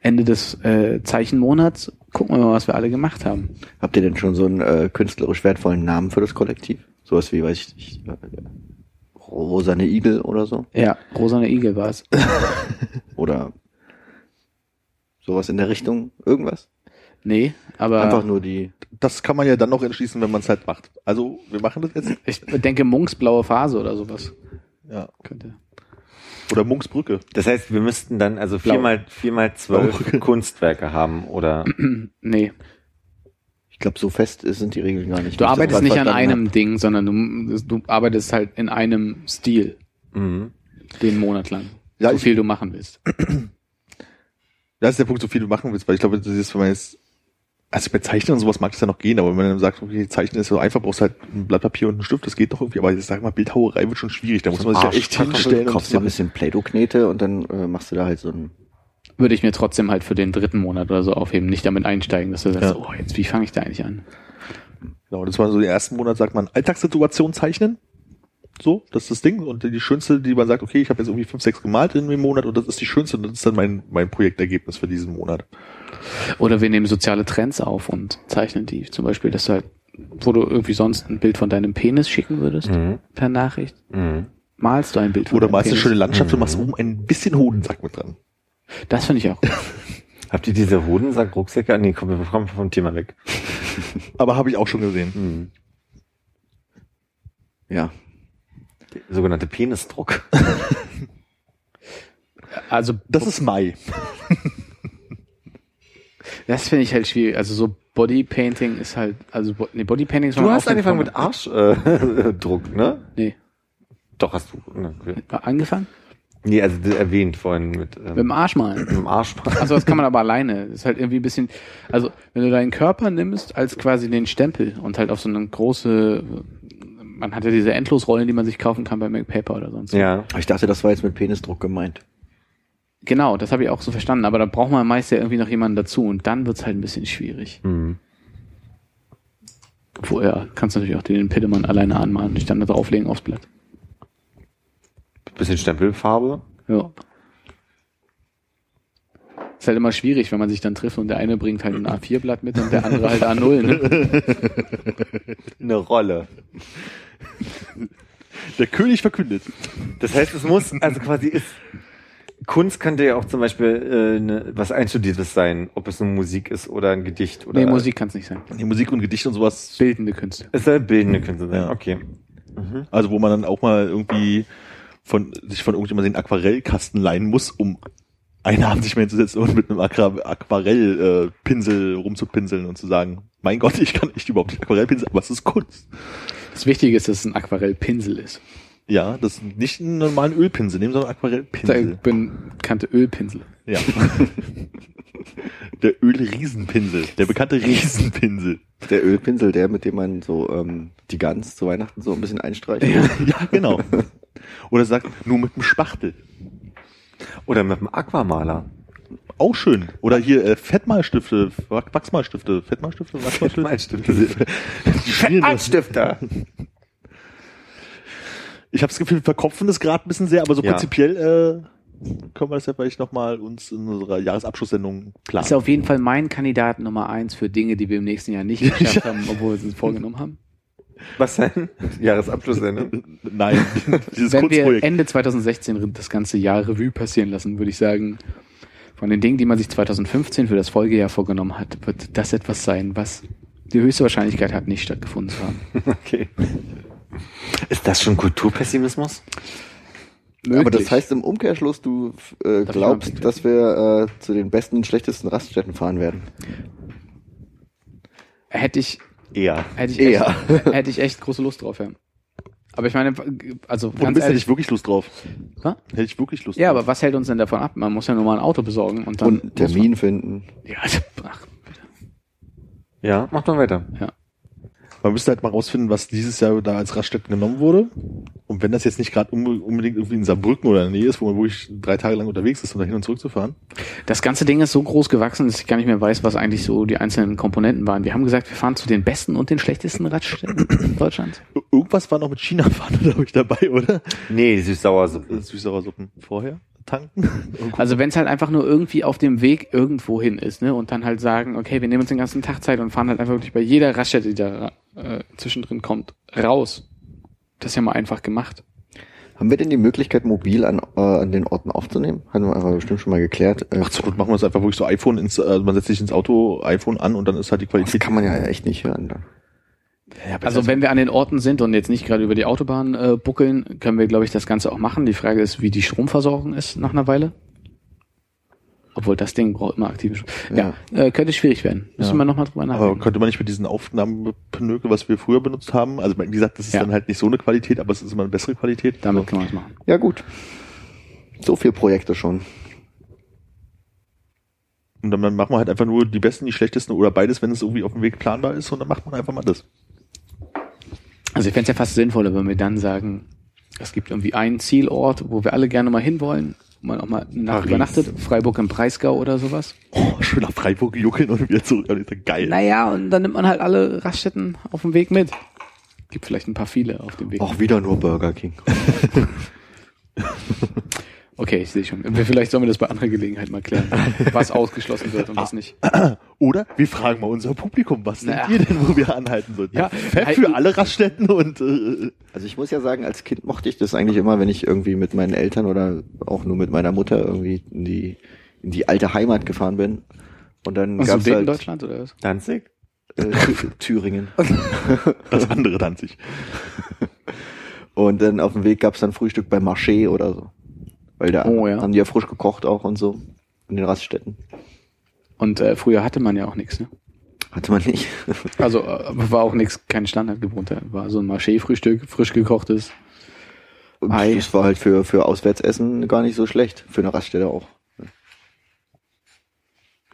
Ende des äh, Zeichenmonats gucken wir mal, was wir alle gemacht haben. Habt ihr denn schon so einen äh, künstlerisch wertvollen Namen für das Kollektiv? Sowas wie, weiß ich nicht, äh, Rosane Igel oder so? Ja, Rosane Igel war es. (laughs) Oder sowas in der Richtung? Irgendwas? Nee, aber Einfach nur die. Das kann man ja dann noch entschließen, wenn man es halt macht. Also, wir machen das jetzt. ich denke Munks blaue Phase oder sowas Ja. könnte. Oder Munksbrücke. Das heißt, wir müssten dann also viermal, viermal zwölf Kunstwerke haben oder (clears throat) Nee, Ich glaube, so fest sind die Regeln gar nicht. du arbeitest nicht an einem Ding, sondern du, du arbeitest halt in einem Stil mhm. den Monat lang. Ja, so ich- viel du machen willst. Das ist der Punkt, so viel du machen willst, weil ich glaube, das ist, wenn man jetzt, also bei Zeichnen und sowas mag das ja noch gehen, aber wenn man dann sagt, okay, Zeichnen ist so einfach, brauchst halt ein Blatt Papier und einen Stift, das geht doch irgendwie, aber ich sag mal, Bildhauerei wird schon schwierig, da muss man sich ja echt hinstellen Du kaufst dir ein bisschen Play-Doh-Knete und dann äh, machst du da halt so ein. Würde ich mir trotzdem halt für den dritten Monat oder so aufheben, nicht damit einsteigen, dass du sagst, Ja. oh, jetzt, wie fange ich da eigentlich an? Genau, das war so den ersten Monat, sagt man, Alltagssituation zeichnen. So, das ist das Ding. Und die schönste, die man sagt, okay, ich habe jetzt irgendwie fünf, sechs gemalt in dem Monat und das ist die schönste und das ist dann mein, mein Projektergebnis für diesen Monat. Oder wir nehmen soziale Trends auf und zeichnen die. Zum Beispiel, dass du halt, wo du irgendwie sonst ein Bild von deinem Penis schicken würdest, Mhm. per Nachricht, Mhm. malst du ein Bild von Oder malst du eine Penis. schöne Landschaft und machst oben ein bisschen Hodensack mit dran. Das finde ich auch. (laughs) Habt ihr diese Hodensack-Rucksäcke? Nee, komm, wir kommen vom Thema weg. Aber habe ich auch schon gesehen. Mhm. Ja. Sogenannte Penisdruck. (laughs) Also Das ist Mai. (laughs) Das finde ich halt schwierig. Also so Bodypainting ist halt, also nee, Bodypainting ist Du hast angefangen mit Arschdruck, äh, (laughs) ne? Nee. Doch, hast du. Ne, okay. Angefangen? Nee, also erwähnt vorhin mit, Mit ähm, dem Arsch malen. mit dem Arsch. Also das kann man aber alleine. Das ist halt irgendwie ein bisschen, also wenn du deinen Körper nimmst als quasi den Stempel und halt auf so eine große, man hat ja diese Endlosrollen, die man sich kaufen kann bei MacPaper oder sonst. was. Ja. Ich dachte, das war jetzt mit Penisdruck gemeint. Genau, das habe ich auch so verstanden. Aber da braucht man meist ja irgendwie noch jemanden dazu und dann wird's halt ein bisschen schwierig. Mhm. Vorher kannst du natürlich auch den Pillemann alleine anmalen und dich dann da drauflegen aufs Blatt. Bisschen Stempelfarbe. Ja. Ist halt immer schwierig, wenn man sich dann trifft und der eine bringt halt ein A4-Blatt mit und der andere halt A0. Ne? Eine Rolle. Der König verkündet. Das heißt, es muss, also quasi ist, Kunst könnte ja auch zum Beispiel äh, ne, was Einstudiertes sein, ob es eine Musik ist oder ein Gedicht oder. Nee, Musik kann's nicht sein. Die Musik und Gedichte und sowas. Bildende Künste. Es soll bildende Künste sein. Ja. Okay. Also wo man dann auch mal irgendwie von sich von irgendjemandem den Aquarellkasten leihen muss, um einen Abend sich mal hinzusetzen und mit einem Aqua Aquarellpinsel äh, Pinsel rumzupinseln und zu sagen, mein Gott, ich kann nicht überhaupt nicht Aquarellpinsel, aber es ist Kunst. Das Wichtige ist, dass es ein Aquarellpinsel ist. Ja, das ist nicht einen normalen Ölpinsel nehmen, sondern Ich Aquarellpinsel. bin kannte Ölpinsel. Ja. Der Ölriesenpinsel, der bekannte Riesenpinsel. Der Ölpinsel, der, mit dem man so ähm, die Gans zu Weihnachten so ein bisschen einstreicht. Ja, genau. Oder sagt, nur mit dem Spachtel. Oder mit dem Aquamaler. Auch schön. Oder hier äh, Fettmalstifte, Wach- Wachsmalstifte, Fettmalstifte, Wachsmalstifte. Fettmalstifte. (laughs) Anstifter. Ich habe das Gefühl, wir verkopfen das gerade ein bisschen sehr, aber so Ja. prinzipiell äh, können wir das ja vielleicht nochmal uns in unserer Jahresabschlusssendung planen. Ist auf jeden Fall mein Kandidat Nummer eins für Dinge, die wir im nächsten Jahr nicht geschafft (laughs) haben, obwohl wir es uns vorgenommen haben. Was denn? Jahresabschlusssendung. (laughs) Nein, dieses Wenn wir. Ende 2016 das ganze Jahr Revue passieren lassen, würde ich sagen, von den Dingen, die man sich 2015 für das Folgejahr vorgenommen hat, wird das etwas sein, was die höchste Wahrscheinlichkeit hat, nicht stattgefunden zu haben. (laughs) Okay. Ist das schon Kulturpessimismus? Aber das heißt im Umkehrschluss, du äh, glaubst, dass wir äh, zu den besten und schlechtesten Raststätten fahren werden. hätte ich, Eher. hätte ich, Eher. echt, hätte ich echt große Lust drauf, ja. Aber ich meine, also ganz bist, hätte ehrlich, ich wirklich Lust drauf. Was? Hätte ich wirklich Lust ja, drauf. aber was hält uns denn davon ab? Man muss ja nur mal ein Auto besorgen und dann Und Termin finden. Man, ja, (laughs) ach, Ja, mach mal weiter. ja. Man müsste halt mal rausfinden, was dieses Jahr da als Raststätten genommen wurde. Und wenn das jetzt nicht gerade unbe- unbedingt irgendwie in Saarbrücken oder in der Nähe ist, wo man wirklich drei Tage lang unterwegs ist, um da hin und zurück zu fahren. Das ganze Ding ist so groß gewachsen, dass ich gar nicht mehr weiß, was eigentlich so die einzelnen Komponenten waren. Wir haben gesagt, wir fahren zu den besten und den schlechtesten Radstädten Deutschlands. (laughs) Ir- Irgendwas war noch mit China fahren, (laughs) glaube ich, dabei, oder? Nee, süß-sauersuppe. Äh, Süßsauersuppen vorher tanken. (laughs) Also wenn es halt einfach nur irgendwie auf dem Weg irgendwo hin ist, ne, und dann halt sagen, okay, wir nehmen uns den ganzen Tag Zeit und fahren halt einfach wirklich bei jeder Raststätte, die da äh, zwischendrin kommt, raus. Das ist ja mal einfach gemacht. Haben wir denn die Möglichkeit, mobil an, äh, an den Orten aufzunehmen? Hatten wir aber bestimmt schon mal geklärt. Äh, Ach, zur Not machen wir es einfach wirklich so iPhone ins, äh, man setzt sich ins Auto, iPhone an und dann ist halt die das Qualität. kann man ja echt nicht hören. Dann. Ja, Also wenn wir an den Orten sind und jetzt nicht gerade über die Autobahn äh, buckeln, können wir, glaube ich, das Ganze auch machen. Die Frage ist, wie die Stromversorgung ist nach einer Weile. Obwohl das Ding braucht immer aktive Strom. Ja, äh, könnte schwierig werden. Müssen Ja. wir nochmal drüber Aber nachdenken. könnte man nicht mit diesen Aufnahmepnökel, was wir früher benutzt haben, also wie gesagt, das ist Ja. dann halt nicht so eine Qualität, aber es ist immer eine bessere Qualität. Damit kann man es machen. Ja gut. So viel Projekte schon. Und dann machen wir halt einfach nur die besten, die schlechtesten oder beides, wenn es irgendwie auf dem Weg planbar ist und dann macht man einfach mal das. Also ich fände es ja fast sinnvoller, wenn wir dann sagen, es gibt irgendwie einen Zielort, wo wir alle gerne mal hinwollen, wo man auch mal eine Nacht Paris. übernachtet, Freiburg im Breisgau oder sowas. Oh, schön nach Freiburg juckeln und wieder zurück. Das ist ja geil. Naja, und dann nimmt man halt alle Raststätten auf dem Weg mit. Gibt vielleicht ein paar viele auf dem Weg. Auch wieder nur Burger King. (laughs) Okay, ich sehe schon. Vielleicht sollen wir das bei anderer Gelegenheit mal klären, (laughs) was ausgeschlossen wird und was nicht. Oder wir fragen mal unser Publikum, was Naja. denkt ihr denn, wo wir anhalten sollten? Ja, für alle Raststätten und äh, Also ich muss ja sagen, als Kind mochte ich das eigentlich immer, wenn ich irgendwie mit meinen Eltern oder auch nur mit meiner Mutter irgendwie in die, in die alte Heimat gefahren bin. Und dann Also gab's halt Deutschland oder was? Danzig? äh, Thü- Thüringen. (laughs) das andere Danzig. Und dann auf dem Weg gab's dann Frühstück bei Marché oder so. Weil da Oh, ja. haben die ja frisch gekocht auch und so in den Raststätten. Und äh, früher hatte man ja auch nichts, ne? Hatte man nicht. (laughs) Also äh, war auch nichts, kein Standardgewohnter. War so ein Marché-Frühstück, frisch gekochtes. Ei. Das war halt für, für Auswärtsessen gar nicht so schlecht. Für eine Raststätte auch.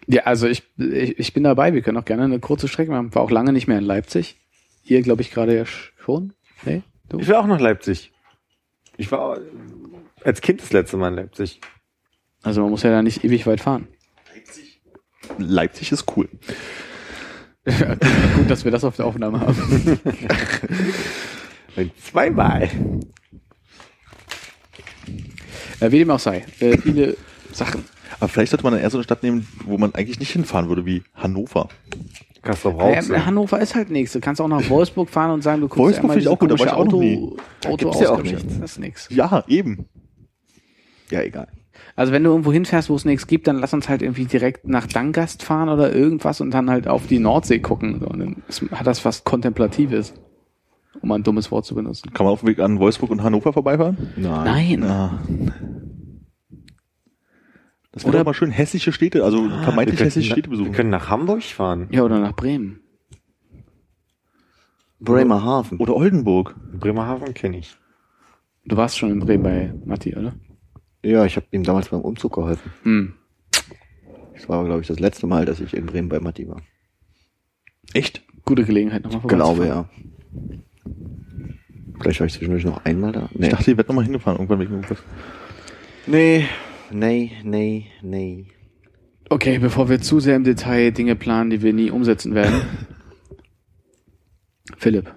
Ja, also ich, ich, ich bin dabei. Wir können auch gerne eine kurze Strecke machen. War auch lange nicht mehr in Leipzig. Ihr, glaube ich, gerade ja schon. Nee? Du? Ich war auch nach Leipzig. Ich war als Kind das letzte Mal in Leipzig. Also man muss ja da nicht ewig weit fahren. Leipzig ist cool. Ja, gut, dass wir das auf der Aufnahme haben. (laughs) Zweimal. Äh, wie dem auch sei. Äh, viele Sachen. Aber vielleicht sollte man dann eher so eine Stadt nehmen, wo man eigentlich nicht hinfahren würde, wie Hannover. Kassel Ja, Hannover ist halt nichts. Du kannst auch nach Wolfsburg fahren und sagen, du guckst Wolfsburg einmal finde ich auch gut, diese ich auch. Auto, Da Auto gibt's ja auch nichts. Das ist nix. Ja, eben. Ja, egal. Also wenn du irgendwo hinfährst, wo es nichts gibt, dann lass uns halt irgendwie direkt nach Dangast fahren oder irgendwas und dann halt auf die Nordsee gucken. Und dann ist, hat das was Kontemplatives, um mal ein dummes Wort zu benutzen. Kann man auf dem Weg an Wolfsburg und Hannover vorbeifahren? Nein. Nein. Ja. Das Oder- wäre doch mal schön hessische Städte, also Wir vermeintlich könnten, hessische Städte wir besuchen. können nach Hamburg fahren. Ja, oder nach Bremen. Bremerhaven. Oder Oldenburg. Bremerhaven kenne ich. Du warst schon in Bremen bei Matti, oder? Ja, ich habe ihm damals beim Umzug geholfen. Hm. Das war, glaube ich, das letzte Mal, dass ich in Bremen bei Matti war. Echt? Gute Gelegenheit nochmal Glaube, ja. Vielleicht war ich zwischendurch noch einmal da. Nee. Ich dachte, ihr werdet nochmal hingefahren, irgendwann wegen irgendwas. nee, nee, nee, nee. Okay, bevor wir zu sehr im Detail Dinge planen, die wir nie umsetzen werden. (laughs) Philipp,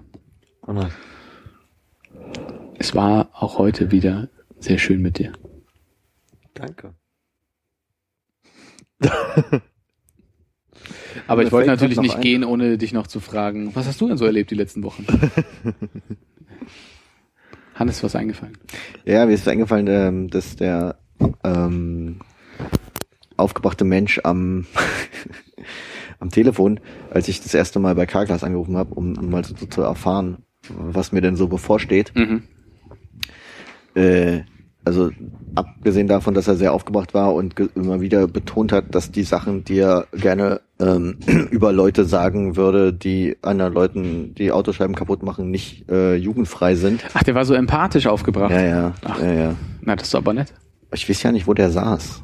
Oh es war auch heute wieder sehr schön mit dir. Danke. (laughs) Aber ich wollte natürlich nicht ein. gehen, ohne dich noch zu fragen, was hast du denn so erlebt die letzten Wochen? (laughs) Hannes, was eingefallen? Ja, mir ist eingefallen, ähm, dass der ähm, aufgebrachte Mensch am, (laughs) am Telefon, als ich das erste Mal bei Carglass angerufen habe, um, um mal so, so zu erfahren, was mir denn so bevorsteht. Mhm. Äh, also abgesehen davon, dass er sehr aufgebracht war und immer wieder betont hat, dass die Sachen, die er gerne ähm, (clears throat) über Leute sagen würde, die anderen Leuten die Autoscheiben kaputt machen, nicht äh, jugendfrei sind. Ach, der war so empathisch aufgebracht. Ja, ja, Ach. ja, ja. Na, das ist aber nett. Ich weiß ja nicht, wo der saß.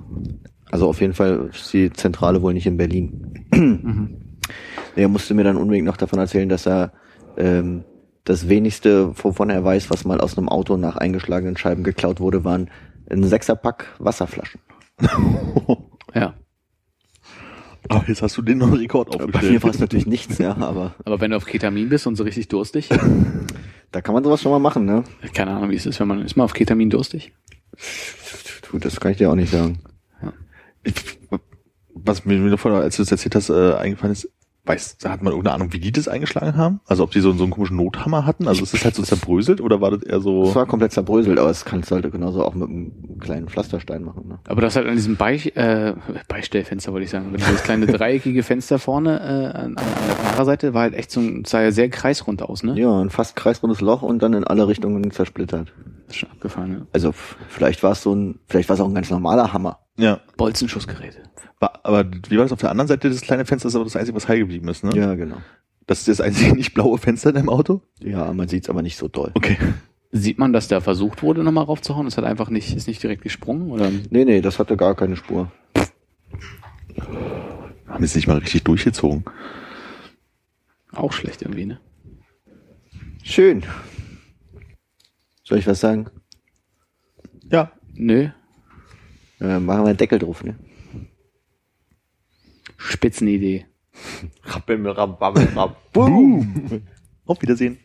Also auf jeden Fall ist die Zentrale wohl nicht in Berlin. (clears throat) Er musste mir dann unbedingt noch davon erzählen, dass er ähm, das wenigste, wovon er weiß, was mal aus einem Auto nach eingeschlagenen Scheiben geklaut wurde, waren ein Sechserpack Wasserflaschen. (laughs) Ja. Aber jetzt hast du den noch Rekord Bei aufgestellt. mir war es natürlich nichts, ja, aber (laughs) Aber wenn du auf Ketamin bist und so richtig durstig, da kann man sowas schon mal machen, ne? keine Ahnung, wie es ist, wenn man ist man auf Ketamin durstig. Du, das kann ich dir auch nicht sagen. Was mir mir davon, als du das erzählt hast, äh, eingefallen ist, weißt, hat man irgendeine Ahnung, wie die das eingeschlagen haben? Also ob die so, so einen komischen Nothammer hatten? Also ist das halt so zerbröselt oder war das eher Es so? war komplett zerbröselt, aber das kannst du halt genauso auch mit einem kleinen Pflasterstein machen, ne? Aber das halt an diesem Bei, äh, Beistellfenster, wollte ich sagen, aber dieses kleine (laughs) dreieckige Fenster vorne äh, an, an der Fahrerseite war halt echt so ein, sah ja sehr kreisrund aus, ne? Ja, ein fast kreisrundes Loch und dann in alle Richtungen zersplittert. Das ist schon abgefahren, ja. Also vielleicht war es so ein, vielleicht war es auch ein ganz normaler Hammer. Ja. Bolzenschussgeräte. Aber wie war das auf der anderen Seite des kleinen Fensters, ist aber das Einzige, was heil geblieben ist, ne? Ja, genau. Das ist das einzige (laughs) nicht blaue Fenster in deinem Auto? Ja, man sieht's aber nicht so doll. Okay. Sieht man, dass da versucht wurde, nochmal raufzuhauen? Es hat einfach nicht, ist nicht direkt gesprungen, oder? Nee, nee, das hatte gar keine Spur. Haben jetzt nicht mal richtig durchgezogen. Auch schlecht irgendwie, ne? Schön. Soll ich was sagen? Ja. Nö. Äh, machen wir einen Deckel drauf, ne? Spitzenidee. Rabbel, rabbel, rabbel. Boom. Auf Wiedersehen.